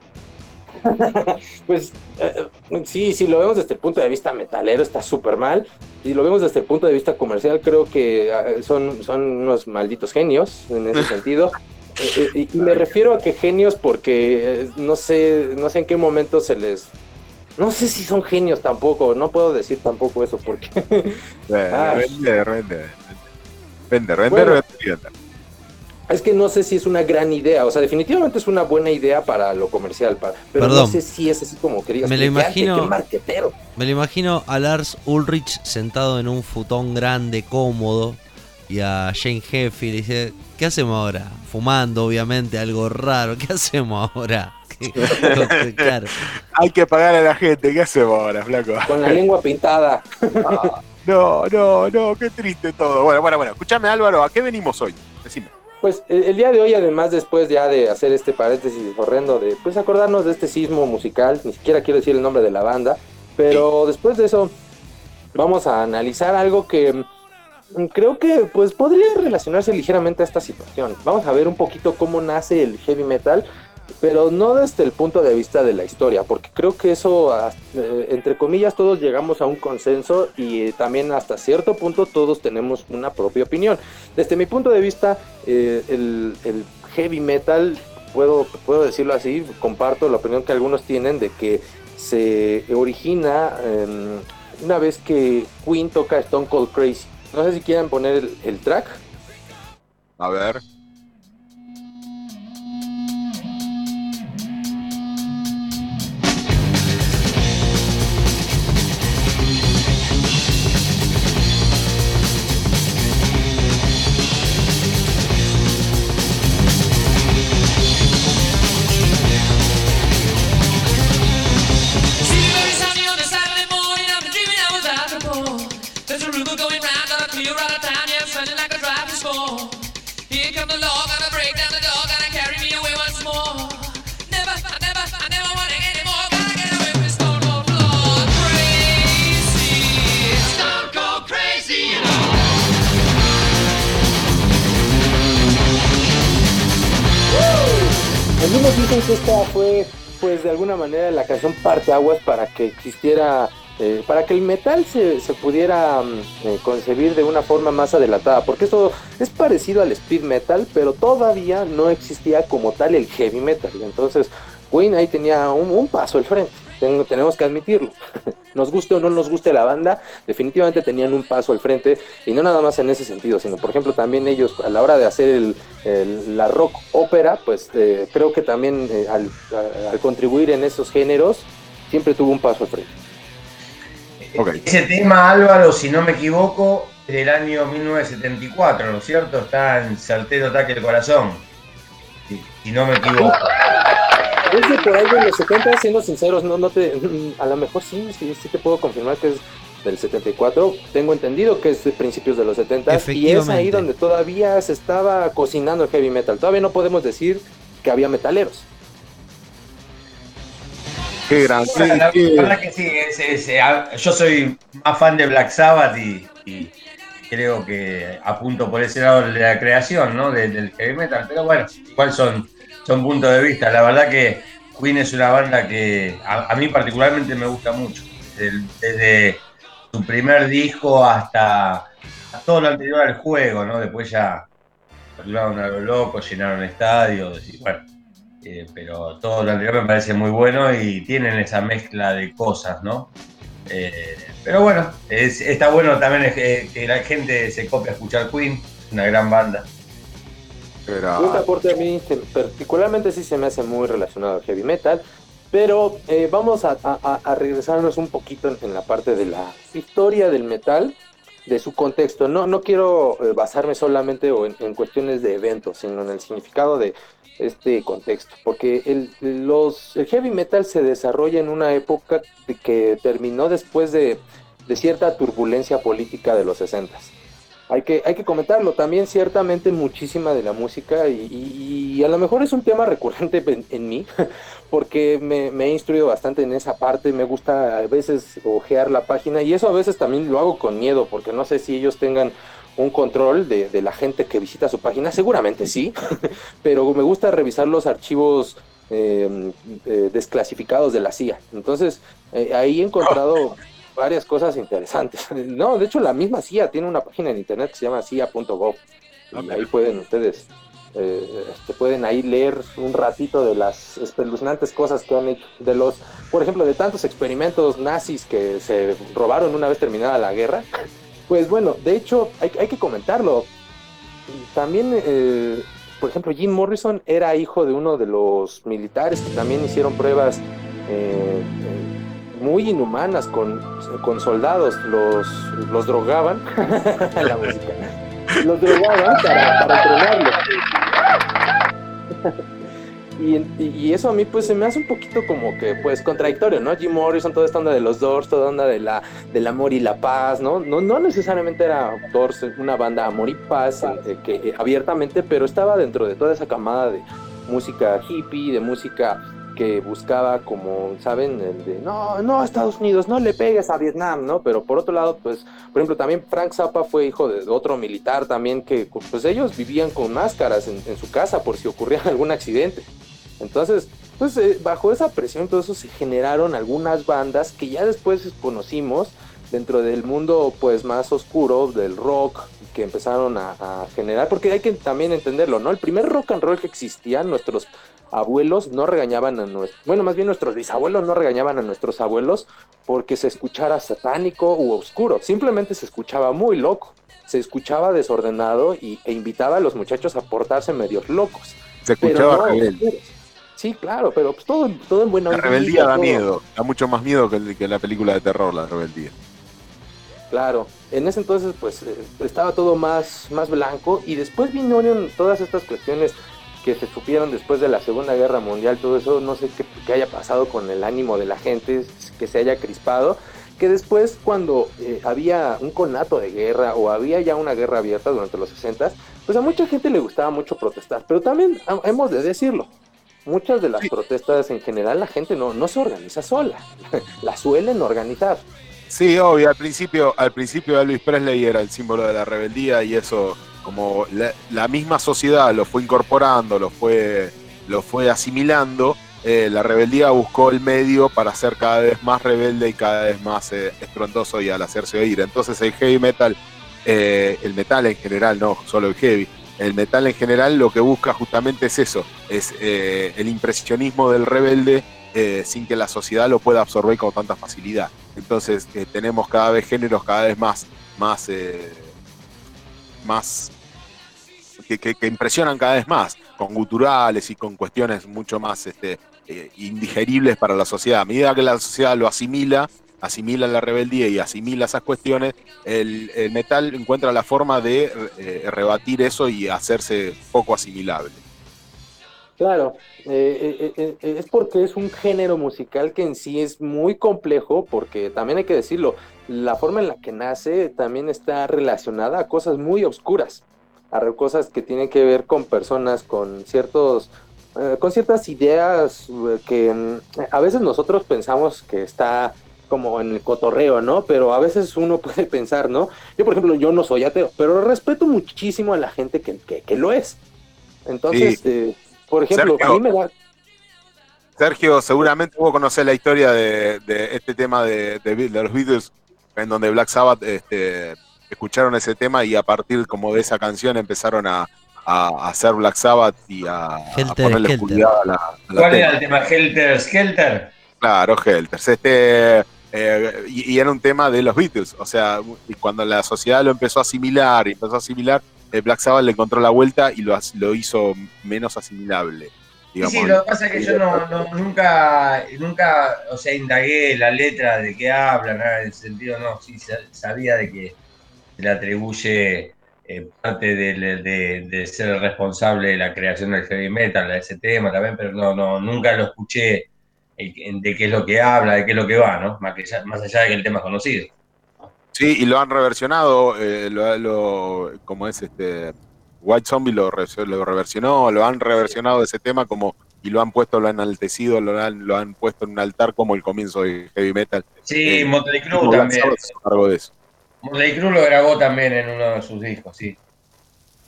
[LAUGHS] pues eh, sí, si lo vemos desde el punto de vista metalero está súper mal. Si lo vemos desde el punto de vista comercial, creo que eh, son, son unos malditos genios en ese sentido. [LAUGHS] Eh, y me refiero a que genios porque no sé, no sé en qué momento se les no sé si son genios tampoco, no puedo decir tampoco eso porque. Rende, rende, rende, rende, es que no sé si es una gran idea, o sea, definitivamente es una buena idea para lo comercial, pero no sé si es así como querías. Me lo imagino. Me lo imagino a Lars Ulrich sentado en un futón grande, cómodo, y a Jane Heffy le dice, ¿qué hacemos ahora? Fumando, obviamente, algo raro, ¿qué hacemos ahora? [LAUGHS] [LAUGHS] Hay que pagar a la gente, ¿qué hacemos ahora, flaco? Con la lengua pintada. [LAUGHS] no, no, no, qué triste todo. Bueno, bueno, bueno, escúchame Álvaro, ¿a qué venimos hoy? Decime. Pues el, día de hoy, además, después ya de hacer este paréntesis horrendo de pues acordarnos de este sismo musical, ni siquiera quiero decir el nombre de la banda, pero después de eso vamos a analizar algo que creo que pues podría relacionarse ligeramente a esta situación. Vamos a ver un poquito cómo nace el heavy metal pero no desde el punto de vista de la historia, porque creo que eso, eh, entre comillas, todos llegamos a un consenso y también hasta cierto punto todos tenemos una propia opinión. Desde mi punto de vista, eh, el, heavy metal, puedo, puedo decirlo así, comparto la opinión que algunos tienen de que se origina una vez que Queen toca Stone Cold Crazy. No sé si quieran poner el track. A ver. De alguna manera, la canción parteaguas para que existiera, eh, para que el metal se, se pudiera mm, eh, concebir de una forma más adelantada, porque esto es parecido al speed metal, pero todavía no existía como tal el heavy metal. Entonces, Queen ahí tenía un, un paso al frente tenemos que admitirlo. [LAUGHS] nos guste o no nos guste la banda, definitivamente tenían un paso al frente y no nada más en ese sentido, sino por ejemplo también ellos a la hora de hacer el, la rock ópera, pues eh, creo que también eh, al, contribuir en esos géneros siempre tuvo un paso al frente. Ese tema, Álvaro, si no me equivoco, del año 1974, ¿no es cierto? Está en Certero Ataque del Corazón, si no me equivoco. Es de por ahí de los 70, siendo sinceros, no, no te, a lo mejor sí, sí, sí te puedo confirmar que es del 74. Tengo entendido que es de principios de los 70 y es ahí donde todavía se estaba cocinando el heavy metal. Todavía no podemos decir que había metaleros. Qué gran. la, verdad que sí, yo soy más fan de Black Sabbath y, creo que apunto por ese lado de la creación, ¿no? del heavy metal. Pero bueno, ¿cuáles son son puntos de vista. La verdad que Queen es una banda que a, mí particularmente me gusta mucho. Desde, su primer disco hasta todo lo anterior al juego, ¿no? Después ya facturaron a lo loco, llenaron estadios y bueno. Eh, pero todo lo anterior me parece muy bueno y tienen esa mezcla de cosas, ¿no? Eh, pero bueno, está bueno también que, la gente se copie a escuchar Queen, es una gran banda. Un aporte a mí particularmente sí se me hace muy relacionado al heavy metal, pero eh, vamos a, regresarnos un poquito en, la parte de la historia del metal, de su contexto. No, no quiero eh, basarme solamente en, cuestiones de eventos, sino en el significado de este contexto, porque el, los, heavy metal se desarrolla en una época que terminó después de, cierta turbulencia política de los 60 hay que, hay que comentarlo. También ciertamente muchísima de la música y, a lo mejor es un tema recurrente en, mí, [LAUGHS] porque me, he instruido bastante en esa parte, me gusta a veces ojear la página y eso a veces también lo hago con miedo, porque no sé si ellos tengan un control de, la gente que visita su página, seguramente sí, [LAUGHS] pero me gusta revisar los archivos eh, eh, desclasificados de la CIA. Entonces, eh, ahí he encontrado varias cosas interesantes. [LAUGHS] No, de hecho la misma CIA tiene una página en internet que se llama CIA.gov y ahí pueden ustedes, eh, este, pueden ahí leer un ratito de las espeluznantes cosas que han hecho, de los, por ejemplo, de tantos experimentos nazis que se robaron una vez terminada la guerra. Pues bueno, de hecho hay, hay que comentarlo. También, eh, por ejemplo, Jim Morrison era hijo de uno de los militares que también hicieron pruebas eh, muy inhumanas con, con soldados, los, los drogaban, [LAUGHS] la música, los drogaban para, para entrenarlos. Y, y, eso a mí pues se me hace un poquito como que pues contradictorio, ¿no? Jim Morrison, toda esta onda de los Doors, toda onda de la, del amor y la paz, ¿no? No, no necesariamente era Doors una banda amor y paz eh, que, eh, abiertamente, pero estaba dentro de toda esa camada de música hippie, de música que buscaba como, ¿saben? El de, no, no, Estados Unidos, no le pegues a Vietnam, ¿no? Pero por otro lado, pues, por ejemplo, también Frank Zappa fue hijo de otro militar también que, pues ellos vivían con máscaras en, su casa por si ocurría [LAUGHS] algún accidente. Entonces, pues eh, bajo esa presión, todo eso se generaron algunas bandas que ya después conocimos dentro del mundo pues más oscuro del rock que empezaron a, a, generar, porque hay que también entenderlo, ¿no? El primer rock and roll que existía, nuestros abuelos no regañaban a nuestros, bueno, más bien nuestros bisabuelos no regañaban a nuestros abuelos porque se escuchara satánico u oscuro, simplemente se escuchaba muy loco, se escuchaba desordenado y, e invitaba a los muchachos a portarse medios locos. Se escuchaba rebelde. Sí, claro, pero pues todo, todo en buena La rebeldía da miedo, da mucho más miedo que, que la película de terror, la rebeldía. Claro, en ese entonces pues eh, estaba todo más, más blanco y después vinieron todas estas cuestiones que se supieron después de la Segunda Guerra Mundial, todo eso, no sé qué, haya pasado con el ánimo de la gente, que se haya crispado, que después cuando eh, había un conato de guerra o había ya una guerra abierta durante los 60, pues a mucha gente le gustaba mucho protestar, pero también hemos de decirlo, muchas de las protestas en general la gente no, no se organiza sola, [LAUGHS] la suelen organizar. Sí, obvio, al principio, al principio Elvis Presley era el símbolo de la rebeldía y eso como la, misma sociedad lo fue incorporando, lo fue, lo fue asimilando, eh, la rebeldía buscó el medio para ser cada vez más rebelde y cada vez más eh, estrondoso y al hacerse oír. Entonces el heavy metal, eh, el metal en general, no solo el heavy, el metal en general lo que busca justamente es eso, es el impresionismo del rebelde sin que la sociedad lo pueda absorber con tanta facilidad. Entonces tenemos cada vez géneros cada vez más, más, más que, impresionan cada vez más, con guturales y con cuestiones mucho más este, eh, indigeribles para la sociedad. A medida que la sociedad lo asimila, asimila la rebeldía y asimila esas cuestiones, el, metal encuentra la forma de eh, rebatir eso y hacerse poco asimilable. Claro, eh, es porque es un género musical que en sí es muy complejo, porque también hay que decirlo, la forma en la que nace también está relacionada a cosas muy oscuras, a cosas que tienen que ver con personas con ciertos eh, con ciertas ideas eh, que a veces nosotros pensamos que está como en el cotorreo, ¿no? Pero a veces uno [LAUGHS] puede pensar, ¿no? Yo, por ejemplo, yo no soy ateo, pero respeto muchísimo a la gente que, que, lo es. Entonces, eh, por ejemplo, a mí me da... Sergio, seguramente vos conocés la historia de, este tema de, de, los Beatles, en donde Black Sabbath este, escucharon ese tema y a partir como de esa canción empezaron a, a, hacer Black Sabbath y a, ponerle a la, ¿Cuál era el tema? ¿Helter Skelter? Claro, Helter. Este, eh, y, era un tema de los Beatles. O sea, y cuando la sociedad lo empezó a asimilar y empezó a asimilar, el Black Sabbath le encontró la vuelta y lo, lo hizo menos asimilable. Sí, lo que pasa es que yo no, nunca, nunca, o sea, indagué la letra de qué habla, nada en ese sentido, no, sí sabía de que se le atribuye eh, parte de, ser el responsable de la creación del heavy metal, de ese tema también, pero no, no, nunca lo escuché de qué es lo que habla, de qué es lo que va, ¿no? Más, que más allá de que el tema es conocido. Sí, y lo han reversionado, eh, lo, como es este White Zombie lo, lo, reversionó, lo han reversionado ese tema como y lo han puesto, lo han enaltecido, lo han, lo han puesto en un altar como el comienzo de heavy metal. Sí, eh, Motley Crue también. de eso. Motley Crue lo grabó también en uno de sus discos, sí.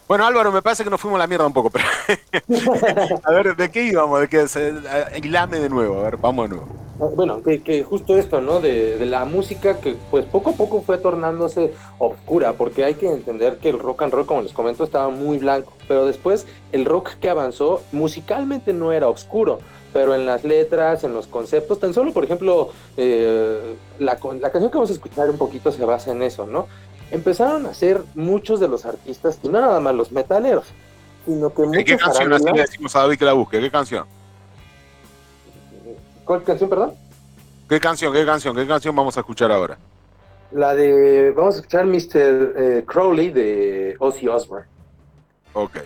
Bueno, Álvaro, me parece que nos fuimos a la mierda un poco, pero. [LAUGHS] a ver, ¿de qué íbamos? ¿De qué? Hilame de nuevo, a ver, vamos de nuevo. Ah, bueno, que, justo esto, ¿no? De, de, la música que, pues poco a poco fue tornándose oscura, porque hay que entender que el rock and roll, como les comento, estaba muy blanco, pero después el rock que avanzó musicalmente no era oscuro pero en las letras, en los conceptos, tan solo, por ejemplo, eh, la, la, canción que vamos a escuchar un poquito se basa en eso, ¿no? Empezaron a ser muchos de los artistas, y no nada más los metaleros, sino que muchos ¿Qué canción así le decimos a David que la busque? ¿Qué canción? ¿Cuál canción, perdón? ¿Qué canción, qué canción, qué canción vamos a escuchar ahora? La de, vamos a escuchar Mr. Eh, Crowley de Ozzy Osbourne. Ok.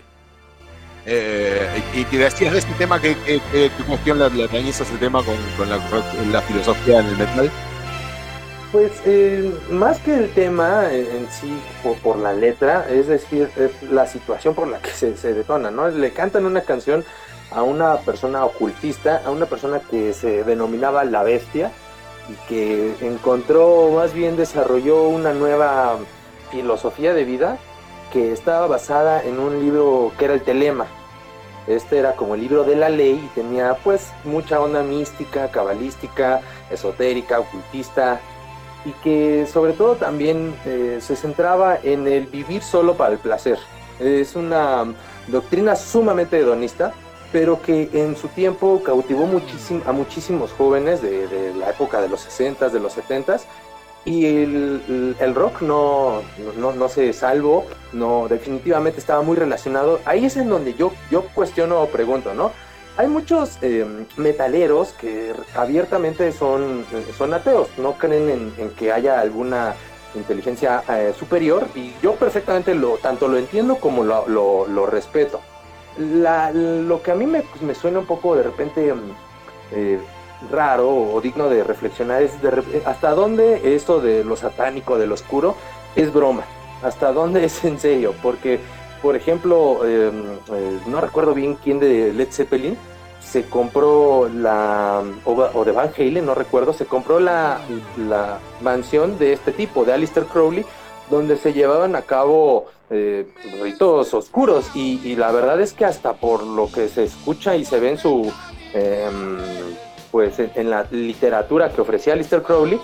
Eh, y, y, decías de este tema, ¿qué, cuestión la, la ese tema con, la, filosofía en el metal? Pues eh, más que el tema en, sí por, la letra, es decir, es la situación por la que se, se, detona, ¿no? Le cantan una canción a una persona ocultista, a una persona que se denominaba la bestia y que encontró, más bien desarrolló una nueva filosofía de vida que estaba basada en un libro que era el Telema, este era como el libro de la ley y tenía pues mucha onda mística, cabalística, esotérica, ocultista y que sobre todo también eh, se centraba en el vivir solo para el placer. Es una doctrina sumamente hedonista, pero que en su tiempo cautivó muchísimo, a muchísimos jóvenes de, la época de los 60s, de los 70s, y el, rock no, no, se salvó, no, definitivamente estaba muy relacionado. Ahí es en donde yo, yo cuestiono o pregunto, ¿no? Hay muchos em, metaleros que abiertamente son, son ateos, no creen en, que haya alguna inteligencia eh, superior y yo perfectamente lo, tanto lo entiendo como lo, respeto. Lo que a mí me, pues, me, suena un poco de repente em, eh, raro o digno de reflexionar es hasta dónde esto de lo satánico, de lo oscuro, es broma, hasta dónde es en serio, porque, por ejemplo, em, eh, no recuerdo bien quién de Led Zeppelin se compró la, o, de Van Halen, no recuerdo, se compró la, la mansión de este tipo, de Alistair Crowley, donde se llevaban a cabo eh, ritos oscuros y, la verdad es que hasta por lo que se escucha y se ve en su em, pues en, la literatura que ofrecía Lister Crowley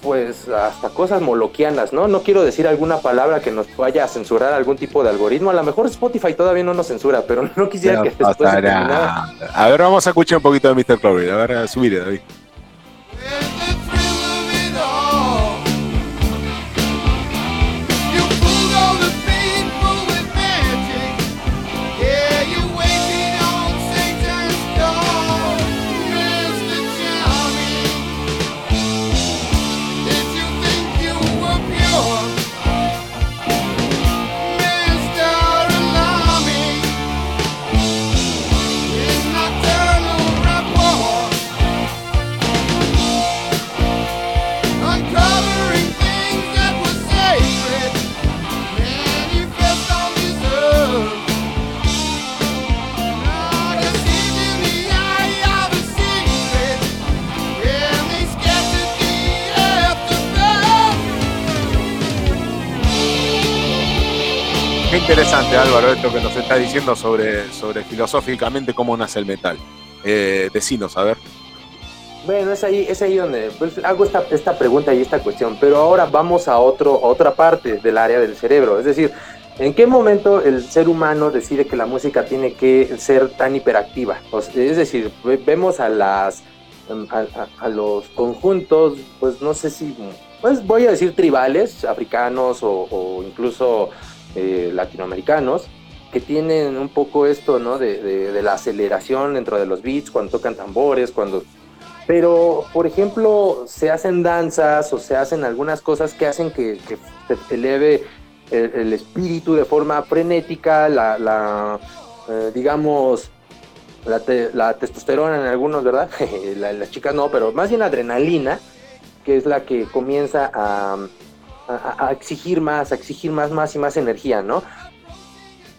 pues hasta cosas moloquianas, ¿no? No quiero decir alguna palabra que nos vaya a censurar algún tipo de algoritmo. A lo mejor Spotify todavía no nos censura, pero [LAUGHS] no quisiera que después A ver, vamos a escuchar un poquito de Mr. Crowley. A ver, subir, David. Diciendo sobre, sobre filosóficamente cómo nace el metal. Eh, a ver. Bueno, es ahí, es ahí donde pues, hago esta, esta pregunta y esta cuestión, pero ahora vamos a, otro, otra parte del área del cerebro, es decir, ¿en qué momento el ser humano decide que la música tiene que ser tan hiperactiva? es decir, vemos a las a, los conjuntos, pues no sé si, pues voy a decir tribales, africanos o, o incluso eh, latinoamericanos que tienen un poco esto, ¿no? De, la aceleración dentro de los beats, cuando tocan tambores, cuando... Pero, por ejemplo, se hacen danzas o se hacen algunas cosas que hacen que, se eleve el, espíritu de forma frenética, la, eh, digamos, la, testosterona en algunos, ¿verdad? [LAUGHS] las chicas no, pero más bien adrenalina, que es la que comienza a, exigir más, a exigir más, más y más energía, ¿no?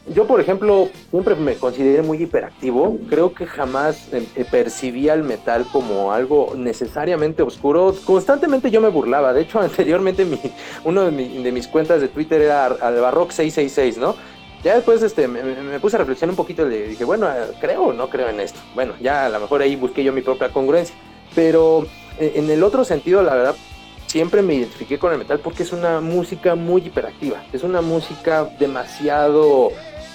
Yo, por ejemplo, siempre me consideré muy hiperactivo. Creo que jamás eh, eh, percibía el metal como algo necesariamente oscuro. Constantemente yo me burlaba. De hecho, [LAUGHS] anteriormente mi, uno de, mis cuentas de Twitter era Albarrock666, ¿no? Ya después este, me, puse a reflexionar un poquito y le dije, bueno, creo o no creo en esto. Bueno, ya a lo mejor ahí busqué yo mi propia congruencia. Pero eh, en el otro sentido, la verdad, siempre me identifiqué con el metal porque es una música muy hiperactiva, es una música demasiado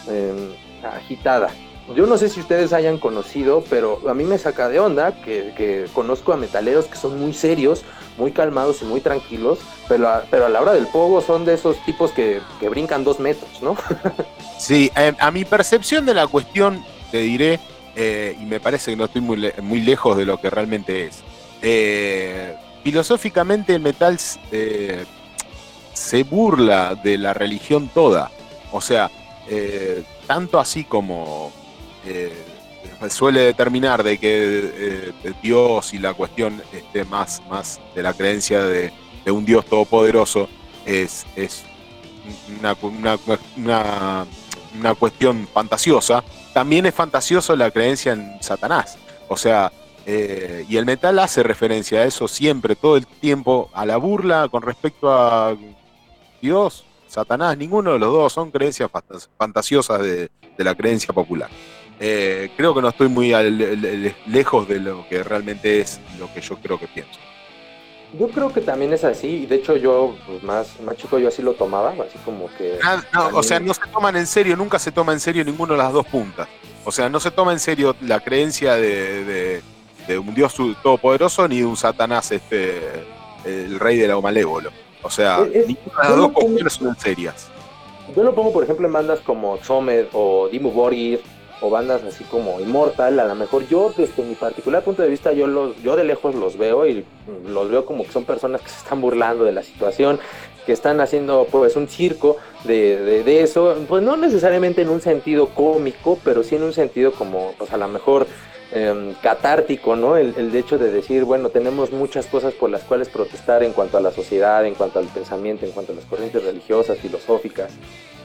em, agitada. Yo no sé si ustedes hayan conocido, pero a mí me saca de onda que, conozco a metaleros que son muy serios, muy calmados y muy tranquilos, pero a, pero a la hora del pogo son de esos tipos que, brincan dos metros, ¿no? [LAUGHS] sí, em, a mi percepción de la cuestión, te diré, eh, y me parece que no estoy muy, muy lejos de lo que realmente es. Eh, filosóficamente el metal eh, se burla de la religión toda. O sea, eh, tanto así como eh, suele determinar de que Dios y la cuestión este, más, más de la creencia de, un Dios todopoderoso es, es una, una, una, cuestión fantasiosa, también es fantasioso la creencia en Satanás. O sea, eh, y el metal hace referencia a eso siempre, todo el tiempo, a la burla con respecto a Dios, Satanás, ninguno de los dos son creencias fantasiosas de, la creencia popular. Eh, creo que no estoy muy lejos de lo que realmente es lo que yo creo que pienso. Yo creo que también es así, y de hecho yo, pues, más, más chico, yo así lo tomaba, así como que... Ah, o sea, no se toman en serio, nunca se toma en serio ninguno de las dos puntas. O sea, no se toma en serio la creencia de de un Dios todopoderoso ni de un Satanás, este, el rey de lo malévolo. O sea, ninguna de las dos cuestiones son serias. Yo lo pongo, por ejemplo, en bandas como Somed o Dimmu Borgir o bandas así como Immortal, a lo mejor yo desde mi particular punto de vista yo los yo de lejos los veo y los veo como que son personas que se están burlando de la situación, que están haciendo pues un circo de, de eso, pues no necesariamente en un sentido cómico, pero sí en un sentido como pues a lo mejor Em, catártico, ¿no? El, el, hecho de decir, bueno, tenemos muchas cosas por las cuales protestar en cuanto a la sociedad, en cuanto al pensamiento, en cuanto a las corrientes religiosas, filosóficas,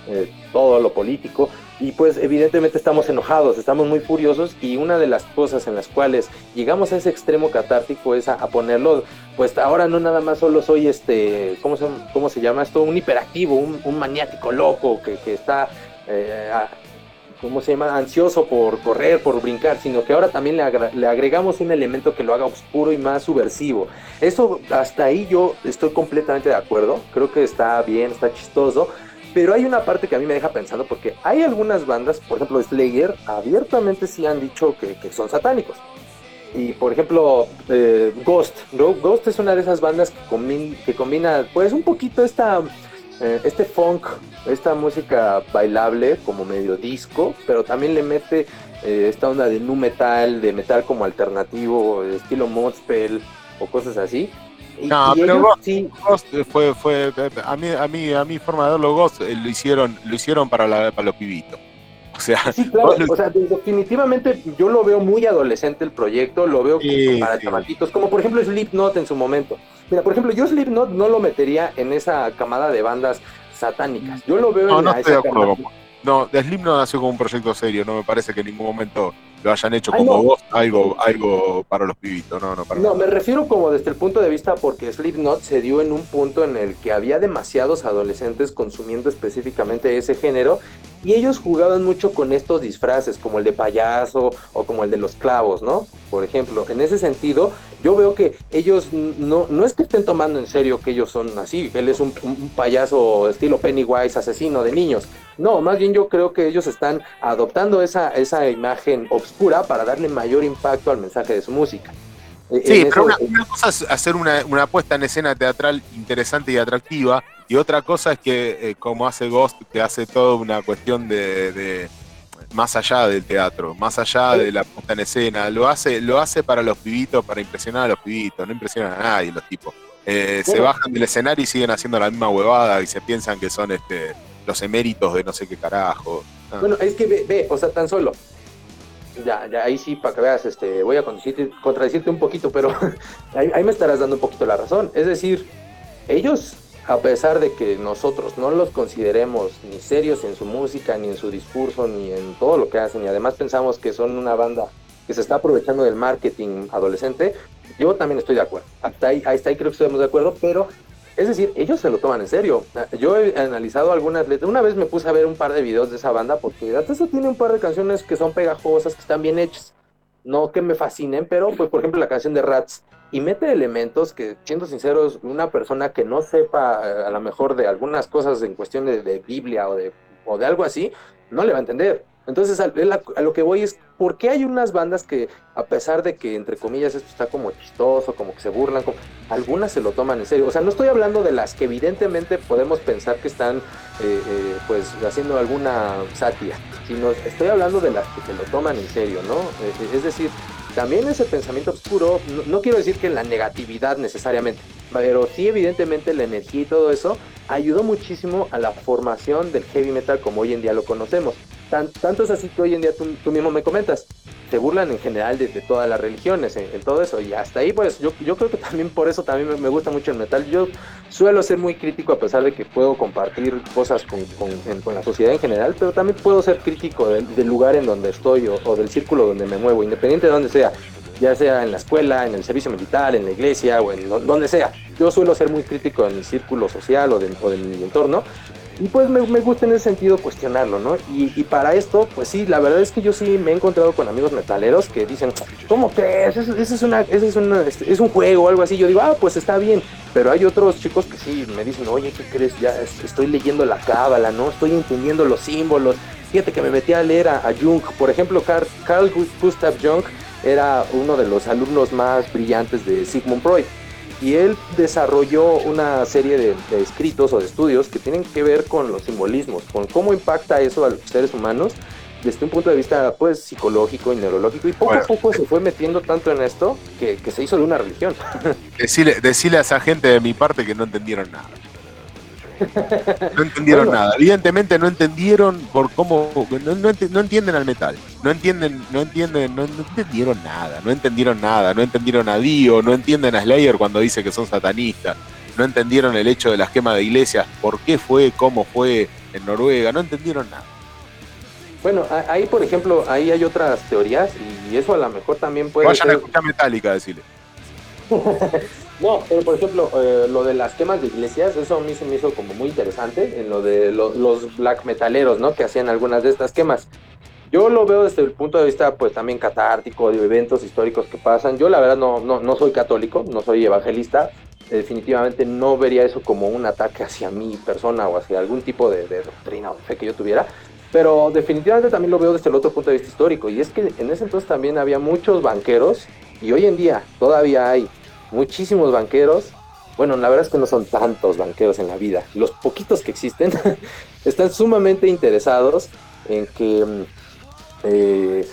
eh, todo lo político. Y pues evidentemente estamos enojados, estamos muy furiosos y una de las cosas en las cuales llegamos a ese extremo catártico es a, ponerlo, pues ahora no nada más solo soy este, ¿cómo se, cómo se llama esto? Un hiperactivo, un, maniático loco que, está... Eh, ¿cómo se llama? Ansioso por correr, por brincar, sino que ahora también le, agregamos un elemento que lo haga oscuro y más subversivo. Eso, hasta ahí yo estoy completamente de acuerdo, creo que está bien, está chistoso, pero hay una parte que a mí me deja pensando porque hay algunas bandas, por ejemplo Slayer, abiertamente sí han dicho que, son satánicos. Y por ejemplo, eh, Ghost. Ghost es una de esas bandas que, que combina pues un poquito esta eh, este funk, esta música bailable como medio disco, pero también le mete eh, esta onda de nu metal, de metal como alternativo, estilo Modspell o cosas así. no, pero Ghost, fue, fue a mí, a mí, a mi forma de verlo, Ghost eh, lo hicieron, lo hicieron para, la, para los pibitos. O sea, o sea, definitivamente yo lo veo muy adolescente el proyecto, lo veo para sí. como por ejemplo Slipknot en su momento. Mira, por ejemplo, yo Slipknot no lo metería en esa camada de bandas satánicas. Yo lo veo no, en no estoy de acuerdo. No, Slipknot nació como un proyecto serio, no me parece que en ningún momento lo hayan hecho como vos, algo, algo para los pibitos, no, no para No, me refiero como desde el punto de vista porque Slipknot se dio en un punto en el que había demasiados adolescentes consumiendo específicamente ese género y ellos jugaban mucho con estos disfraces, como el de payaso o como el de los clavos, ¿no? Por ejemplo, en ese sentido, yo veo que ellos no, no es que estén tomando en serio que ellos son así, él es un, payaso estilo Pennywise, asesino de niños. No, más bien yo creo que ellos están adoptando esa, esa imagen oscura para darle mayor impacto al mensaje de su música. E, sí, pero una, cosa es hacer una, una puesta en escena teatral interesante y atractiva, y otra cosa es que, eh, como hace Ghost, que hace toda una cuestión de, más allá del teatro, más allá de la puesta en escena, lo hace, lo hace para los pibitos, para impresionar a los pibitos, no impresionan a nadie los tipos. Eh, se bajan del escenario y siguen haciendo la misma huevada y se piensan que son este los eméritos de no sé qué carajo. Ah. Bueno, es que ve, o sea, tan solo. Ya, ya, ahí sí, para que veas, este, voy a contradecirte, un poquito, pero [LAUGHS] ahí me estarás dando un poquito la razón. Es decir, ellos a pesar de que nosotros no los consideremos ni serios en su música, ni en su discurso, ni en todo lo que hacen, y además pensamos que son una banda que se está aprovechando del marketing adolescente, yo también estoy de acuerdo. Hasta ahí, ahí, creo que estamos de acuerdo, pero es decir, ellos se lo toman en serio. Yo he analizado algunas letras. Una vez me puse a ver un par de videos de esa banda porque eso tiene un par de canciones que son pegajosas, que están bien hechas. No que me fascinen, pero pues por ejemplo la canción de Rats y mete elementos que, siendo sinceros, una persona que no sepa eh, a lo mejor de algunas cosas en cuestión de, Biblia o de, o de algo así, no le va a entender. Entonces, a, lo que voy es, ¿por qué hay unas bandas que, a pesar de que, entre comillas, esto está como chistoso, como que se burlan, algunas se lo toman en serio? O sea, no estoy hablando de las que evidentemente podemos pensar que están, eh, eh, pues, haciendo alguna sátira, sino estoy hablando de las que se lo toman en serio, ¿no? es decir, también ese pensamiento oscuro, no, quiero decir que la negatividad necesariamente, pero sí evidentemente la energía y todo eso ayudó muchísimo a la formación del heavy metal como hoy en día lo conocemos. Tanto es así que hoy en día tú mismo me comentas, se burlan en general de, todas las religiones, en, todo eso. Y hasta ahí, pues yo, yo creo que también por eso también me, gusta mucho el metal. Yo suelo ser muy crítico a pesar de que puedo compartir cosas con, con, la sociedad en general, pero también puedo ser crítico del, lugar en donde estoy o, del círculo donde me muevo, independiente de donde sea. Ya sea en la escuela, en el servicio militar, en la iglesia o en donde sea. Yo suelo ser muy crítico en el círculo social o de, o de mi entorno, y pues me, gusta en ese sentido cuestionarlo, ¿no? Y, para esto, pues sí, la verdad es que yo sí me he encontrado con amigos metaleros que dicen, ¿cómo crees? Eso, es, una, eso es, una, este, es un juego o algo así. Yo digo, ah, pues está bien. Pero hay otros chicos que sí me dicen, oye, ¿qué crees? Ya estoy leyendo la cábala, ¿no? Estoy entendiendo los símbolos. Fíjate que me metí a leer a, Jung. Por ejemplo, Carl, Carl Gustav Jung era uno de los alumnos más brillantes de Sigmund Freud y él desarrolló una serie de, escritos o de estudios que tienen que ver con los simbolismos, con cómo impacta eso a los seres humanos desde un punto de vista pues psicológico y neurológico y poco a poco se fue metiendo tanto en esto que, se hizo de una religión. Decirle, decirle a esa gente de mi parte que no entendieron nada. No entendieron nada. Evidentemente no entendieron por cómo. No, entienden al metal. No entienden, no entienden, no, entendieron nada. No entendieron nada. No entendieron a Dio. No entienden a Slayer cuando dice que son satanistas. No entendieron el hecho de la esquema de iglesias. ¿Por qué fue? ¿Cómo fue en Noruega? No entendieron nada. Bueno, ahí por ejemplo, ahí hay otras teorías y eso a lo mejor también puede Vayan a escuchar Metallica, decirle. [LAUGHS] no, pero por ejemplo, eh, lo de las quemas de iglesias, eso a mí se me hizo como muy interesante en lo de los black metaleros, ¿no? Que hacían algunas de estas quemas. Yo lo veo desde el punto de vista, pues también catártico, de eventos históricos que pasan. Yo la verdad no, no, no soy católico, no soy evangelista, definitivamente no vería eso como un ataque hacia mi persona o hacia algún tipo de, de doctrina o fe que yo tuviera, pero definitivamente también lo veo desde el otro punto de vista histórico, y es que en ese entonces también había muchos banqueros, y hoy en día todavía hay muchísimos banqueros. Bueno, la verdad es que no son tantos banqueros en la vida. Los poquitos que existen [LAUGHS] están sumamente interesados en que mm, eh,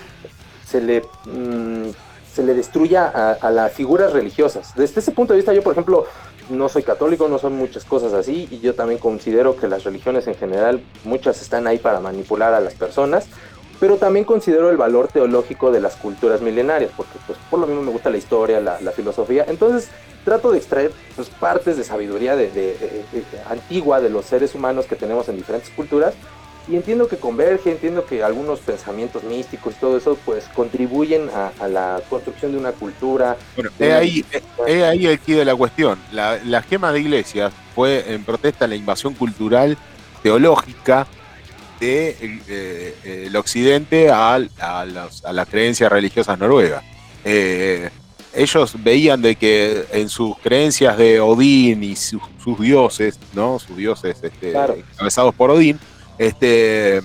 se le mm, se le destruya a, a, las figuras religiosas. Desde ese punto de vista, yo, por ejemplo, no soy católico, no son muchas cosas así, y yo también considero que las religiones en general, muchas están ahí para manipular a las personas, pero también considero el valor teológico de las culturas milenarias, porque pues por lo mismo me gusta la historia, la, la filosofía, entonces trato de extraer pues, partes de sabiduría de, de, de, antigua de los seres humanos que tenemos en diferentes culturas y entiendo que converge, entiendo que algunos pensamientos místicos y todo eso pues contribuyen a, a la construcción de una cultura. Bueno, es ahí, ahí el key de la cuestión. La, la quema de iglesias fue en protesta a la invasión cultural teológica de, eh, el occidente a, a, las, a las creencias religiosas noruegas. Eh, ellos veían de que en sus creencias de Odín y sus, sus dioses, ¿no? Sus dioses este, claro. encabezados por Odín, este,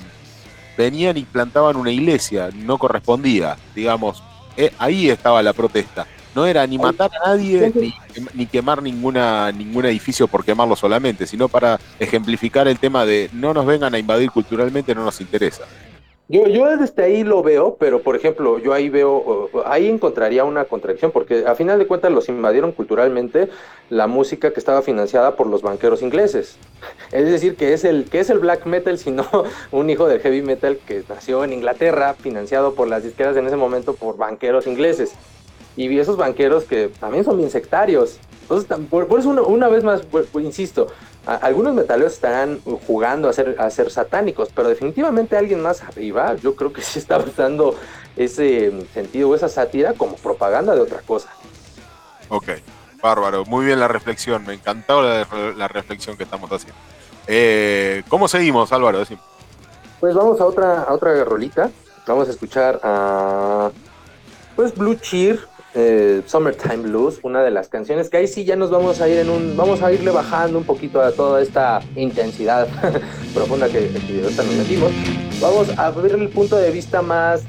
venían y plantaban una iglesia, no correspondía, digamos, eh, ahí estaba la protesta. No era ni matar a nadie ni, ni, quemar ninguna, ningún edificio por quemarlo solamente, sino para ejemplificar el tema de no nos vengan a invadir culturalmente, no nos interesa. Yo, yo desde ahí lo veo, pero por ejemplo, yo ahí veo, ahí encontraría una contradicción, porque a final de cuentas los invadieron culturalmente la música que estaba financiada por los banqueros ingleses. Es decir, que es el, que es el black metal, [LAUGHS] sino un hijo del heavy metal que nació en Inglaterra, financiado por las disqueras en ese momento por banqueros ingleses. Y esos banqueros que también son bien sectarios. Entonces, por, por eso una, una, vez más, insisto, algunos metaleros estarán jugando a ser, a ser satánicos, pero definitivamente alguien más arriba, yo creo que sí está usando ese sentido o esa sátira como propaganda de otra cosa. Ok, bárbaro, muy bien la reflexión, me encantó la, la reflexión que estamos haciendo. Eh, ¿Cómo seguimos, Álvaro? Decime. Pues vamos a otra, a otra rolita, vamos a escuchar a pues Blue Cheer eh, Summertime Blues, una de las canciones que ahí sí ya nos vamos a ir en un, vamos a irle bajando un poquito a toda esta intensidad [LAUGHS] profunda que, que ahorita nos metimos. Vamos a ver el punto de vista más,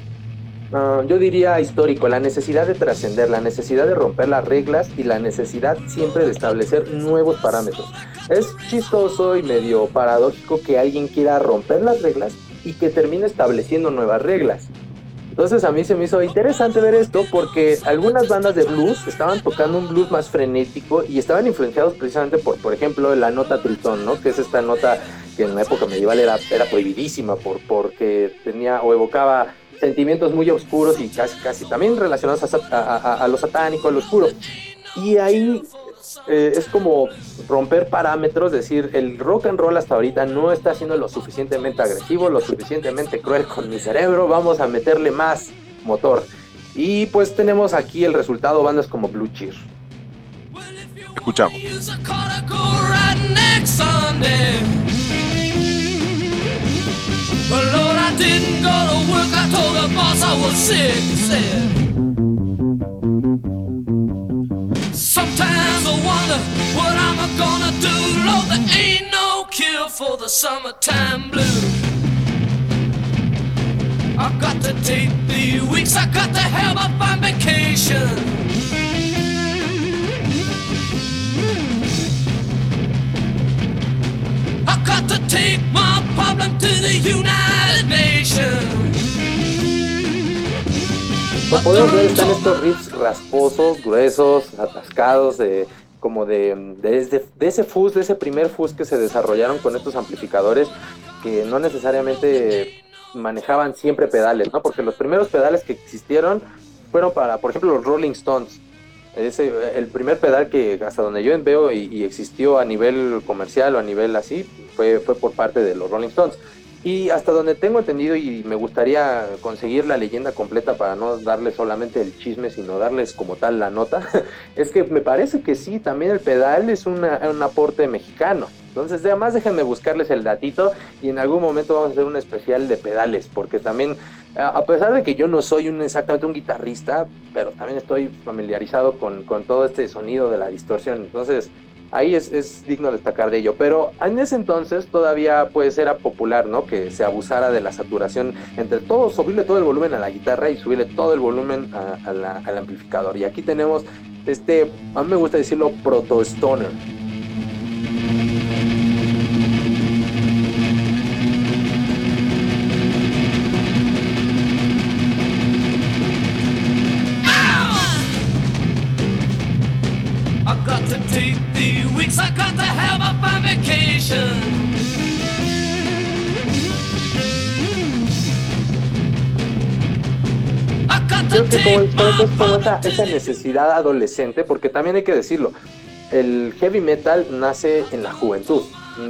uh, yo diría histórico, la necesidad de trascender, la necesidad de romper las reglas y la necesidad siempre de establecer nuevos parámetros. Es chistoso y medio paradójico que alguien quiera romper las reglas y que termine estableciendo nuevas reglas. Entonces a mí se me hizo interesante ver esto porque algunas bandas de blues estaban tocando un blues más frenético y estaban influenciados precisamente por, por ejemplo, la nota tritón, ¿no? Que es esta nota que en la época medieval era, era prohibidísima por, porque tenía o evocaba sentimientos muy oscuros y casi, casi también relacionados a, a, a, a lo satánico, a lo oscuro. Y ahí eh, es como romper parámetros, decir, el rock and roll hasta ahorita no está siendo lo suficientemente agresivo, lo suficientemente cruel con mi cerebro, vamos a meterle más motor. Y pues tenemos aquí el resultado, bandas como Blue Cheer. Escuchamos. I wonder what I'm gonna do. Lord, there ain't no cure for the summertime blue. I've got to take the weeks, I got to have a fun vacation. I got to take my problem to the United Nations. Como podemos ver, están estos riffs rasposos, gruesos, atascados, de como de, de, ese fuzz, de ese primer fuzz que se desarrollaron con estos amplificadores que no necesariamente manejaban siempre pedales, ¿no? Porque los primeros pedales que existieron fueron para, por ejemplo, los Rolling Stones. Ese, el primer pedal que hasta donde yo veo y, y existió a nivel comercial o a nivel así fue, fue por parte de los Rolling Stones. Y hasta donde tengo entendido y me gustaría conseguir la leyenda completa para no darles solamente el chisme, sino darles como tal la nota, [LAUGHS] es que me parece que sí, también el pedal es un aporte mexicano. Entonces, además déjenme buscarles el datito y en algún momento vamos a hacer un especial de pedales, porque también, a pesar de que yo no soy un, exactamente un guitarrista, pero también estoy familiarizado con, con todo este sonido de la distorsión. Entonces, ahí es, digno destacar de ello. Pero en ese entonces todavía pues era popular, ¿no? Que se abusara de la saturación entre todo, subirle todo el volumen a la guitarra y subirle todo el volumen al amplificador. Y aquí tenemos este, a mí me gusta decirlo, proto como, esa, necesidad adolescente, porque también hay que decirlo, el heavy metal nace en la juventud.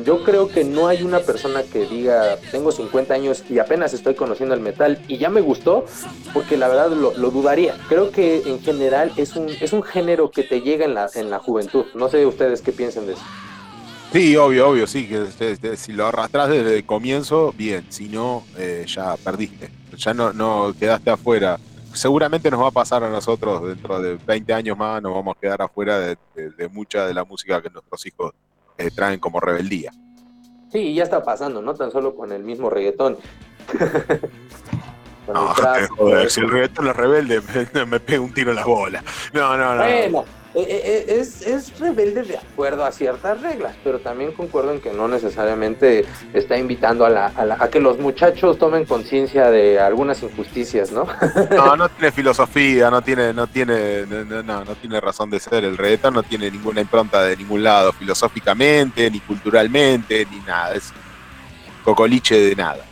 Yo creo que no hay una persona que diga, tengo 50 años y apenas estoy conociendo el metal y ya me gustó, porque la verdad lo, dudaría. Creo que en general es un, es un género que te llega en la, en la juventud. No sé ustedes qué piensan de eso. Sí, obvio, obvio, sí, que si lo arrastras desde el comienzo, bien, si no, eh, ya perdiste, ya no, no quedaste afuera seguramente nos va a pasar a nosotros dentro de 20 años más, nos vamos a quedar afuera de, mucha de la música que nuestros hijos eh, traen como rebeldía. Sí, ya está pasando, no tan solo con el mismo reggaetón. [LAUGHS] no, joder, si el reggaetón es rebelde, [LAUGHS] me, me pega un tiro en la bola. No, no, no. Eh, es, es, rebelde de acuerdo a ciertas reglas, pero también concuerdo en que no necesariamente está invitando a, la, a, que los muchachos tomen conciencia de algunas injusticias, ¿no? No, [LAUGHS] no tiene filosofía, no tiene, no tiene, no, no, tiene razón de ser. El reggaetón no tiene ninguna impronta de ningún lado, filosóficamente, ni culturalmente, ni nada. Es cocoliche de nada.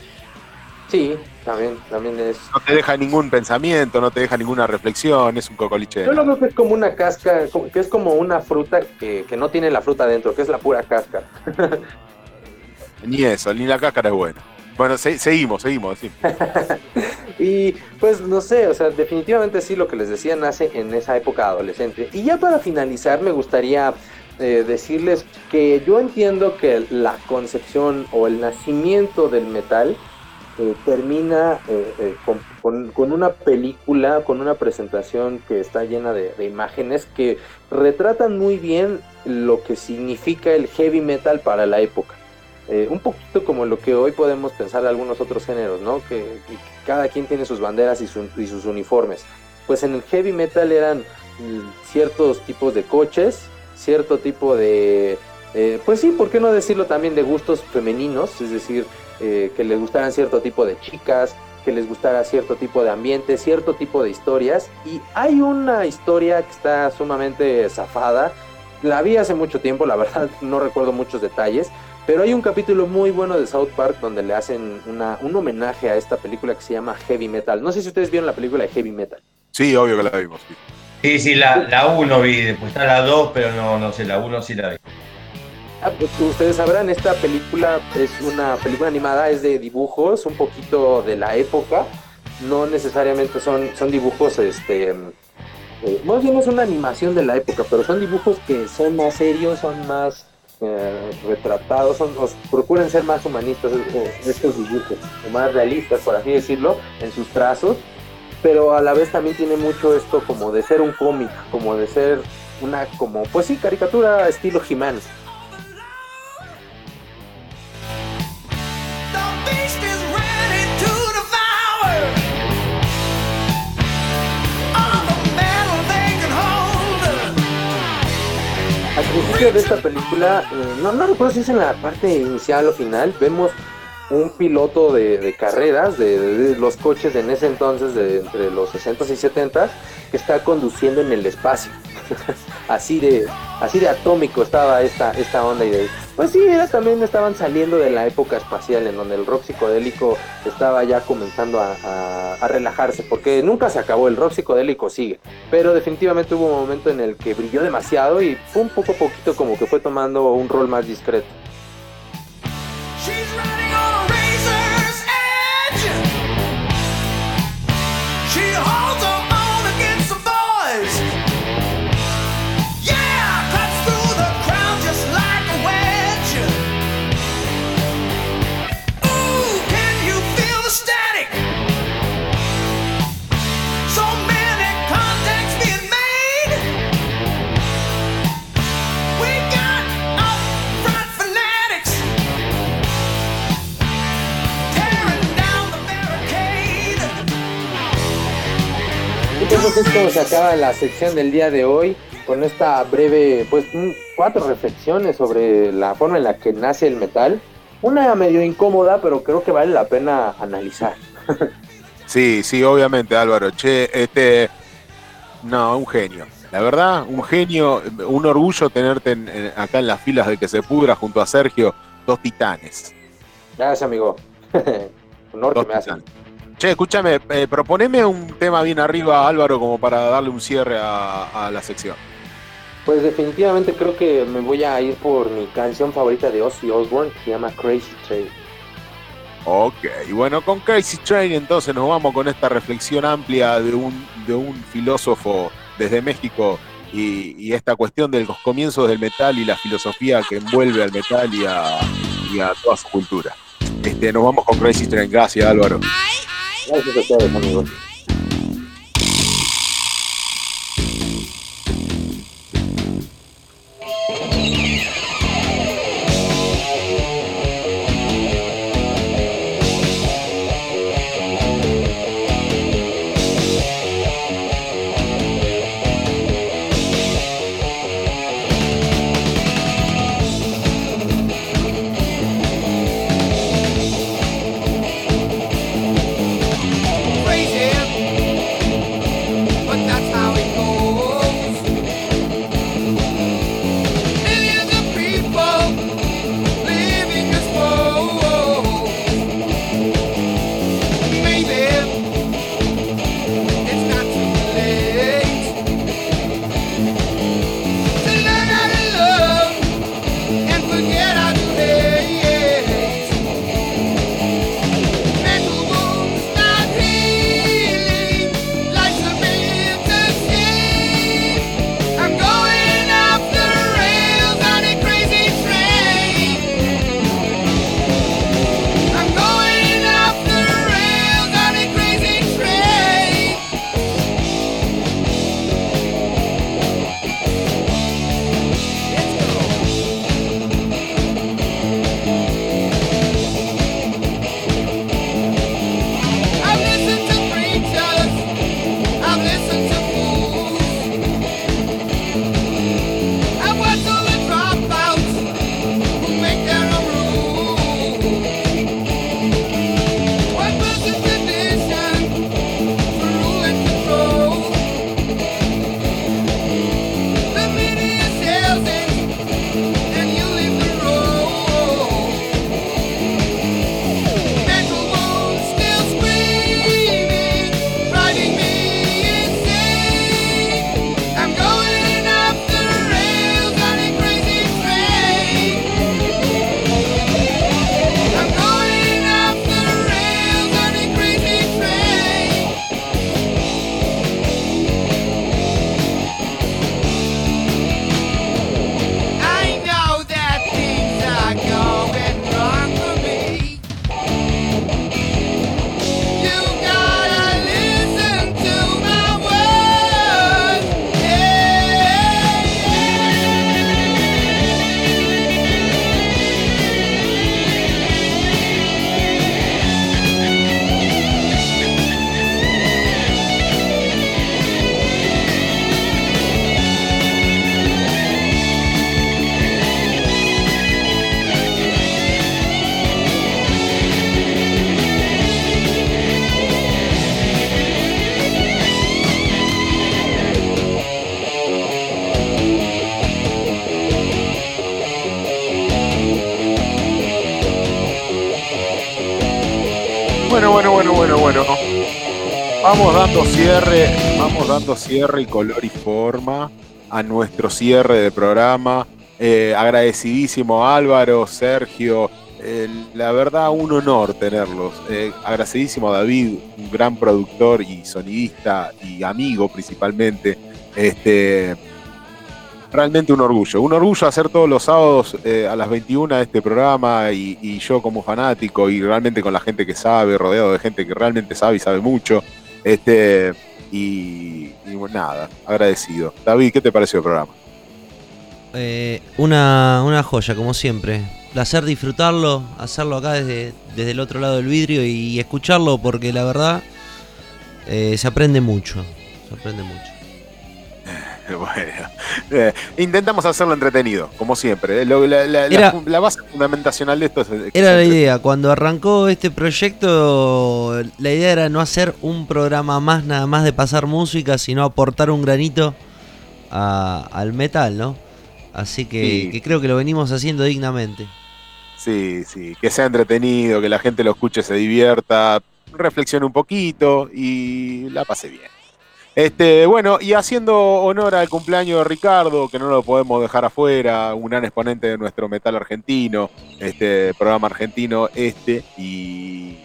Sí, también, también es. No te deja ningún pensamiento, no te deja ninguna reflexión, es un cocoliche. Yo lo veo que es como una casca, que es como una fruta que, no tiene la fruta dentro, que es la pura cáscara. [LAUGHS] ni eso, ni la cáscara es buena. Bueno, seguimos, seguimos. [LAUGHS] y pues no sé, o sea, definitivamente sí lo que les decía nace en esa época adolescente. Y ya para finalizar me gustaría eh, decirles que yo entiendo que la concepción o el nacimiento del metal eh, termina eh, eh, con, una película, con una presentación que está llena de, imágenes que retratan muy bien lo que significa el heavy metal para la época. un poquito como lo que hoy podemos pensar de algunos otros géneros, ¿no? Que, cada quien tiene sus banderas y, y, sus uniformes. Pues en el heavy metal eran mm, ciertos tipos de coches, cierto tipo de... pues sí, ¿por qué no decirlo también de gustos femeninos? Es decir, eh, que les gustaran cierto tipo de chicas, que les gustara cierto tipo de ambiente, cierto tipo de historias. Y hay una historia que está sumamente zafada. La vi hace mucho tiempo, la verdad [LAUGHS] no recuerdo muchos detalles, pero hay un capítulo muy bueno de South Park donde le hacen una, un homenaje a esta película que se llama Heavy Metal. No sé si ustedes vieron la película de Heavy Metal. Sí, obvio que la vimos. Sí, sí, la 1 vi, después está la 2, pero no, no sé, la 1 sí la vi. Ah, pues, ustedes sabrán, esta película es una película animada, es de dibujos, un poquito de la época. No necesariamente son, son dibujos, este, eh, más bien es una animación de la época, pero son dibujos que son más serios, son más eh, retratados, son, procuran ser más humanistas eh, estos dibujos, o más realistas, por así decirlo, en sus trazos, pero a la vez también tiene mucho esto como de ser un cómic, como de ser una, como, pues sí, caricatura estilo he al principio de esta película, eh, no, no recuerdo si es en la parte inicial o final, vemos un piloto de, carreras de, los coches en ese entonces, de entre los 60 y 70 que está conduciendo en el espacio. [LAUGHS] así de así de atómico estaba esta esta onda y de pues sí era también estaban saliendo de la época espacial en donde el rock psicodélico estaba ya comenzando a, relajarse porque nunca se acabó el rock psicodélico sigue. Pero definitivamente hubo un momento en el que brilló demasiado y un poco a poquito como que fue tomando un rol más discreto creo que es como se acaba la sección del día de hoy con esta breve, pues cuatro reflexiones sobre la forma en la que nace el metal. Una medio incómoda, pero creo que vale la pena analizar. [LAUGHS] sí, sí, obviamente, Álvaro. Che, este. No, un genio. La verdad, un genio, un orgullo tenerte acá en las filas de que se pudra junto a Sergio, dos titanes. Gracias, amigo. [LAUGHS] Honor que me hacen. Che, escúchame, eh, proponeme un tema bien arriba, Álvaro, como para darle un cierre a, la sección. Pues definitivamente creo que me voy a ir por mi canción favorita de Ozzy Osbourne, que se llama Crazy Train. Ok, bueno, con Crazy Train entonces nos vamos con esta reflexión amplia de un, de un filósofo desde México y, esta cuestión de los comienzos del metal y la filosofía que envuelve al metal y a, y a toda su cultura. Este, nos vamos con Crazy Train. Gracias, Álvaro. Gracias a ustedes, amigos. Dando cierre, vamos dando cierre y color y forma a nuestro cierre de programa. Eh, agradecidísimo Álvaro, Sergio, la verdad un honor tenerlos. Eh, agradecidísimo a David, un gran productor y sonidista y amigo principalmente. Este, realmente un orgullo. Un orgullo hacer todos los sábados eh, a las 21 este programa y, yo como fanático y realmente con la gente que sabe, rodeado de gente que realmente sabe y sabe mucho. Este, y, nada, agradecido. David, ¿qué te pareció el programa? Eh, una, joya, como siempre. Placer disfrutarlo, hacerlo acá desde, desde el otro lado del vidrio y escucharlo porque la verdad eh, se aprende mucho. sorprende mucho. [LAUGHS] Bueno, eh, intentamos hacerlo entretenido, como siempre. eh. Lo- la, la- la Era- fu- la base fundamentacional de esto es. Era la idea, cuando arrancó este proyecto, la idea era no hacer un programa más nada más de pasar música, sino aportar un granito a- al metal, ¿no? Así que, Sí. que creo que lo venimos haciendo dignamente. Sí, sí, que sea entretenido, que la gente lo escuche, se divierta, reflexione un poquito y la pase bien. Este, bueno, y haciendo honor al cumpleaños de Ricardo, que no lo podemos dejar afuera, un gran exponente de nuestro metal argentino, este programa argentino este, y,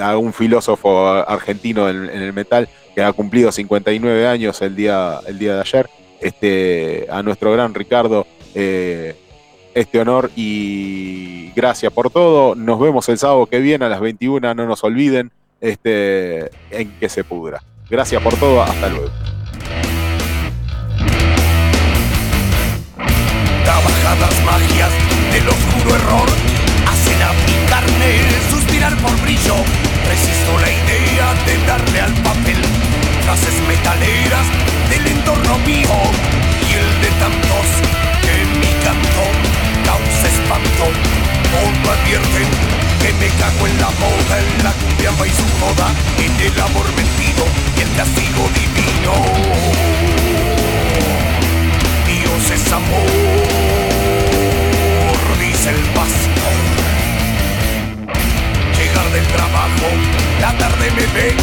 a un filósofo argentino en, en el metal que ha cumplido 59 años el día, el día de ayer, este, a nuestro gran Ricardo, eh, este honor y gracias por todo. Nos vemos el sábado que viene a las 21, no nos olviden, este, en que se pudra. Gracias por todo, hasta luego. Trabajadas magias del oscuro error hacen a mi carne suspirar por brillo. Resisto la idea de darle al papel frases metaleras del entorno mío y el de tantos que mi canto causa espanto. Mundo advierten que me cago en la moda, en la cumbia y su joda, en el amor mentido y el castigo divino. Dios es amor, dice el pastor. Llegar del trabajo, la tarde me ve,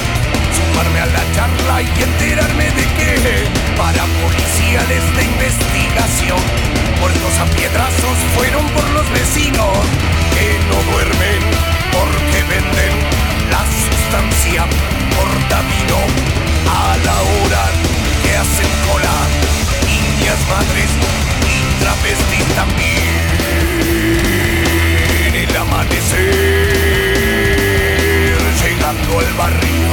sumarme a la charla y enterarme de que para policiales de investigación, muertos a piedrazos fueron por los vecinos que no duermen porque venden la sustancia portavino a la hora que hacen cola niñas madres y travestis también. El amanecer llegando al barrio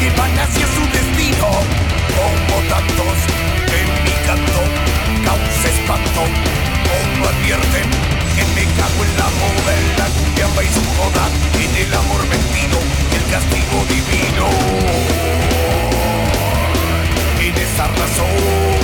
que van hacia su destino, como tantos en mi canto causa espanto, como advierten que me cago en la moda, en la cumbia y su joda, en el amor mentido el castigo divino. En esa razón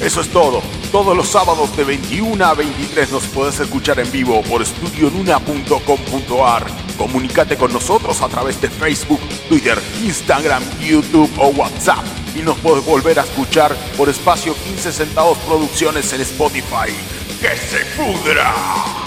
eso es todo. Todos los sábados de 21 a 23 nos puedes escuchar en vivo por estudionuna.com.ar. Comunicate con nosotros a través de Facebook, Twitter, Instagram, YouTube o WhatsApp. Y nos puedes volver a escuchar por espacio 15 centavos producciones en Spotify. ¡Que se pudra!